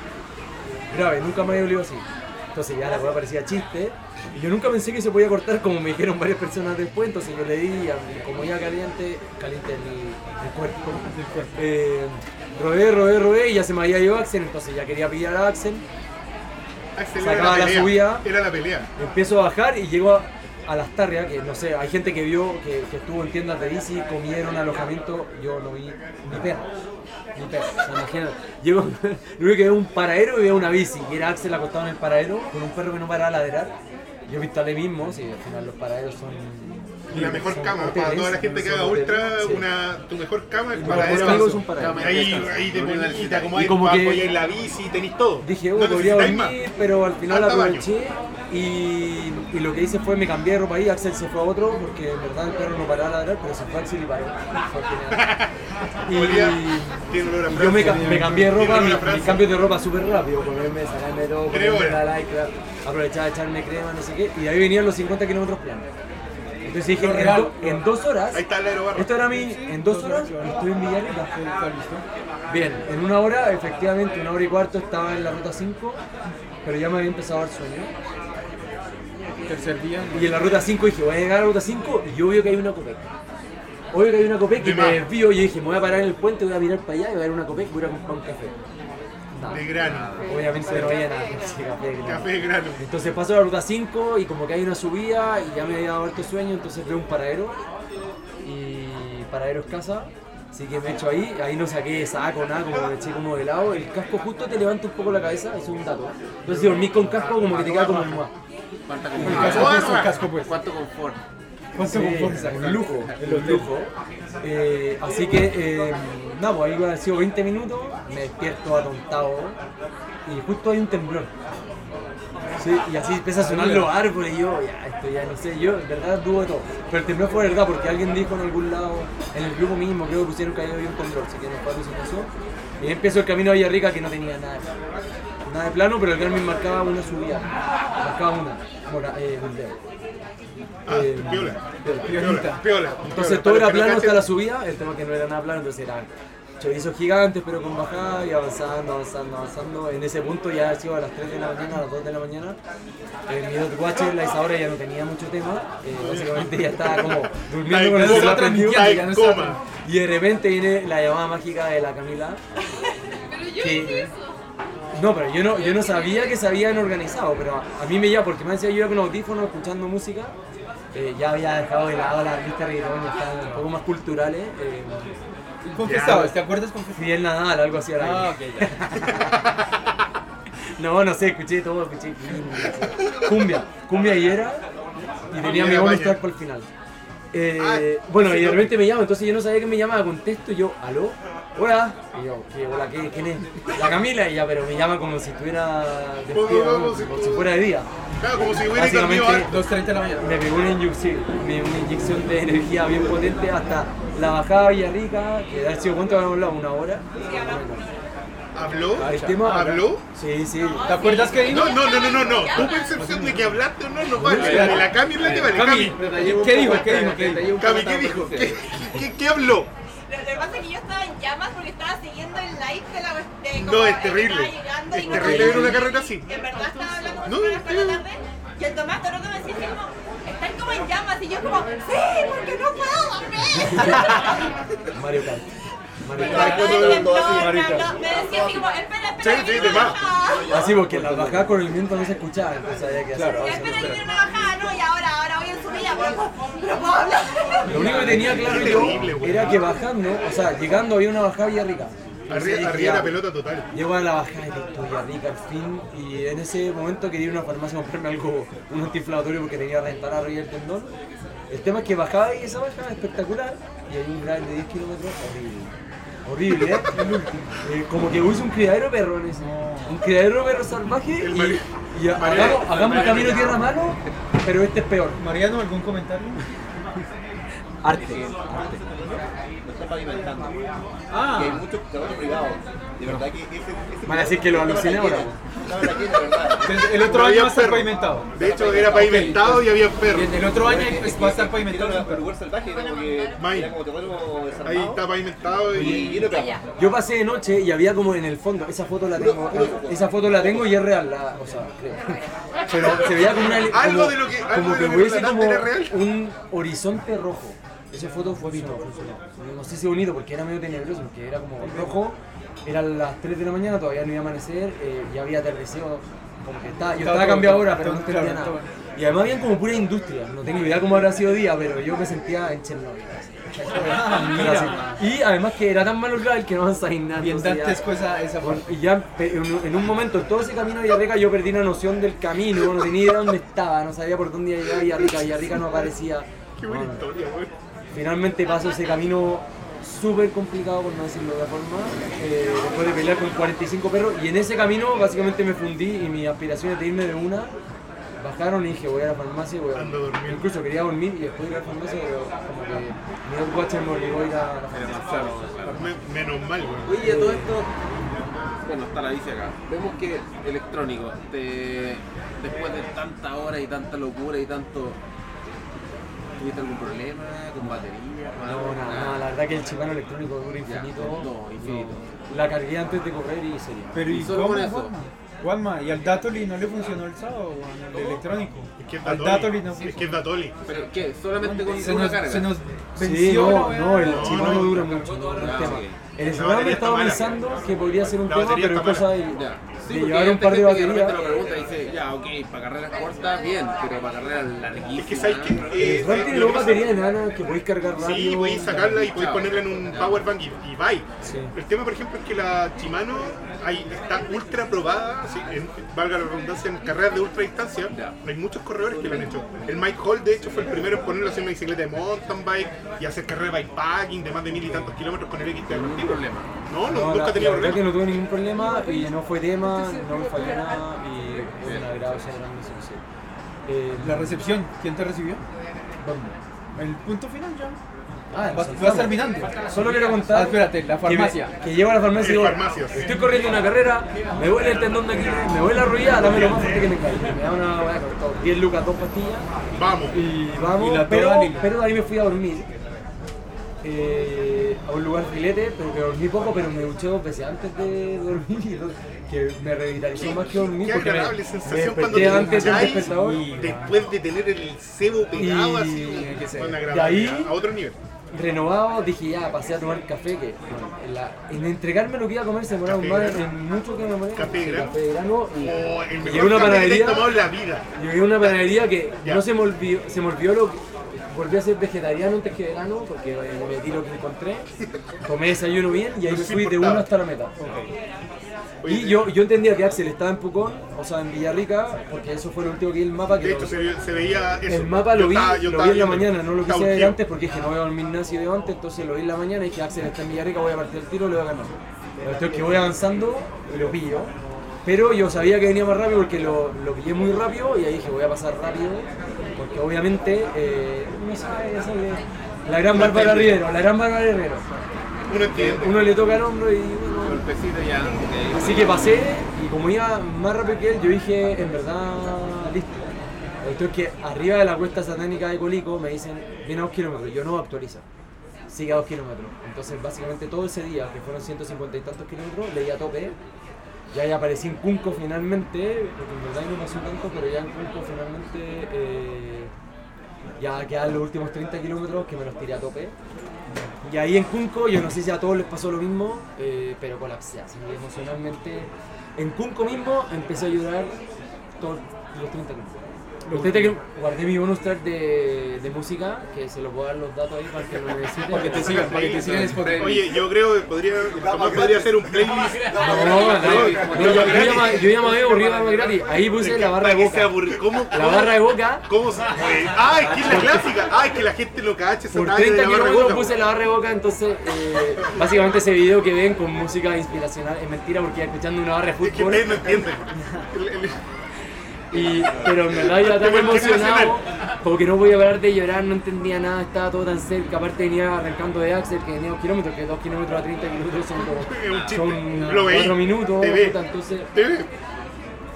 Grave, nunca me había dolido así. Entonces ya la weá parecía chiste. Y yo nunca pensé que se podía cortar como me dijeron varias personas después. Entonces yo le di, a- como ya caliente, caliente el cuerpo. Eh, rodé, rodé, rodé y ya se me había ido Axel. Entonces ya quería pillar a Axel. Axel Sacaba era la la subida. Era la pelea. Empiezo a bajar y llego a, a las Tarrias, que no sé, hay gente que vio, que, que estuvo en tiendas de bici, comieron alojamiento, yo no vi ni perro, ni perro, o sea, imagínate. Llego, <laughs> lo único que veo un paradero y veo una bici, y era Axel acostado en el paradero, con un perro que no para de ladrar. Yo instalé mismo, si al final los paraderos son... La mejor cama, hoteles, para toda la gente que haga ultra, una, tu mejor cama es para los descanso. amigos son para Cama. Ahí, ahí te pones, universidad. te Y como como que- la bici, tenéis todo. Dije, no oh, podría dormir, pero al final aproveché y, y lo que hice fue me cambié de ropa ahí, Axel se fue a otro, porque en verdad el perro no paraba de ladrar, pero se fue Axel y paró. <laughs> Y, yo me, cambié de ropa, mi, cambios de ropa súper rápido, ponerme, sacarme todo, ponerme la lycra, aprovechaba de echarme crema, no sé qué, y de ahí venían los 50 kilómetros planos. Entonces dije, en, real. do- en dos horas, Ahí está el aerobarro. esto era mi, en dos horas estoy en Villarrica. Bien, en una hora, efectivamente, una hora y cuarto estaba en la ruta 5, pero ya me había empezado a dar sueño. Tercer día. Y en la ruta 5 dije, voy a llegar a la ruta 5 y yo veo que hay una Copec. Obvio que hay una Copec y me desvío y yo dije, me voy a parar en el puente, voy a mirar para allá y voy a ver una Copec, voy a ir a comprar un café. De grano. Obviamente no había nada, sí, café, grano. Café de grano. Entonces paso a la ruta 5 y como que hay una subida y ya me había dado harto sueño, entonces veo un paradero y paradero es casa. Así que me echo ahí, ahí no saqué saco, nada, como me eché como de lado. El casco justo te levanta un poco la cabeza, eso es un dato. Entonces si dormís con casco como que te queda como un más. ¿Cuánto confort? ¿Cuánto Sí, un lujo, un lujo. Eh, así que, eh, nada, pues ahí han sido 20 minutos, me despierto atontado y justo hay un temblor. Sí, y así empieza a sonar los árboles y yo, ya, esto ya no sé, yo en verdad dudo de todo. Pero el temblor fue verdad porque alguien dijo en algún lado, en el grupo mismo, creo que pusieron que había un temblor, así que no fue alucinación. Y empezó el camino a Villarrica que no tenía nada de plano. Nada de plano, pero el Garmin marcaba una subida, marcaba una, mora, eh, un dedo. Ah, Eh, piola. piola. Piola. Piola. Entonces Piola. todo era plano hasta la subida, el tema que no era nada plano, entonces era chorizos gigantes, pero con bajada y avanzando, avanzando, avanzando. En ese punto ya ha sido a las 3 de la mañana, a las 2 de la mañana. Eh, mi dot watcher, la Isaura, ya no tenía mucho tema. Eh, básicamente ya estaba como durmiendo con el celular prendido. Y de repente viene la llamada mágica de la Camila. Pero yo que- hice eso. No, pero yo no, yo no sabía que se habían organizado, pero a, a mí me llama, porque me decía yo iba con los audífonos escuchando música, eh, ya había dejado de lado la artista reggaetón, estaban un poco más culturales. eh, ¿Con qué estabas? ¿Te acuerdas con qué estabas? Fidel Nadal, algo así era. Ah, ok, ya. <laughs> No, no sé, escuché todo, escuché cumbia, cumbia, y era, y tenía mi bonus track por el final. Eh, Ah, bueno, sí, y de no. repente me llama, entonces yo no sabía que me llamaba, contesto y yo, ¿aló? Hola. Y yo, ¿qué, hola, ¿qué, ¿quién es? La Camila, y ya, pero me llama como si estuviera despierta, Como- ¿no? como si- como si fuera de día. Claro, como si hubiera Básicamente, cambiado 2.30 de la mañana. Me pegó una inyección, me- una inyección de energía bien potente hasta la bajada a Villarrica, que haber sido cuánto habíamos hablado, una hora. ¿Habló? El tema- ¿Habló? Sí, sí. ¿Te acuerdas que dijo? No, no, no, no, no, no. Tu percepción de que hablaste o no, no vale. La de la Cami es la que vale. Cami, Cami, ¿qué dijo? ¿Qué dijo? ¿Qué dijo? Cami, ¿qué dijo? ¿Qué, qué, qué habló? Lo lo que pasa es que yo estaba en llamas porque estaba siguiendo el live de la de No, cómo es terrible. estaba llegando y Es no terrible ver una carrera así. En verdad estaba hablando No, con no, por eh. la tarde y el Tomás rato me decía como, están como en llamas y yo como, sí, porque no puedo dormir. Mario Kart. No, me decía así como, espera, espera, Sí, que sí, de más. Así porque la bajada con el viento no se escuchaba, entonces había que hacer espera, que viene una bajada, no, y ahora, ahora voy en subida, pero, puedo hablar. Lo único que tenía claro yo era que bajando, o sea, llegando había una bajada a Villarrica. Entonces Arriba, arriba la pelota total. Llego a la bajada de Tecto Villarrica al fin y en ese momento quería ir a una farmacia a comprarme algo, un antiinflamatorio porque tenía que reventar arriba el tendón. El tema es que bajaba y esa bajada espectacular y hay un gravel de 10 kilómetros horrible. Horrible, ¿eh? Eh, como que hubiese un criadero de perro en ese. Un criadero de perro salvaje El y, y hagamos, Mariano. hagamos un camino tierra malo, pero este es peor. Mariano, ¿algún comentario? Arte. No está pavimentando. Ah. Que hay muchos terrenos privados. De verdad que ese. ese Van a decir que lo aluciné ahora, <laughs> el otro año va a estar pavimentado. De hecho, era pavimentado y había perros. El otro año va a estar pavimentado. un lugar salvaje. Ahí está pavimentado Y. Yo pasé de noche y había como en el fondo, esa foto la tengo, esa foto la tengo y es real, la- o sea, creo. Pero se veía como una como, Algo de lo que- como que hubiese como un horizonte rojo. Esa foto fue bonito, funcionó. No sé si bonito porque era medio tenebroso, porque era como rojo, eran las 3 de la mañana, todavía no iba a amanecer, eh, ya había atardecido, como que estaba, yo Estaba cambiado ahora, pero no entendía nada. Y además habían como pura industria, no tengo idea cómo habrá sido día, pero yo me sentía en Chernobyl. así. mira. Y además que era tan malo el gravel que no avanzaba en nada. Entonces ya- dantesco esa, esa bueno, foto. y ya en un, en momento, en todo ese camino a Villarrica, yo perdí la noción del camino, no tenía idea dónde estaba, no sabía por dónde iba a llegar a Villarrica, Villarrica no aparecía. Qué buena Bueno, historia, güey. Finalmente paso ese camino súper complicado, por no decirlo de otra forma, eh, después de pelear con 45 perros, y en ese camino básicamente me fundí y mis aspiraciones de irme de una bajaron y dije voy a la farmacia y voy a dormir. Incluso quería dormir y después ir a la farmacia, pero como que mi watcher me obligó a ir a la farmacia. Me- Menos mal, güey. Oye, todo esto. Bueno, está la bici acá. Vemos que electrónico, te- después de tanta hora y tanta locura y tanto. ¿Tuviste algún problema con batería? No, nada, nada, la verdad que el chicano electrónico dura infinito. no, infinito. No. La cargué antes de correr y sería. Pero ¿y Y solo cómo con eso. Juanma? Juanma, ¿y al Datoli no le funcionó el sábado, Juan, el electrónico? Es que es Al Datoli. Datoli no Es que es Datoli. ¿Pero qué? ¿Solamente con se una nos, carga? se nos Sí, venció la no, weá. no, el No, chicano no. dura mucho, no, no es Ah, tema. ok. El La Instagram batería estaba está mala. pensando que podría ser un La tema, batería pero es está cosa de, Ya. Sí, de llevar un par de gente que de baterías. repente lo pregunta y dice, ya, ok, para carreras cortas, bien, pero para carreras larguísimas. Es que, ¿sabes Eh, Ram eh, tiene lo dos que baterías enanas que podéis cargar rápido. Sí, podéis sacarla y podéis ponerla en un power bank y, y bye. Sí. El tema, por ejemplo, es que la Shimano está ultra probada, sí, en- valga la redundancia, en carreras de ultra distancia. Hay muchos corredores que lo han hecho. El Mike Hall, de hecho, fue el primero en ponerlo hacer una bicicleta de mountain bike y hacer carreras de bikepacking de más de mil y tantos kilómetros con el XT Ningún deportivo. problema. No, no, No, nunca la, la verdad que problema. no tuve ningún problema y no fue tema, no me falló nada y fue un agrado ser grande, sí, sí. Eh, La recepción, ¿quién te recibió? ¿dónde? El punto final ya. Ah, Vas, vas terminando. Solo quiero contar. Ah, espérate, la que me- farmacia. Que, llego a la farmacia y digo, farmacias. estoy corriendo una carrera, me duele el tendón de Aquiles, me duele la rodilla, dame lo más fuerte que me caiga. Me da una weá con todo, 10 lucas, dos pastillas Vamos. y vamos, Y la pero, y- pero de ahí me fui a dormir. eh, a un lugar filete, pero que dormí poco, pero me duché dos veces antes de dormir, y do- que me revitalizó más que dormir, Qué porque me, agradable me sensación cuando te antes del despertador. después de tener el cebo pegado Y- así. que se- Una de ahí- a otro nivel. Renovado, dije ya, pasé a tomar café, que en, la- en entregarme lo que iba a comer se demoraba ¿Café más en mucho que me demoré. ¿Café de grano? café de grano y, Oh, el mejor una café que panadería, tomado en la vida. llegué a una panadería que Ya. no se me olvidó, se me olvidó lo que, volví a ser vegetariano antes que vegano porque me metí lo que encontré, tomé desayuno bien y ahí No me fui de uno hasta la meta. Y yo, yo entendía que Axel estaba en Pucón, o sea en Villarrica, porque eso fue lo último que vi el mapa. Que De lo- hecho, se, ve- se veía eso. el mapa lo vi, estaba- lo vi en la mañana, no lo quise ver antes porque dije no voy a dormir nada si veo antes, entonces lo vi en la mañana y dije Axel está en Villarrica, voy a partir el tiro, le voy a ganar. La cuestión es que voy avanzando y lo pillo, pero yo sabía que venía más rápido porque lo, lo pillé muy rápido y ahí dije voy a pasar rápido, porque obviamente, eh, no sabe, ya sabe, la gran Bárbara Rivero, la gran Bárbara Rivero. Uno. Uno le toca el hombro y Así que pasé y como iba más rápido que él, yo dije, en verdad, listo. Cuestión es que arriba de la cuesta satánica de Colico me dicen, viene a 2 kilómetros, yo no actualiza. Sigue a 2 kilómetros. Entonces básicamente todo ese día, que fueron 150 y tantos kilómetros, leí a tope. Ya ahí aparecí en Cunco finalmente, porque en verdad no pasó tanto, pero ya en Cunco finalmente eh, ya quedan los últimos 30 kilómetros que me los tiré a tope. Y ahí en Cunco, yo no sé si a todos les pasó lo mismo, eh, pero colapsé así emocionalmente. En Cunco mismo empecé a llorar todos los 30 kilómetros. 30 kilómetros, guardé mi bonus track de, de música, que se los voy a dar los datos ahí para que lo necesiten. Para que te sigan, para que te sigan Spotify. Oye, yo creo que podría, Tomás podría hacer un playlist. No, no, no, yo, yo, yo llama- yo llamaba a aburrido dame gratis. Ahí puse la barra de boca. aburrido. ¿Cómo? La barra de boca. ¿Cómo se.? Ay, que es la clásica. Ay, que la gente lo cache Por talla de 30 la barra de kilómetros puse la barra de boca, entonces eh, básicamente ese video que ven con música inspiracional es mentira porque escuchando una barra de Es que fútbol. ustedes no entienden. <laughs> Y, pero en verdad yo estaba himno emocionado, porque no podía parar de llorar, no entendía nada, estaba todo tan cerca. Aparte venía arrancando de Axel, que venía 2 kilómetros, que 2 kilómetros a 30 kilómetros son como <laughs> son. 4 minutos. Puta, entonces.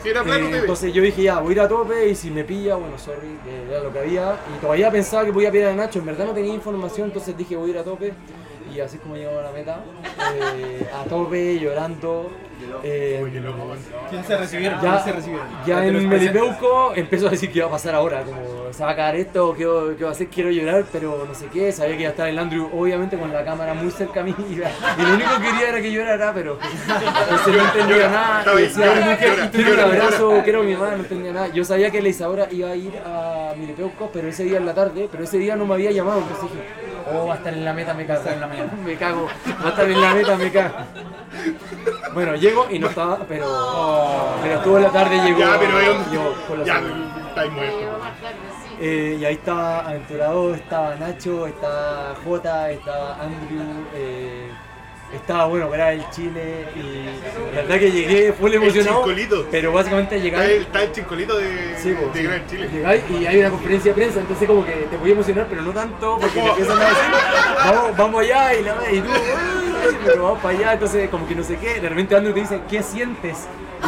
Si era plano, eh, te ve. entonces yo dije ya, voy a ir a tope y si me pilla, bueno, sorry, que era lo que había. Y todavía pensaba que podía pillar a Nacho, en verdad no tenía información, entonces dije voy a ir a tope. Y así es como llegamos a la meta, eh, a tope, llorando. Eh, ¿Quién se recibieron? ya, ¿Quién se recibieron? ya en. Melipeuco empezó a decir que iba a pasar ahora, como se va a caer esto, qué, va- qué va a hacer, quiero llorar, pero no sé qué, sabía que iba a estar el Andrew obviamente con la cámara muy cerca a mí y, y lo único que quería era que llorara, pero entonces <laughs> no entendía nada, Está y bien, decía, llora, "Ay, quiero- llora, quiero un abrazo, llora". quiero a mi mamá, no entendía nada, yo sabía que la Isaura iba a ir a Milipeuco, pero ese día en la tarde, pero ese día no me había llamado, entonces dije, oh, va a estar en la meta, me cago, en la mañana. <laughs> me cago, va a estar en la meta, me cago. Bueno, llego y no estaba, pero, pero estuvo en la tarde, llegó, Ya, pero es un- llegó con la Ya, estáis muertos. Eh, y ahí estaba Aventurado, estaba Nacho, estaba Jota, estaba Andrew, eh, estaba bueno para el Chile y la verdad que llegué full emocionado. Pero básicamente el, está el chincolito de, sí, de. Gran Chile. llegáis y hay una conferencia de prensa, entonces como que te voy a emocionar, pero no tanto, porque te empiezan a decir, vamos, vamos allá y, la, y tú, "Ay, pero vamos para allá, entonces como que no sé qué, de repente Andrew te dice, ¿qué sientes?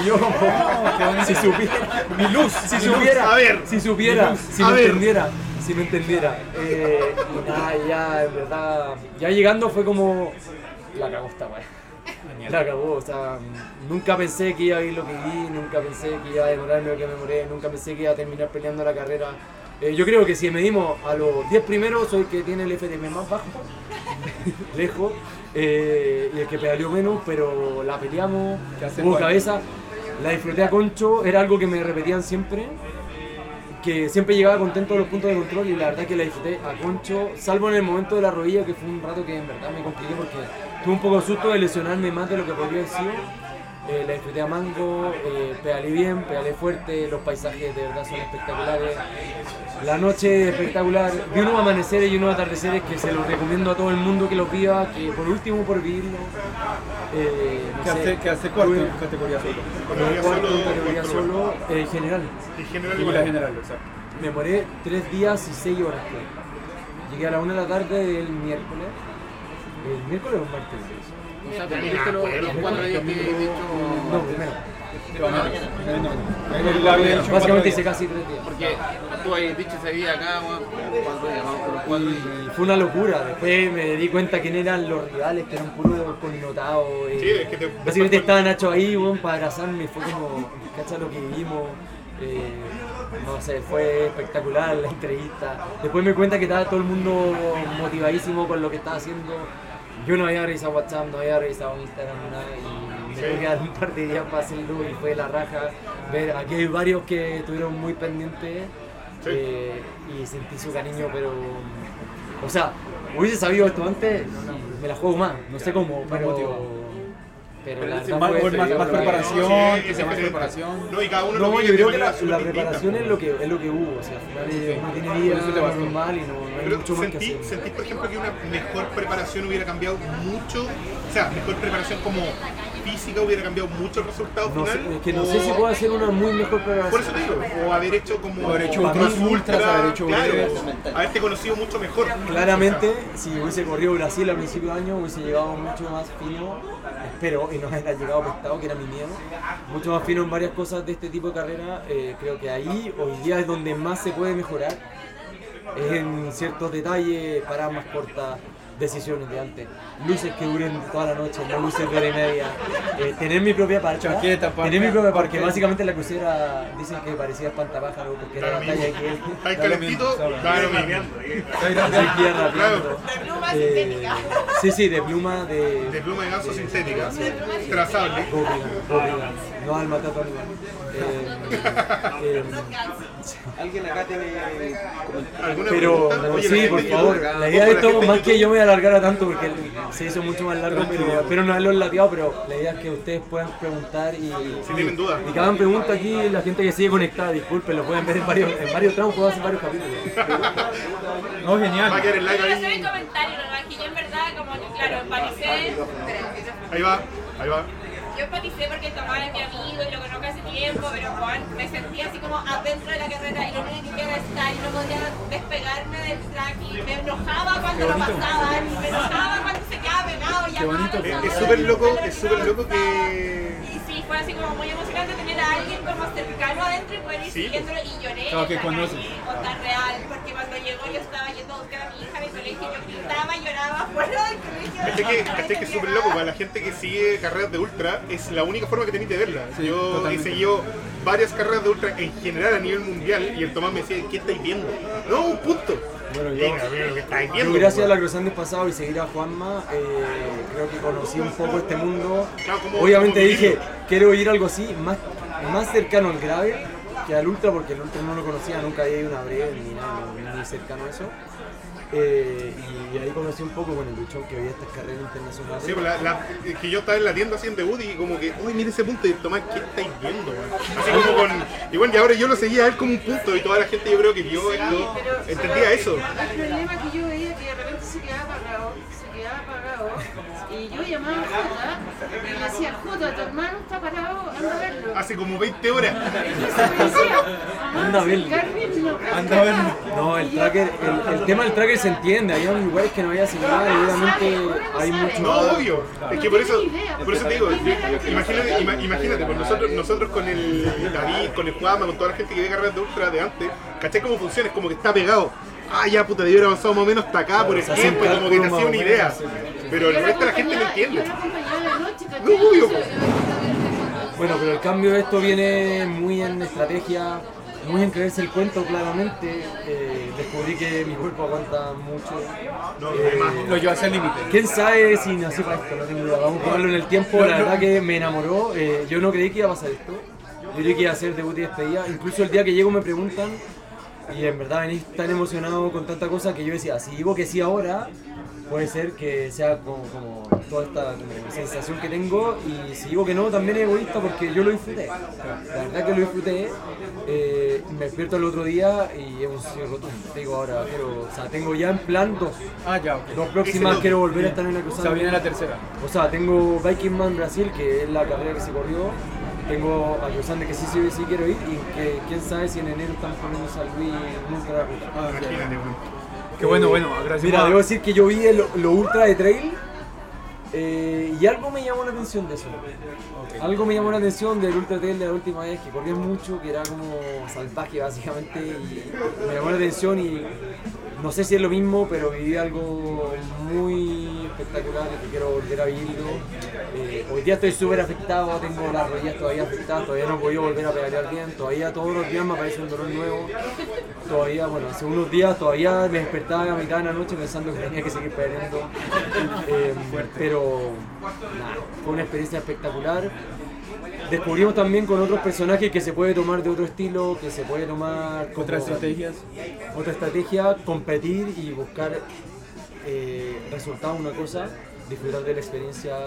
Y yo como, si supiera, mi luz, si supiera, A ver. si supiera, si me entendiera, si me entendiera. Eh, y nada, ya, en verdad, ya llegando fue como, la cagó esta wea. La cagó, o sea, nunca pensé que iba a ir lo que vi, nunca pensé que iba a demorarme lo que me demoré, nunca pensé que iba a terminar peleando la carrera. Eh, yo creo que si medimos a los 10 primeros, soy el que tiene el FTP más bajo, <laughs> lejos, eh, y el que pedaleó menos, pero la peleamos, ¿Qué hace hubo cabeza, la disfruté a Concho, era algo que me repetían siempre, que siempre llegaba contento a los puntos de control y la verdad que la disfruté a Concho, salvo en el momento de la rodilla, que fue un rato que en verdad me compliqué porque tuve un poco de susto de lesionarme más de lo que podría haber sido. Eh, la disfruté a Mango, eh, pedalé bien, pedalé fuerte, los paisajes de verdad son espectaculares. La noche espectacular, vi unos amaneceres y unos atardeceres que se los recomiendo a todo el mundo que los viva, que por último por vivirlo. Eh, no ¿Qué sé, hace, qué hace cuarto en categoría solo? Categoría cuarto solo, en categoría solo, eh, general. En general, Y igual. la general, exacto. Me demoré tres días y seis horas. creo. Llegué a la una de la tarde del miércoles. ¿El miércoles o martes? O sea, los, cuatro días que he dicho. No, primero. Básicamente Básicamente hice casi tres días. Porque tú habías dicho ese día acá, weón, cuando llamamos con los cuatro y. Y fue una locura. Después me di cuenta quién eran los rivales, que eran puros connotados. eh. Sí, es que te- Básicamente estaba Nacho ahí, weón, para abrazarme. Fue como, cacha lo que vivimos. eh, no sé, fue espectacular la entrevista. Después me di cuenta que estaba todo el mundo motivadísimo con lo que estaba haciendo. Yo no había revisado WhatsApp, no había revisado Instagram, nada. Y me tuve que dar un par de días para hacerlo y fue la raja. Ver, aquí hay varios que estuvieron muy pendientes Sí. eh, y sentí su cariño, pero. O sea, hubiese sabido esto antes, me la juego más, no sé cómo, pero. Pero la Pero Más, fue- más, más pero- preparación, Sí, que sea más preparación. No, y cada uno No, lo yo creo que la, la preparación es lo que es lo que hubo, o sea, al final uno tiene vida Por eso te bastó. normal y no, no hay Pero mucho más que sentí, hacer. sentí, por ejemplo, que una mejor preparación hubiera cambiado mucho, o sea, mejor preparación como física hubiera cambiado mucho el resultado No sé, final. es que no o- sé si puedo hacer una muy mejor Por preparación. eso te digo, o haber hecho como. Haber hecho ultras, mí, ultras, haber hecho claro, haberte conocido mucho mejor. Claramente, si hubiese corrido Brasil a principio de año, hubiese llegado mucho más fino, espero, y no hubiera llegado pestado, que era mi miedo, mucho más fino en varias cosas de este tipo de carrera. eh, creo que ahí hoy día es donde más se puede mejorar, es en ciertos detalles, paradas más cortas, decisiones de antes, luces que duren toda la noche, no luces de hora y media, eh, tener mi propia parcha, tener mi propia parca. básicamente la crucera dicen que parecía espantapájaro porque era la talla que Está ahí Da lo calentito, mismo. Seguía rapeando. De pluma Eh, sintética. sí, sí, de pluma de. De pluma de ganso sintética, trazable. No al matato animal. Eh, eh, Alguien acá tiene ¿Alguna pero? Oye, sí, por favor. La idea de esto, más que yo me alargara tanto porque se hizo mucho más largo, pero espero no haberlo lateado. Pero la idea es que ustedes puedan preguntar y. Si tienen dudas. Y que hagan pregunta aquí, la gente que sigue conectada, disculpen, lo pueden ver en varios, en varios tramos, puedo hacer varios capítulos. No, Va a genial. quedar el like Quiero hacer ahí. comentario. Que yo en verdad, como que, claro, empaticé. Ahí va, ahí va. Yo empaticé porque Tomás es mi amigo y lo conozco hace tiempo, pero Juan, me sentía así como adentro de la carrera y lo único que quería estar y no podía despegarme del track y me enojaba cuando lo pasaban y me enojaba cuando se quedaba pegado y Qué bonito. es súper loco, es súper loco que. Fue así como muy emocionante tener a alguien como cercano adentro y poder ir Sí. siguiéndolo y lloré. Claro, en que la conoces. Onda real, porque cuando llegó yo estaba yendo a buscar a mi hija en el colegio y yo gritaba y lloraba fuera del colegio. Este que, <laughs> este que es súper loco, para la gente que sigue carreras de ultra, es la única forma que tenéis de verla. Sí, Yo he seguido varias carreras de ultra en general a nivel mundial y el Tomás me decía, ¿qué estáis viendo? No, un punto. Bueno, yo- Yo gracias a la Cruzandes pasado y seguir a Juanma, eh, creo que conocí un poco este mundo. Obviamente dije, quiero ir algo así, más, más cercano al grave que al ultra, porque el ultra no lo conocía, nunca había ido a una breve ni nada, ni, ni cercano a eso. Eh, y ahí conocí un poco con el luchón que veía estas carreras internacionales. Sí, pues la, la- es que yo estaba en la tienda haciendo debut y como que, uy, mira ese punto y Tomás, ¿qué estáis viendo? weón?" Así como con. Y bueno, y ahora yo lo seguía a él como un punto y toda la gente yo creo que vio esto, entendía eso. El problema que yo veía que de repente se quedaba apagado, se quedaba apagado, y yo llamaba a Jota y le decía, Jota, tu hermano está parado, anda a verlo. Hace como 20 horas. Y se me decía, "Mamá, Anda a si verlo". Carmen no pesca". Anda a verlo. No, el tracker, el, el tema del tracker se entiende, había lugares que no había señal, y obviamente hay mucho... No, obvio. Es que por eso, por eso te digo, imagínate, ima- imagínate, pues nosotros, nosotros con el David, con el Juanma, con toda la gente que ve carreras de ultra de antes, ¿cachai cómo funciona? Es como que está pegado. Ah, ya puta, debe haber avanzado más o menos hasta acá por el y como que te hacía una idea. Pero el resto de la gente no entiende. No, obvio, Bueno, pero el cambio de esto viene muy en estrategia, muy en creerse el cuento claramente. Eh, descubrí que mi cuerpo aguanta mucho. No, Eh, además, Lo llevas al límite. ¿Quién sabe si nací para esto? No tengo idea. Vamos a jugarlo en el tiempo. La verdad que me enamoró. Eh, yo no creí que iba a pasar esto. Yo creí que iba a ser debut y despedida. Incluso el día que llego me preguntan. Y en verdad venís tan emocionado con tanta cosa que yo decía, si digo que sí ahora, puede ser que sea como, como toda esta como sensación que tengo. Y si digo que no, también es egoísta porque yo lo disfruté. La verdad que lo disfruté. Eh, me despierto el otro día y es un sí rotundo. Te digo ahora, quiero, o sea, tengo ya en plan dos. Ah, ya, ok. Dos próximas quiero volver a estar en la O cruzada. sea, viene la tercera. O sea, tengo Viking Man Brasil, que es la carrera que se corrió. Tengo a Cruzande que sí, sí, sí quiero ir. Y que quién sabe si en enero están poniendo San Luis ultra ruta. Ah, imagínate. Qué bueno, bueno, agradecemos. Mira, debo decir que yo vi el- lo ultra de trail Eh, y algo me llamó la atención de eso. Algo me llamó la atención del Ultra Trail de la última vez, que corría mucho, que era como salvaje básicamente, y me llamó la atención y no sé si es lo mismo, pero viví algo muy espectacular y que quiero volver a vivirlo. Eh, hoy día estoy súper afectado, tengo las rodillas todavía afectadas, todavía no he podido volver a pedalear bien, todavía todos los días me aparece un dolor nuevo. Todavía, bueno, hace unos días todavía me despertaba a mitad de la noche pensando que tenía que seguir pedaleando. Eh, pero nada, fue una experiencia espectacular. Descubrimos también con otros personajes que se puede tomar de otro estilo, que se puede tomar como- Otras estrategias. otra estrategia, competir y buscar eh, resultados una cosa, disfrutar de la experiencia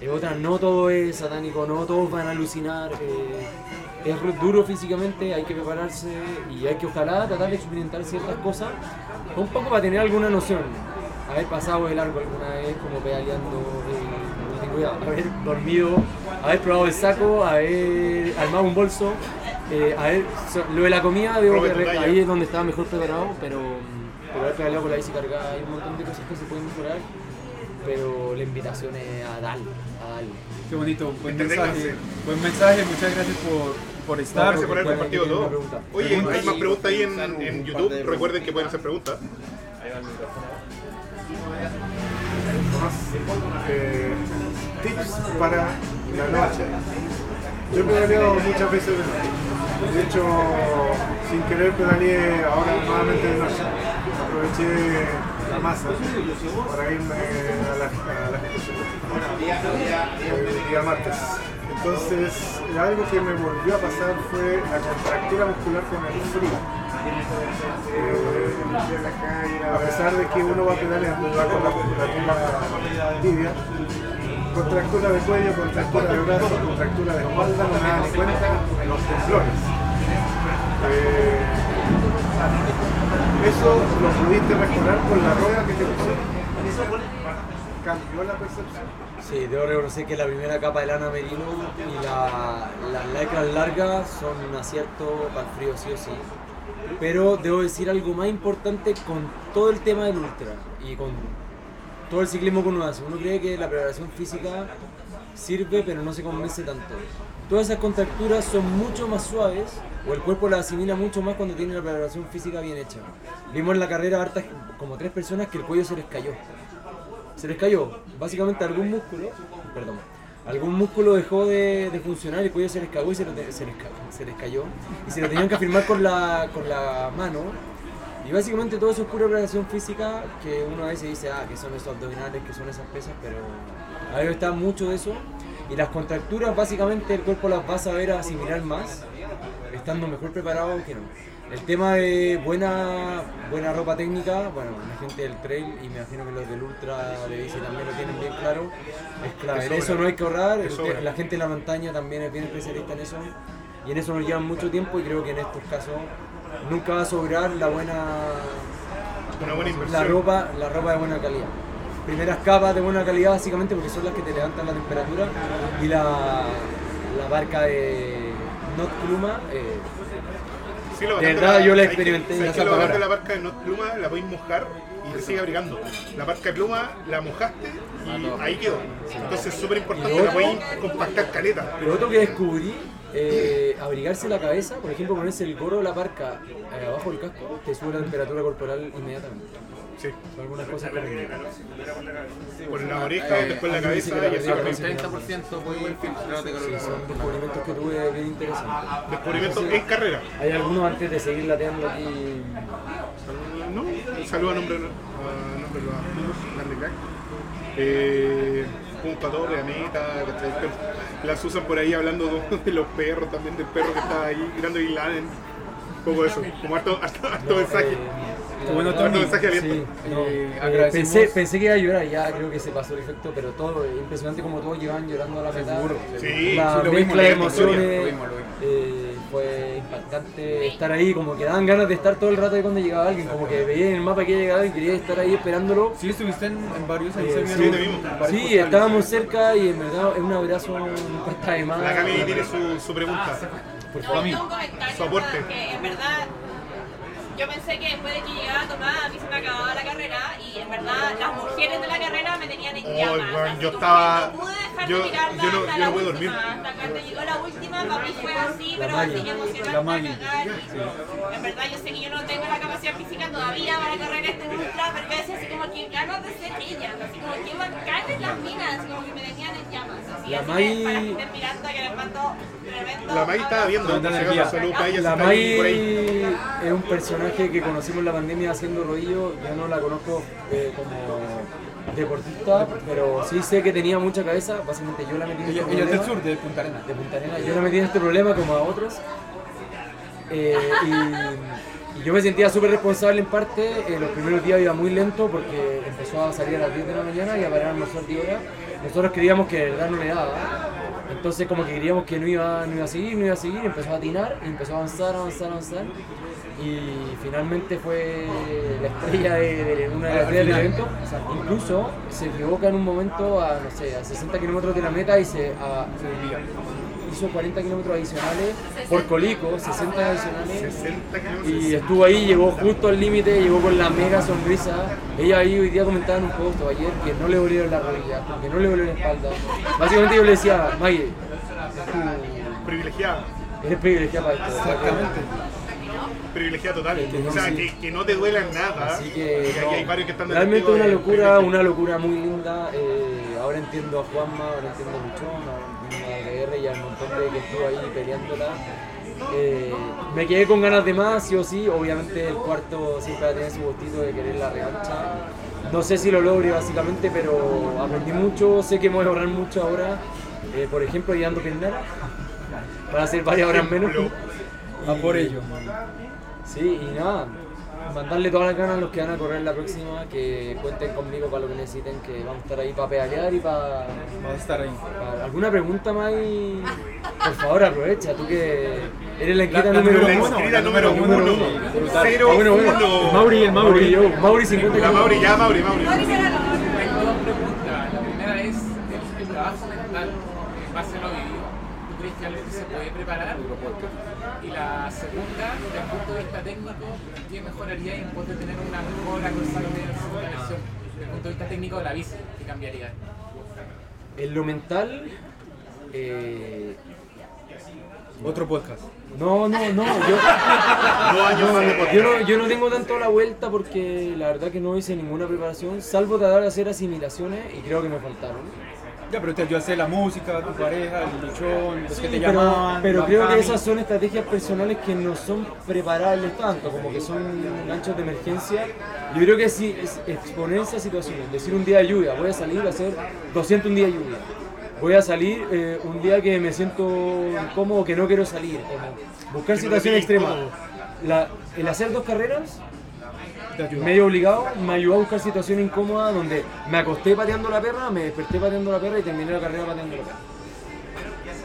es otra. No todo es satánico, no todos van a alucinar. eh, es duro físicamente, hay que prepararse y hay que ojalá tratar de experimentar ciertas cosas un poco para tener alguna noción. Haber pasado de largo alguna vez como pedaleando, eh, no tengo idea, haber dormido, haber probado el saco, haber armado un bolso, eh, haber, lo de la comida, debo que ahí es donde estaba mejor preparado, pero, pero haber pedaleado con la bici cargada hay un montón de cosas que se pueden mejorar, pero la invitación es a darle, a darle. Qué bonito, buen mensaje. Buen mensaje, muchas gracias por, por estar. Gracias por haber compartido todo. Oye, hay más preguntas ahí en, en YouTube. de Recuerden que pueden hacer preguntas. Eh, tips para la noche. Yo he pedaleado muchas veces de noche. De hecho, sin querer pedaleé ahora nuevamente de noche. Aproveché la masa para irme a la, a la el día martes. Entonces, algo que me volvió a pasar fue la contractura muscular con el frío. Eh, a pesar de que uno va pedaleando va con la musculatura tibia, contractura de cuello, contractura de brazo, contractura de espalda, no me cuenta los temblores. Eh, eso lo pudiste mejorar con la rueda que te pusieron. Cambió la percepción. Sí, debo reconocer que la primera capa de lana merino y la- las lycras largas son un acierto para el frío sí o sí. Pero debo decir algo más importante con todo el tema del ultra y con todo el ciclismo que uno hace. Uno cree que la preparación física sirve pero no se convence tanto. Todas esas contracturas son mucho más suaves o el cuerpo las asimila mucho más cuando tiene la preparación física bien hecha. Vimos en la carrera hartas, como tres personas que el cuello se les cayó se les cayó. Básicamente algún músculo, perdón, algún músculo dejó de, de funcionar, el cuello se les cagó y se, les, se les cayó. Y se lo tenían que afirmar con la, con la mano. Y básicamente todo eso es pura preparación física que uno a veces dice, ah, que son esos abdominales, que son esas pesas, pero a veces está mucho de eso. Y las contracturas básicamente el cuerpo las va a saber asimilar más, estando mejor preparado que no. El tema de buena, buena ropa técnica, bueno, la gente del trail y me imagino que los del ultra de bici también lo tienen bien claro, es clave. En eso no hay que ahorrar, la gente de la montaña también es bien especialista en eso y en eso nos llevan mucho tiempo y creo que en estos casos nunca va a sobrar la buena Una buena la ropa, la ropa de buena calidad. Primeras capas de buena calidad básicamente porque son las que te levantan la temperatura y la, la barca de Not Pluma eh, Sí, lo De verdad, la- yo la ¿sabes experimenté ¿Sabes esa de la parca de Pluma la podéis mojar y te sigue abrigando. La parca de pluma la mojaste y ahí quedó. Entonces es súper importante, la podéis compactar caleta. Lo otro que descubrí, eh, abrigarse la cabeza, por ejemplo, ponerse el gorro de la parca eh, abajo del casco, te sube la temperatura corporal inmediatamente. Sí. Son algunas cosas que aprendí. Por las orejas, después la cabeza que y así. la Con cabeza. el 30% puede infiltrarte con Sí, el son descubrimientos que tuve bien interesantes. Descubrimiento No sé si en carrera. ¿Hay alguno antes de seguir lateando aquí? No, un saludo a nombre, de los amigos, Grande Crack. Eh, un pato de Aneta, ¿cachai? Pero las usan por ahí hablando <laughs> de, los perros, también del perro que está ahí, grande Laden. Un poco eso, como harto, harto, harto mensaje. Qué bueno, Tony. mensaje abierto. Sí, no, Eh, eh, agradecemos- pensé, pensé que iba a llorar, ya creo que se pasó el efecto, pero todo, impresionante como todos llegaban llorando a la mitad. Seguro. Sí, la sí, lo mezcla vimos, de emociones historia, lo vimos, lo vimos. eh, fue impactante estar ahí, como que daban ganas de estar todo el rato ahí cuando llegaba alguien, como que veía en el mapa que llegaba y quería estar ahí esperándolo. Sí, estuviste en, en varios ahí Eh, sí, vimos. estábamos cerca y en verdad es un abrazo nunca está de más. La Cami tiene su, su pregunta. Por No, favor. tengo un comentario que en verdad yo pensé que después de que llegaba Tomás, a mí se me acababa la carrera y en verdad las mujeres de la carrera me tenían en llamas. weón, así yo como estaba- que no pude dejar yo- de mirarla yo no- hasta yo la no última, dormir. Hasta cuando llegó la última, para mí fue así, La pero así emocionante. la Maggie. a cagar. En verdad yo sé que yo no tengo la capacidad física todavía para correr este ultra, pero yo decía así como que ganas de ser ella, así como que bacanes las minas, así como que me tenían en llamas. Así, La así que para que estén mirando que les mando tremendo La Maggie estaba viendo, La ahí. Mai es un personaje que conocimos en la pandemia haciendo rodillo. Yo no la conozco eh, como deportista, pero sí sé que tenía mucha cabeza. Básicamente yo la metí en este es del problema. sur, de Punta Arenas. de Punta Arenas. Yo la metí en este problema como a otros. Eh, y, y yo me sentía súper responsable en parte. Eh, los primeros días iba muy lento porque empezó a salir a las 10 de la mañana y a parar a almorzar 10 horas. Nosotros creíamos que de verdad no le daba. Entonces como que creíamos que no iba, no iba a seguir, no iba a seguir. Empezó a atinar, empezó a avanzar, avanzar, avanzar. Y finalmente fue la estrella de, de una de las estrellas del evento. Incluso se equivoca en un momento a, no sé, a 60 kilómetros de la meta y se, a- Se desvía. Hizo 40 kilómetros adicionales por Colico, 60 adicionales. 60 kilómetros. Y estuvo ahí, llegó justo al límite, llegó con la mega sonrisa. Ella ahí hoy día comentaba en un post ayer que no le dolieron las rodillas, que no le dolió la espalda. Básicamente yo le decía, Maggie, Privilegiada. eres privilegiada para esto. Exactamente. Privilegiada total. O sea, sí. que, que no te duela nada. Así que y no, aquí hay varios que están de realmente una de locura, una locura muy linda. Eh, ahora entiendo a Juanma, ahora entiendo a Luchón, a DR y al montón de que estuvo ahí peleándola. Eh, me quedé con ganas de más, sí o sí. Obviamente el cuarto siempre va a tener su gustito de querer la revancha. No sé si lo logre básicamente, pero aprendí mucho, sé que me voy a ahorrar mucho ahora. Eh, por ejemplo, llegando piernas para hacer varias horas menos. A por ello. Sí, y nada, mandarle todas las ganas a los que van a correr la próxima, que cuenten conmigo para lo que necesiten, que vamos a estar ahí para pedalear y para... Vas a estar ahí. para- ¿Alguna pregunta más? y- Por favor, aprovecha, tú que eres la inquieta La- la número uno. la número número uno. Cero, Ah, bueno, bueno. uno. El Mauri, el Mauri. yo, Mauri 50 La Mauri, ya, Mauri, Mauri. Mauri será la Mauri. Tengo dos preguntas. La primera es el, el trabajo mental en base a lo vivido. ¿Tú crees que algo que se puede preparar? Y la segunda, desde el punto de vista técnico, ¿qué mejoraría en pos de tener una mejor acosal de la segunda versión? Desde el punto de vista técnico de la bici, ¿qué cambiaría? En lo mental... eh, Otro podcast. No, no, no, yo... <laughs> Podcast. Yo no, yo no tengo tanto la vuelta porque la verdad que no hice ninguna preparación, salvo tratar de hacer asimilaciones y creo que me faltaron. Ya, pero te ayudaste la música, tu pareja, el luchón, los que te Sí, pero, llamaban. pero creo que esas son estrategias personales que no son preparables tanto, como que son ganchos de emergencia. Yo creo que sí, es exponerse a situaciones, decir un día de lluvia, voy a salir a hacer 200 un día de lluvia. Voy a salir eh, un día que me siento incómodo, que no quiero salir. como buscar situaciones extremas. La- el hacer dos carreras. Medio obligado, me ayudó a buscar situaciones incómodas donde me acosté pateando la perra, me desperté pateando la perra y terminé la carrera pateando la perra.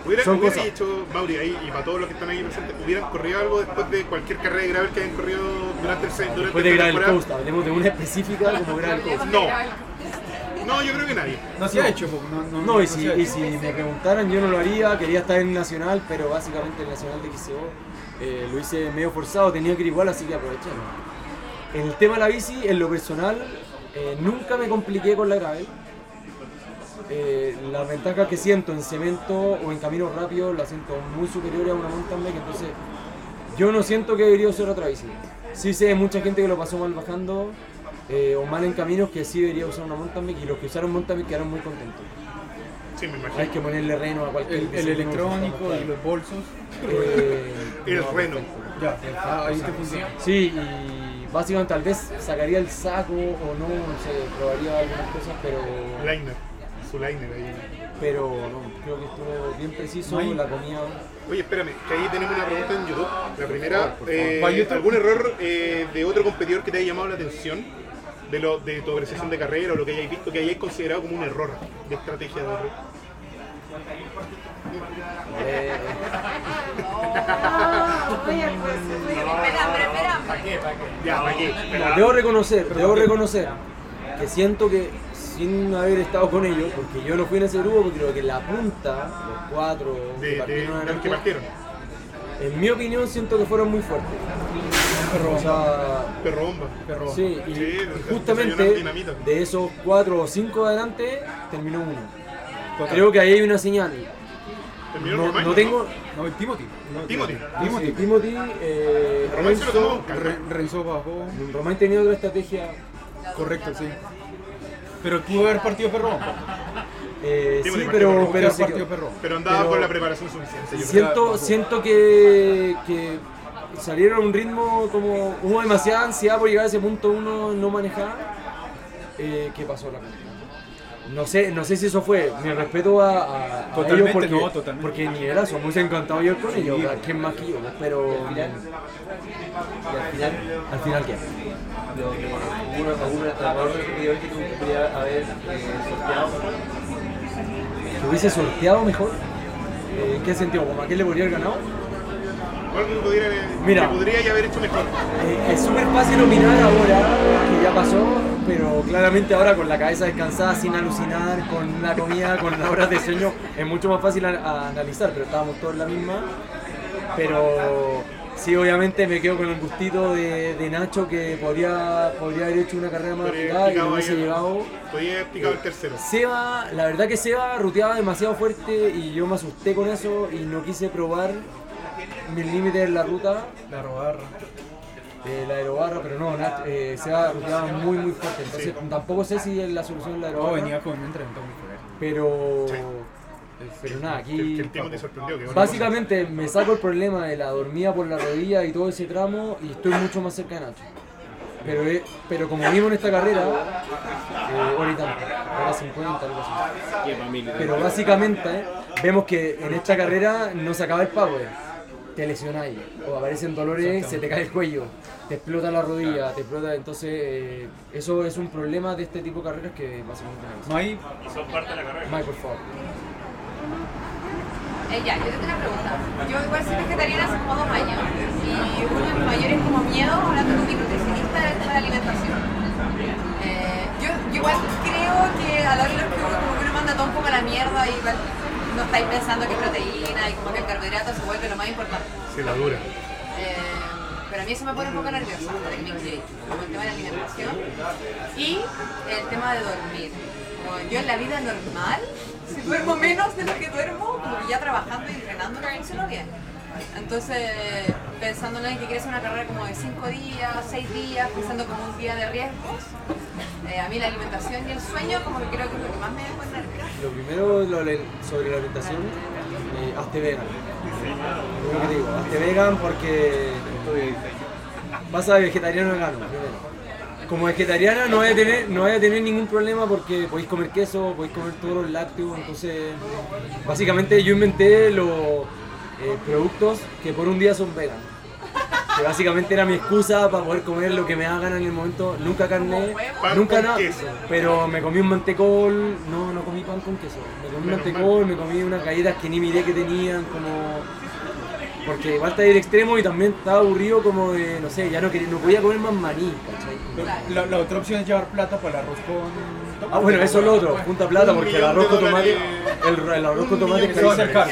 Hubiera, Son hubiera cosas. dicho, Mauri, ahí, y para todos los que están ahí presentes, ¿hubieran corrido algo después de cualquier carrera de gravel que hayan corrido durante el durante Después de Gravel? Coast, hablemos de una específica como Gravel Coast. No. No, yo creo que nadie. No se ha hecho, no, no, No, y si, ha y si me preguntaran, yo no lo haría, quería estar en Nacional, pero básicamente el Nacional de XCO eh, lo hice medio forzado, tenía que ir igual, así que aproveché. En el tema de la bici, en lo personal, eh, nunca me compliqué con la gravel. Eh, las ventajas que siento en cemento o en caminos rápidos las siento muy superiores a una mountain bike, entonces yo no siento que debería usar otra bici. Sí sé de mucha gente que lo pasó mal bajando eh, o mal en caminos que sí debería usar una mountain bike y los que usaron mountain bike quedaron muy contentos. Sí, me Hay imagino. que ponerle reno a cualquier El, el electrónico y los bolsos. Eh, <laughs> El no, reno. Ya, ah, ahí te funciona. Sí, y básicamente tal vez sacaría el saco o no, no sé, probaría algunas cosas, pero Liner. Su liner ahí. pero no, creo que estuvo bien preciso, la comida. Oye, espérame, que ahí tenemos una pregunta en YouTube. La primera, eh. ¿algún error eh, de otro competidor que te haya llamado la atención? De, lo, de tu apreciación de carrera o lo que hayáis visto, que hayáis considerado como un error de estrategia de error. <laughs> Oye, pues, Espera, pero espera. ¿Para qué? ¿Para qué? Ya, ¿para qué? Pero- debo reconocer, debo reconocer que siento que sin haber estado con ellos, porque yo no fui en ese grupo, porque creo que la punta, los cuatro de, de, partieron de que partieron. En mi opinión siento que fueron muy fuertes. O sea, Perro bomba. Perro. sí, y, Sí, y justamente de esos cuatro o cinco adelante terminó uno. Creo que ahí hay una señal. Terminó No, no tengo. No, el Timothy. Timothy. Timothy, Timothy eh, Romain se lo tomó Renzo, Renzo bajó. Romain tenía otra estrategia. Correcto, sí. Pero pudo haber partido perro. <laughs> eh, Timothy sí, pero, pero quedó- perro. Pero andaba Pero- con la preparación suficiente. Siento, siento que, que salieron a un ritmo como hubo demasiada ansiedad por llegar a ese punto uno no manejar. Eh, ¿Qué pasó la? No sé, no sé si eso fue. Mi respeto a, a- a Totalmente, ellos porque, no, totalmente. porque nivelazo, muy encantado yo con ellos, ¿quién más que yo? Pero Y al final, al final qué? lo que competidores que haber eh, sorteado, ¿Que hubiese sorteado mejor? Eh, ¿En qué sentido? ¿Como a quién le podría haber ganado? Algo que pudiera, Mira. que podría haber hecho mejor. Eh, es súper fácil opinar ahora, que ya pasó, pero claramente ahora con la cabeza descansada, sin alucinar, con la comida, con las horas de sueño, es mucho más fácil a- a analizar, pero estábamos todos en la misma. Pero sí, obviamente me quedo con el gustito de, de Nacho que podría, podría haber hecho una carrera más Podría rápida y lo hubiese llegado. Podía haber picado el tercero. Seba, la verdad que Seba ruteaba demasiado fuerte y yo me asusté con eso y no quise probar mis límites en la ruta. La robarra. Eh, la aerobarra, pero no, Nach- eh, Seba ruteaba muy muy fuerte, entonces tampoco sé si la solución es la No, aerobarra, venía con un entrenamiento muy fuerte. pero, pero nada, Que, que aquí el Timo te sorprendió. que básicamente me saco el problema de la dormida por la rodilla y todo ese tramo y estoy mucho más cerca de Nacho. Pero, eh, pero como vimos en esta carrera, eh, hora y tanto, hora 50, algo así. Pero básicamente eh, vemos que en esta carrera no se acaba el power. Te lesionáis, o aparecen dolores, se te cae el cuello, te explota la rodilla, te explota. Entonces, eh, eso es un problema de este tipo de carreras que básicamente no es. Mai, Mike, por favor. Eh, ya, yo tengo una pregunta. Yo igual soy vegetariana hace como dos años y uno de mis mayores como miedos, hablando con mi nutricionista, es la alimentación. Eh, yo, yo igual creo que a la hora de los que uno, como que uno manda todo un poco a la mierda y igual no estáis pensando que proteína y como que el carbohidrato se vuelve lo más importante. Se la dura. Eh, pero a mí eso me pone un poco nerviosa, como el tema de la alimentación y el tema de dormir. Como yo en la vida normal, si duermo menos de lo que duermo, como ya trabajando y entrenando no funciono bien. Entonces, pensando en alguien que quiere hacer una carrera como de 5 días, 6 días, pensando como un día de riesgos, eh, a mí la alimentación y el sueño como que creo que es lo que más me nerviosa. Lo primero lo sobre la alimentación, eh, hazte vegan. Lo que digo, hazte vegan porque vas a vegetariano vegano primero. Como vegetariana no vaya a tener, no a tener ningún problema porque podéis comer queso, podéis comer todos los lácteos, entonces básicamente yo inventé los eh, productos que por un día son vegan. Que básicamente era mi excusa para poder comer lo que me hagan en el momento. Nunca carne, Pan nunca nada. queso. Pero me comí un mantecol, no, no comí pan con queso. Me comí un mantecol, me comí unas galletas que ni miré que tenían, como. Porque igual está ahí el extremo y también estaba aburrido como de, no sé, ya no quería, no podía comer más maní, ¿cachai? la, la otra opción es llevar plata para el arroz con. Ah, bueno, eso es lo otro, punta plata, porque el arroz con tomate, el, el arroz con tomate es carísimo. caro.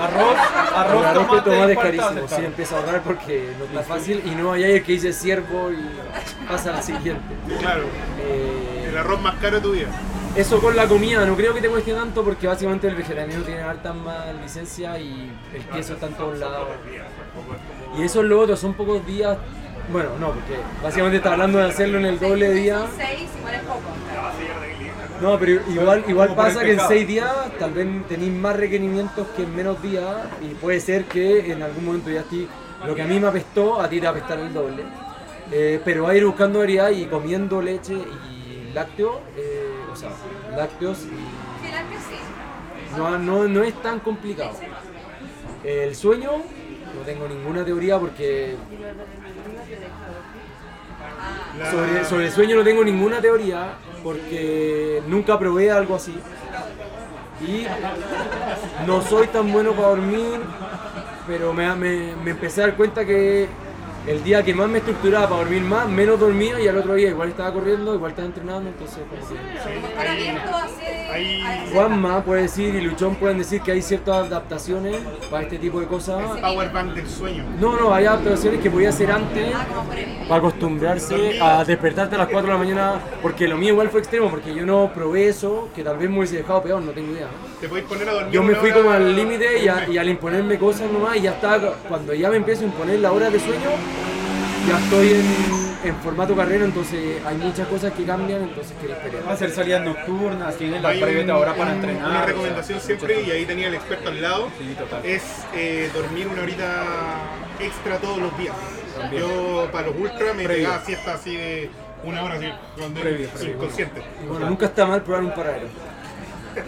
Arroz, arroz, el arroz con tomate es ¿cuál te va a carísimo, sí, empieza a ahorrar porque no está fácil y no hay el que dice siervo y pasa al siguiente. Claro. Eh, El arroz más caro de tu vida. Eso con la comida, no creo que te cueste tanto porque básicamente el vegetariano tiene hartas más licencia y el queso está en todos lados. Y eso es lo otro, son pocos días. Bueno, no, porque básicamente está hablando de hacerlo en el doble día. Son 6, igual es poco. No, pero igual, igual pasa que en seis días tal vez tenéis más requerimientos que en menos días y puede ser que en algún momento ya estoy, lo que a mí me apestó, a ti te va a apestar el doble. Eh, pero va a ir buscando variedad y comiendo leche y lácteos, eh, o sea, lácteos y no, no, no es tan complicado. El sueño, no tengo ninguna teoría porque La- sobre, sobre el sueño no tengo ninguna teoría porque nunca probé algo así. Y no soy tan bueno para dormir, pero me, me- me empecé a dar cuenta que el día que más me estructuraba para dormir más, menos dormía y al otro día igual estaba corriendo, igual estaba entrenando, entonces como que... Hacer- Juanma puede decir y Luchón pueden decir que hay ciertas adaptaciones para este tipo de cosas. Power Bank del sueño. No, no, hay adaptaciones que podía hacer antes Ah, para acostumbrarse a despertarte a las 4 de la mañana, porque lo mío igual fue extremo, porque yo no probé eso, que tal vez me hubiese dejado peor, no tengo idea. Te podéis poner a dormir. Yo me fui como al límite y, y al imponerme cosas nomás y ya estaba, cuando ya me empiezo a imponer la hora de sueño, ya estoy en, en formato carrera, entonces hay muchas cosas que cambian, entonces quería esperar. Hacer salidas nocturnas, tienen la previa ahora para un- entrenar. Una o sea, recomendación siempre, y ahí tenía el experto al lado, Sí, total. es eh, dormir una horita extra todos los días. También. Yo para los ultras me pegaba siesta así de una hora así, cuando previo. inconsciente. Y bueno, nunca está mal probar un paradero.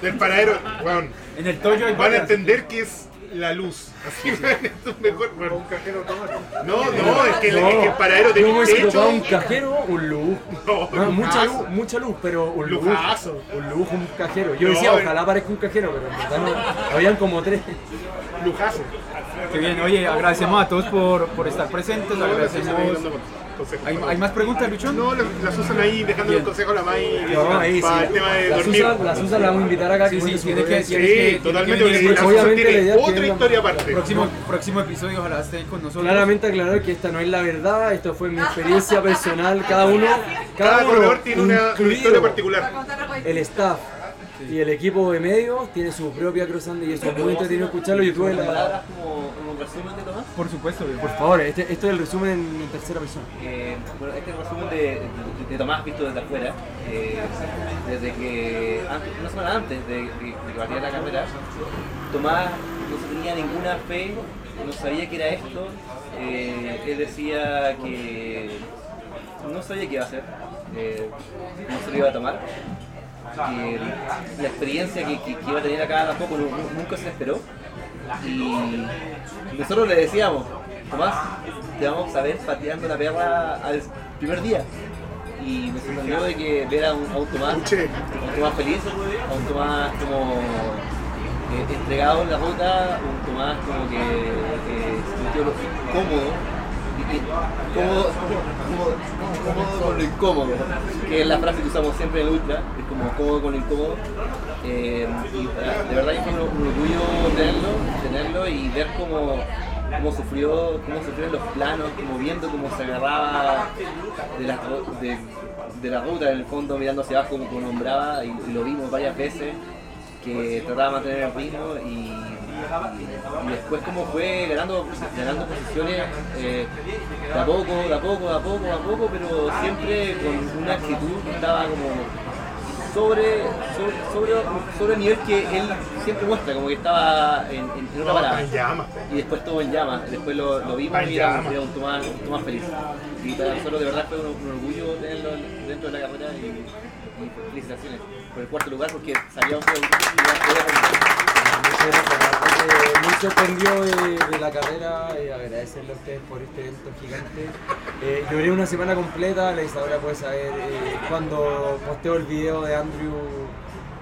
Del paradero, weón, En el Toyo hay van a entender que es la luz. Así, es <laughs> mejor. Un cajero automático. No, no, es que, el- No, es que el paradero un hubiese techo. un cajero, un luz. No, No, mucha luz, mucha luz, pero un luz. Lujazo. Un luz, un cajero. Yo No, decía, ojalá parezca un cajero, pero en verdad no. Habían como tres. Lujazo. Qué bien, oye, agradecemos a todos por, por estar presentes, No, agradecemos... ¿Hay, hay más preguntas, Luchón? No, las, las usan ahí dejando Bien. un consejo a la May No, ahí para sí. el tema de Las dormir. usas las usa la vamos a invitar acá. Sí, que sí, tiene que- propia tiene historia. Sí, tiene que totalmente. venir. porque la Obviamente Susan la tiene que otra historia aparte. Próximo, próximo episodio, ojalá estén con nosotros. Claramente aclarar que esta no es la verdad, esto fue mi experiencia personal, cada uno, cada, Cada uno, corredor tiene una, una historia particular. La el staff y el equipo de medios tiene su propia cruzando y eso es muy entretenido escucharlo. Yo tuve la... palabras como un resumen de Tomás? Por supuesto. Por favor, este, esto es el resumen en, tercera persona. Eh, bueno, este es el resumen de, de- de Tomás visto desde afuera. Eh, desde que, antes, una semana antes de, de- de que partiera la carrera, Tomás no tenía ninguna fe, no sabía qué era esto. Eh, él decía que no sabía qué iba a hacer, no se lo iba a tomar. Que la experiencia que, que- que iba a tener acá tampoco nu- nu- nunca se esperó. Y nosotros le decíamos, Tomás, te vamos a ver pateando la perra al primer día. Y me sorprendió de que ver a un, a un Tomás, a un Tomás feliz, a un Tomás como eh, entregado en la ruta, un Tomás como que eh, se sintió cómodo. Cómodo, con lo incómodo, que es la frase que usamos siempre en ultra, es como cómodo con lo incómodo. Eh, y de verdad fue un, orgullo tenerlo, tenerlo y ver cómo, cómo sufrió, cómo sufrió los planos, como viendo cómo se agarraba de la, de la ruta en el fondo, mirando hacia abajo como nombraba y, y lo vimos varias veces que trataba de mantener el ritmo y, y- después como fue ganando, ganando posiciones eh, de a poco, de a poco, de a poco, de a poco, pero siempre con una actitud que estaba como sobre, sobre, sobre, sobre el nivel que él siempre muestra, como que estaba en, en, en otra parada. En llamas. Y después estuvo en llamas, después lo, lo vimos y era, un- era un Tomás, un Tomás feliz. Y para nosotros de verdad fue un, un orgullo tenerlo dentro de la carrera y, y felicitaciones por el cuarto lugar porque salía un poco Muchas gracias, la verdad que muy sorprendido de, de la carrera y agradecerle a ustedes por este evento gigante. Eh, lloré una semana completa, la Isadora puede saber eh, cuando posteo el video de Andrew.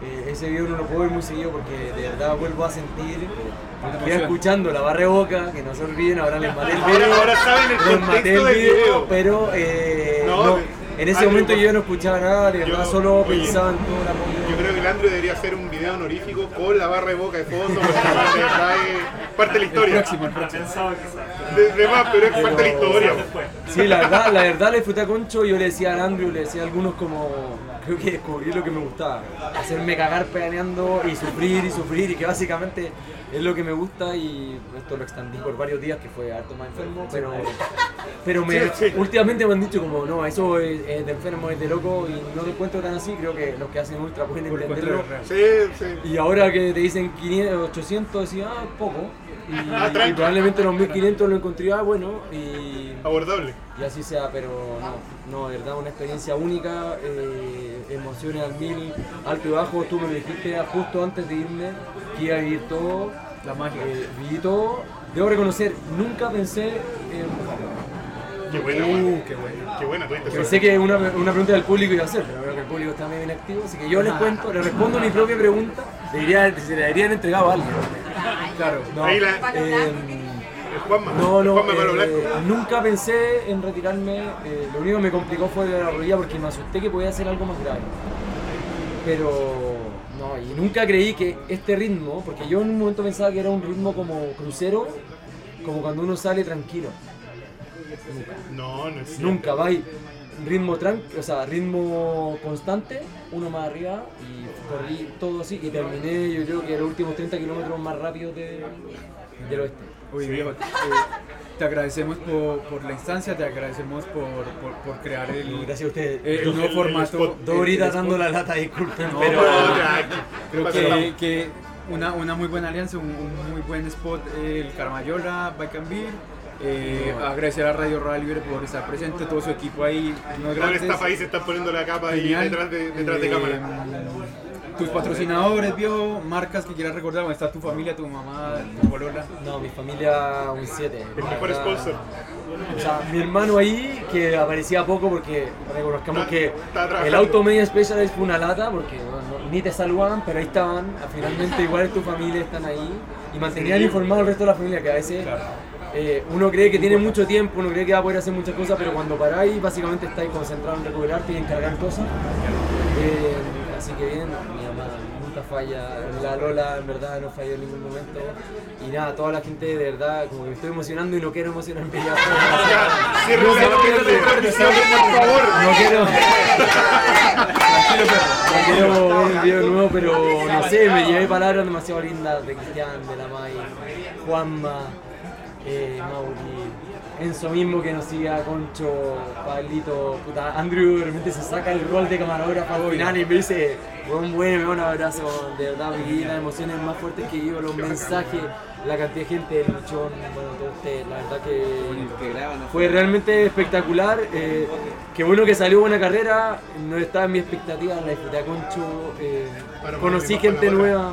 eh, ese video no lo puedo ver muy seguido porque de verdad vuelvo a sentir que iba escuchando la barra de boca, que no se olviden, ahora les maté el Ahora- video. ahora saben el les maté el video, video. pero eh, No, no, en ese Andrew, momento yo no escuchaba nada, de verdad Yo- solo oye, pensaba en todo el apoyo. El Andrew debería hacer un video honorífico con la barra de boca de fondo, porque de verdad es parte de la historia. próximo, el próximo. De, de más, pero es parte de la historia. Sí, la verdad, la verdad le disfruté a Concho, yo le decía a Andrew, le decía a algunos como, creo que descubrí lo que me gustaba, hacerme cagar pedaneando y sufrir y sufrir y que básicamente es lo que me gusta y esto lo extendí por varios días que fue harto más enfermo, pero, pero me, últimamente me han dicho como, no, eso es, es de enfermo, es de loco y no lo encuentro tan así, creo que los que hacen ultra pueden entenderlo. Sí, sí. Y ahora que te dicen 500, 800, decía, ah, poco. Y, Ah, y probablemente los 1500 lo encontré, ah, bueno, y, Abordable. y así sea, pero no, no, de verdad, una experiencia única, eh, emociones al mil, alto y bajo, tú me lo dijiste justo antes de irme, que iba a vivir todo, La magia. eh, viví todo, debo reconocer, nunca pensé en... Qué buena, Uh, qué bueno. Qué buena, Pensé que una, una pregunta del público iba a hacer, pero público está medio inactivo, así que yo les cuento, les respondo mi propia pregunta, le diría, se la deberían entregado a alguien. Claro. No, Ahí la- eh, Juanma. No, no, eh, nunca pensé en retirarme. eh, lo único que me complicó fue la rodilla porque me asusté que podía hacer algo más grave. Pero no, y nunca creí que este ritmo, porque yo en un momento pensaba que era un ritmo como crucero, como cuando uno sale tranquilo. No, no es cierto. Nunca, va ritmo tran o sea, ritmo constante, uno más arriba y corrí todo así y terminé yo creo que los últimos 30 kilómetros más rápidos de- del oeste. Oye, viejo, eh, te agradecemos por, por la instancia, te agradecemos por, por, por crear el, Gracias a ustedes. eh, el nuevo el formato. Dos horitas dando la lata, disculpen, No, pero... Tranqui. Creo que, que una, una muy buena alianza, un, un muy buen spot, el Carmayola, Bike and Beer. Eh, agradecer a Radio Rural Libre por estar presente, todo su equipo ahí, Todo el staff ahí se está poniendo la capa ahí detrás de, detrás de Eh, cámara. Tus patrocinadores, viejo, marcas que quieras recordar, ¿dónde está tu familia, tu mamá, tu polola? No, mi familia un 7. El mejor sponsor. O sea, mi hermano ahí, que aparecía poco porque reconozcamos que el auto media specialist fue una lata porque no- ni te saludaban, pero ahí estaban. Finalmente, igual tu familia están ahí y mantenían informado al resto de la familia, que a veces eh, uno cree que tiene mucho tiempo, uno cree que va a poder hacer muchas cosas, pero cuando paráis, básicamente estáis concentrados en recuperarte y en cargar cosas. Eh, así que bien, mi mamá nunca falla, la Lola en verdad no falló en ningún momento. Y nada, toda la gente de verdad, como que me estoy emocionando y no quiero emocionarme ya. De transmisión, por favor. No quiero. No quiero ver el video nuevo, pero no sé, me llevé palabras demasiado lindas de Cristian, de la May, Juanma, eh, Mauri, Enzo mismo que nos sigue a Concho, Pablito, puta, Andrew de repente se saca el rol de camarógrafo al final y me dice, buen bueno, un abrazo, de verdad viví las emociones más fuertes que yo, los mensajes, la cantidad de gente, el luchón, bueno, todo usted, la verdad que fue realmente espectacular. eh, qué bueno que salió buena carrera. No estaba en mi expectativa, la disfruté a Concho. eh, conocí gente nueva.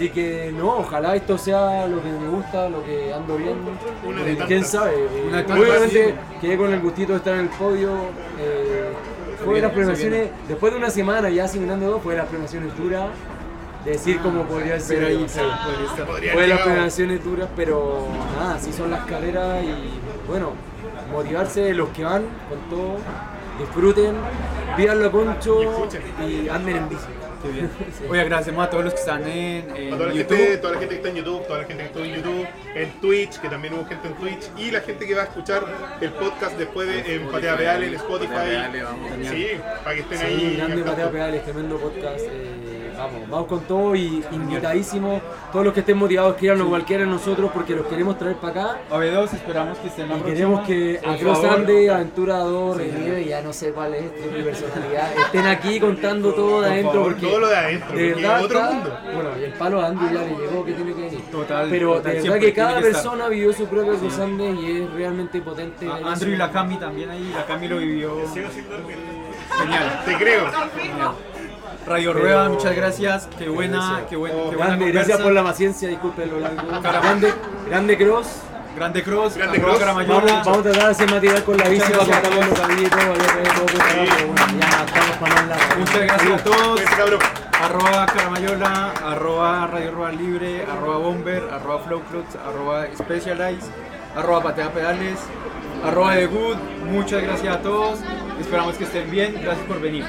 Así que no, ojalá esto sea lo que me gusta, lo que ando bien. Una Eh. ¿Quién sabe? eh, Una tantas, obviamente quedé con el gustito de estar en el podio. eh, fue de las premiaciones, después de una semana ya simulando dos, fue de las premiaciones duras. De decir cómo podría ser. Ahí fue de las premiaciones duras, pero nada, así son las carreras y bueno, motivarse los que van con todo, disfruten, vídanlo a Concho y anden en bici. Qué bien. Oye, agradecemos a todos los que están en, en A toda la, YouTube. gente, toda la gente que está en YouTube, toda la gente que estuvo en YouTube, en Twitch, que también hubo gente en Twitch, y la gente que va a escuchar el podcast después de en Patea Real, en Spotify. Patea Reales, vamos. Sí, para que estén Sí, ahí. grande. Patea Pedales, tremendo podcast. eh, vamos, vamos con todo y invitadísimos. Todos los que estén motivados, escríbanos cualquiera de nosotros porque los queremos traer para acá. A B2, esperamos que estén la Y queremos que Across favor. Ande, Aventura 2, Relieve, ya no sé cuál es mi personalidad, estén aquí contando todo de adentro porque todo lo de adentro, de verdad otro está- mundo. Bueno, y el palo a Andy ya le llegó que tiene que venir. Total, Pero total, de verdad siempre que cada que estar. persona vivió su propio Across Ande y es realmente potente. ver A- eso. Andrew y la Cami también ahí, la Cami lo vivió. Genial. Te creo. Radio Pero- Rueda, muchas gracias. Qué buena, qué buena, qué buena Grande, gracias por la paciencia, disculpen lo largo. Grande, grande Cross. Grande Cross, Grande. Caramayola. Vamos, vamos a tratar de hacer material con la bici Muchas para gracias a los bocadillos, vale, todo, todo, pero bueno, ya estamos para más largo. Muchas gracias a todos. Arroba Caramayola, arroba Radio Rural Libre, arroba Bomber, arroba Flowclubs, arroba Specialize, arroba Patea Pedales, arroba The Good. Muchas gracias a todos. Esperamos que estén bien. Gracias por venir.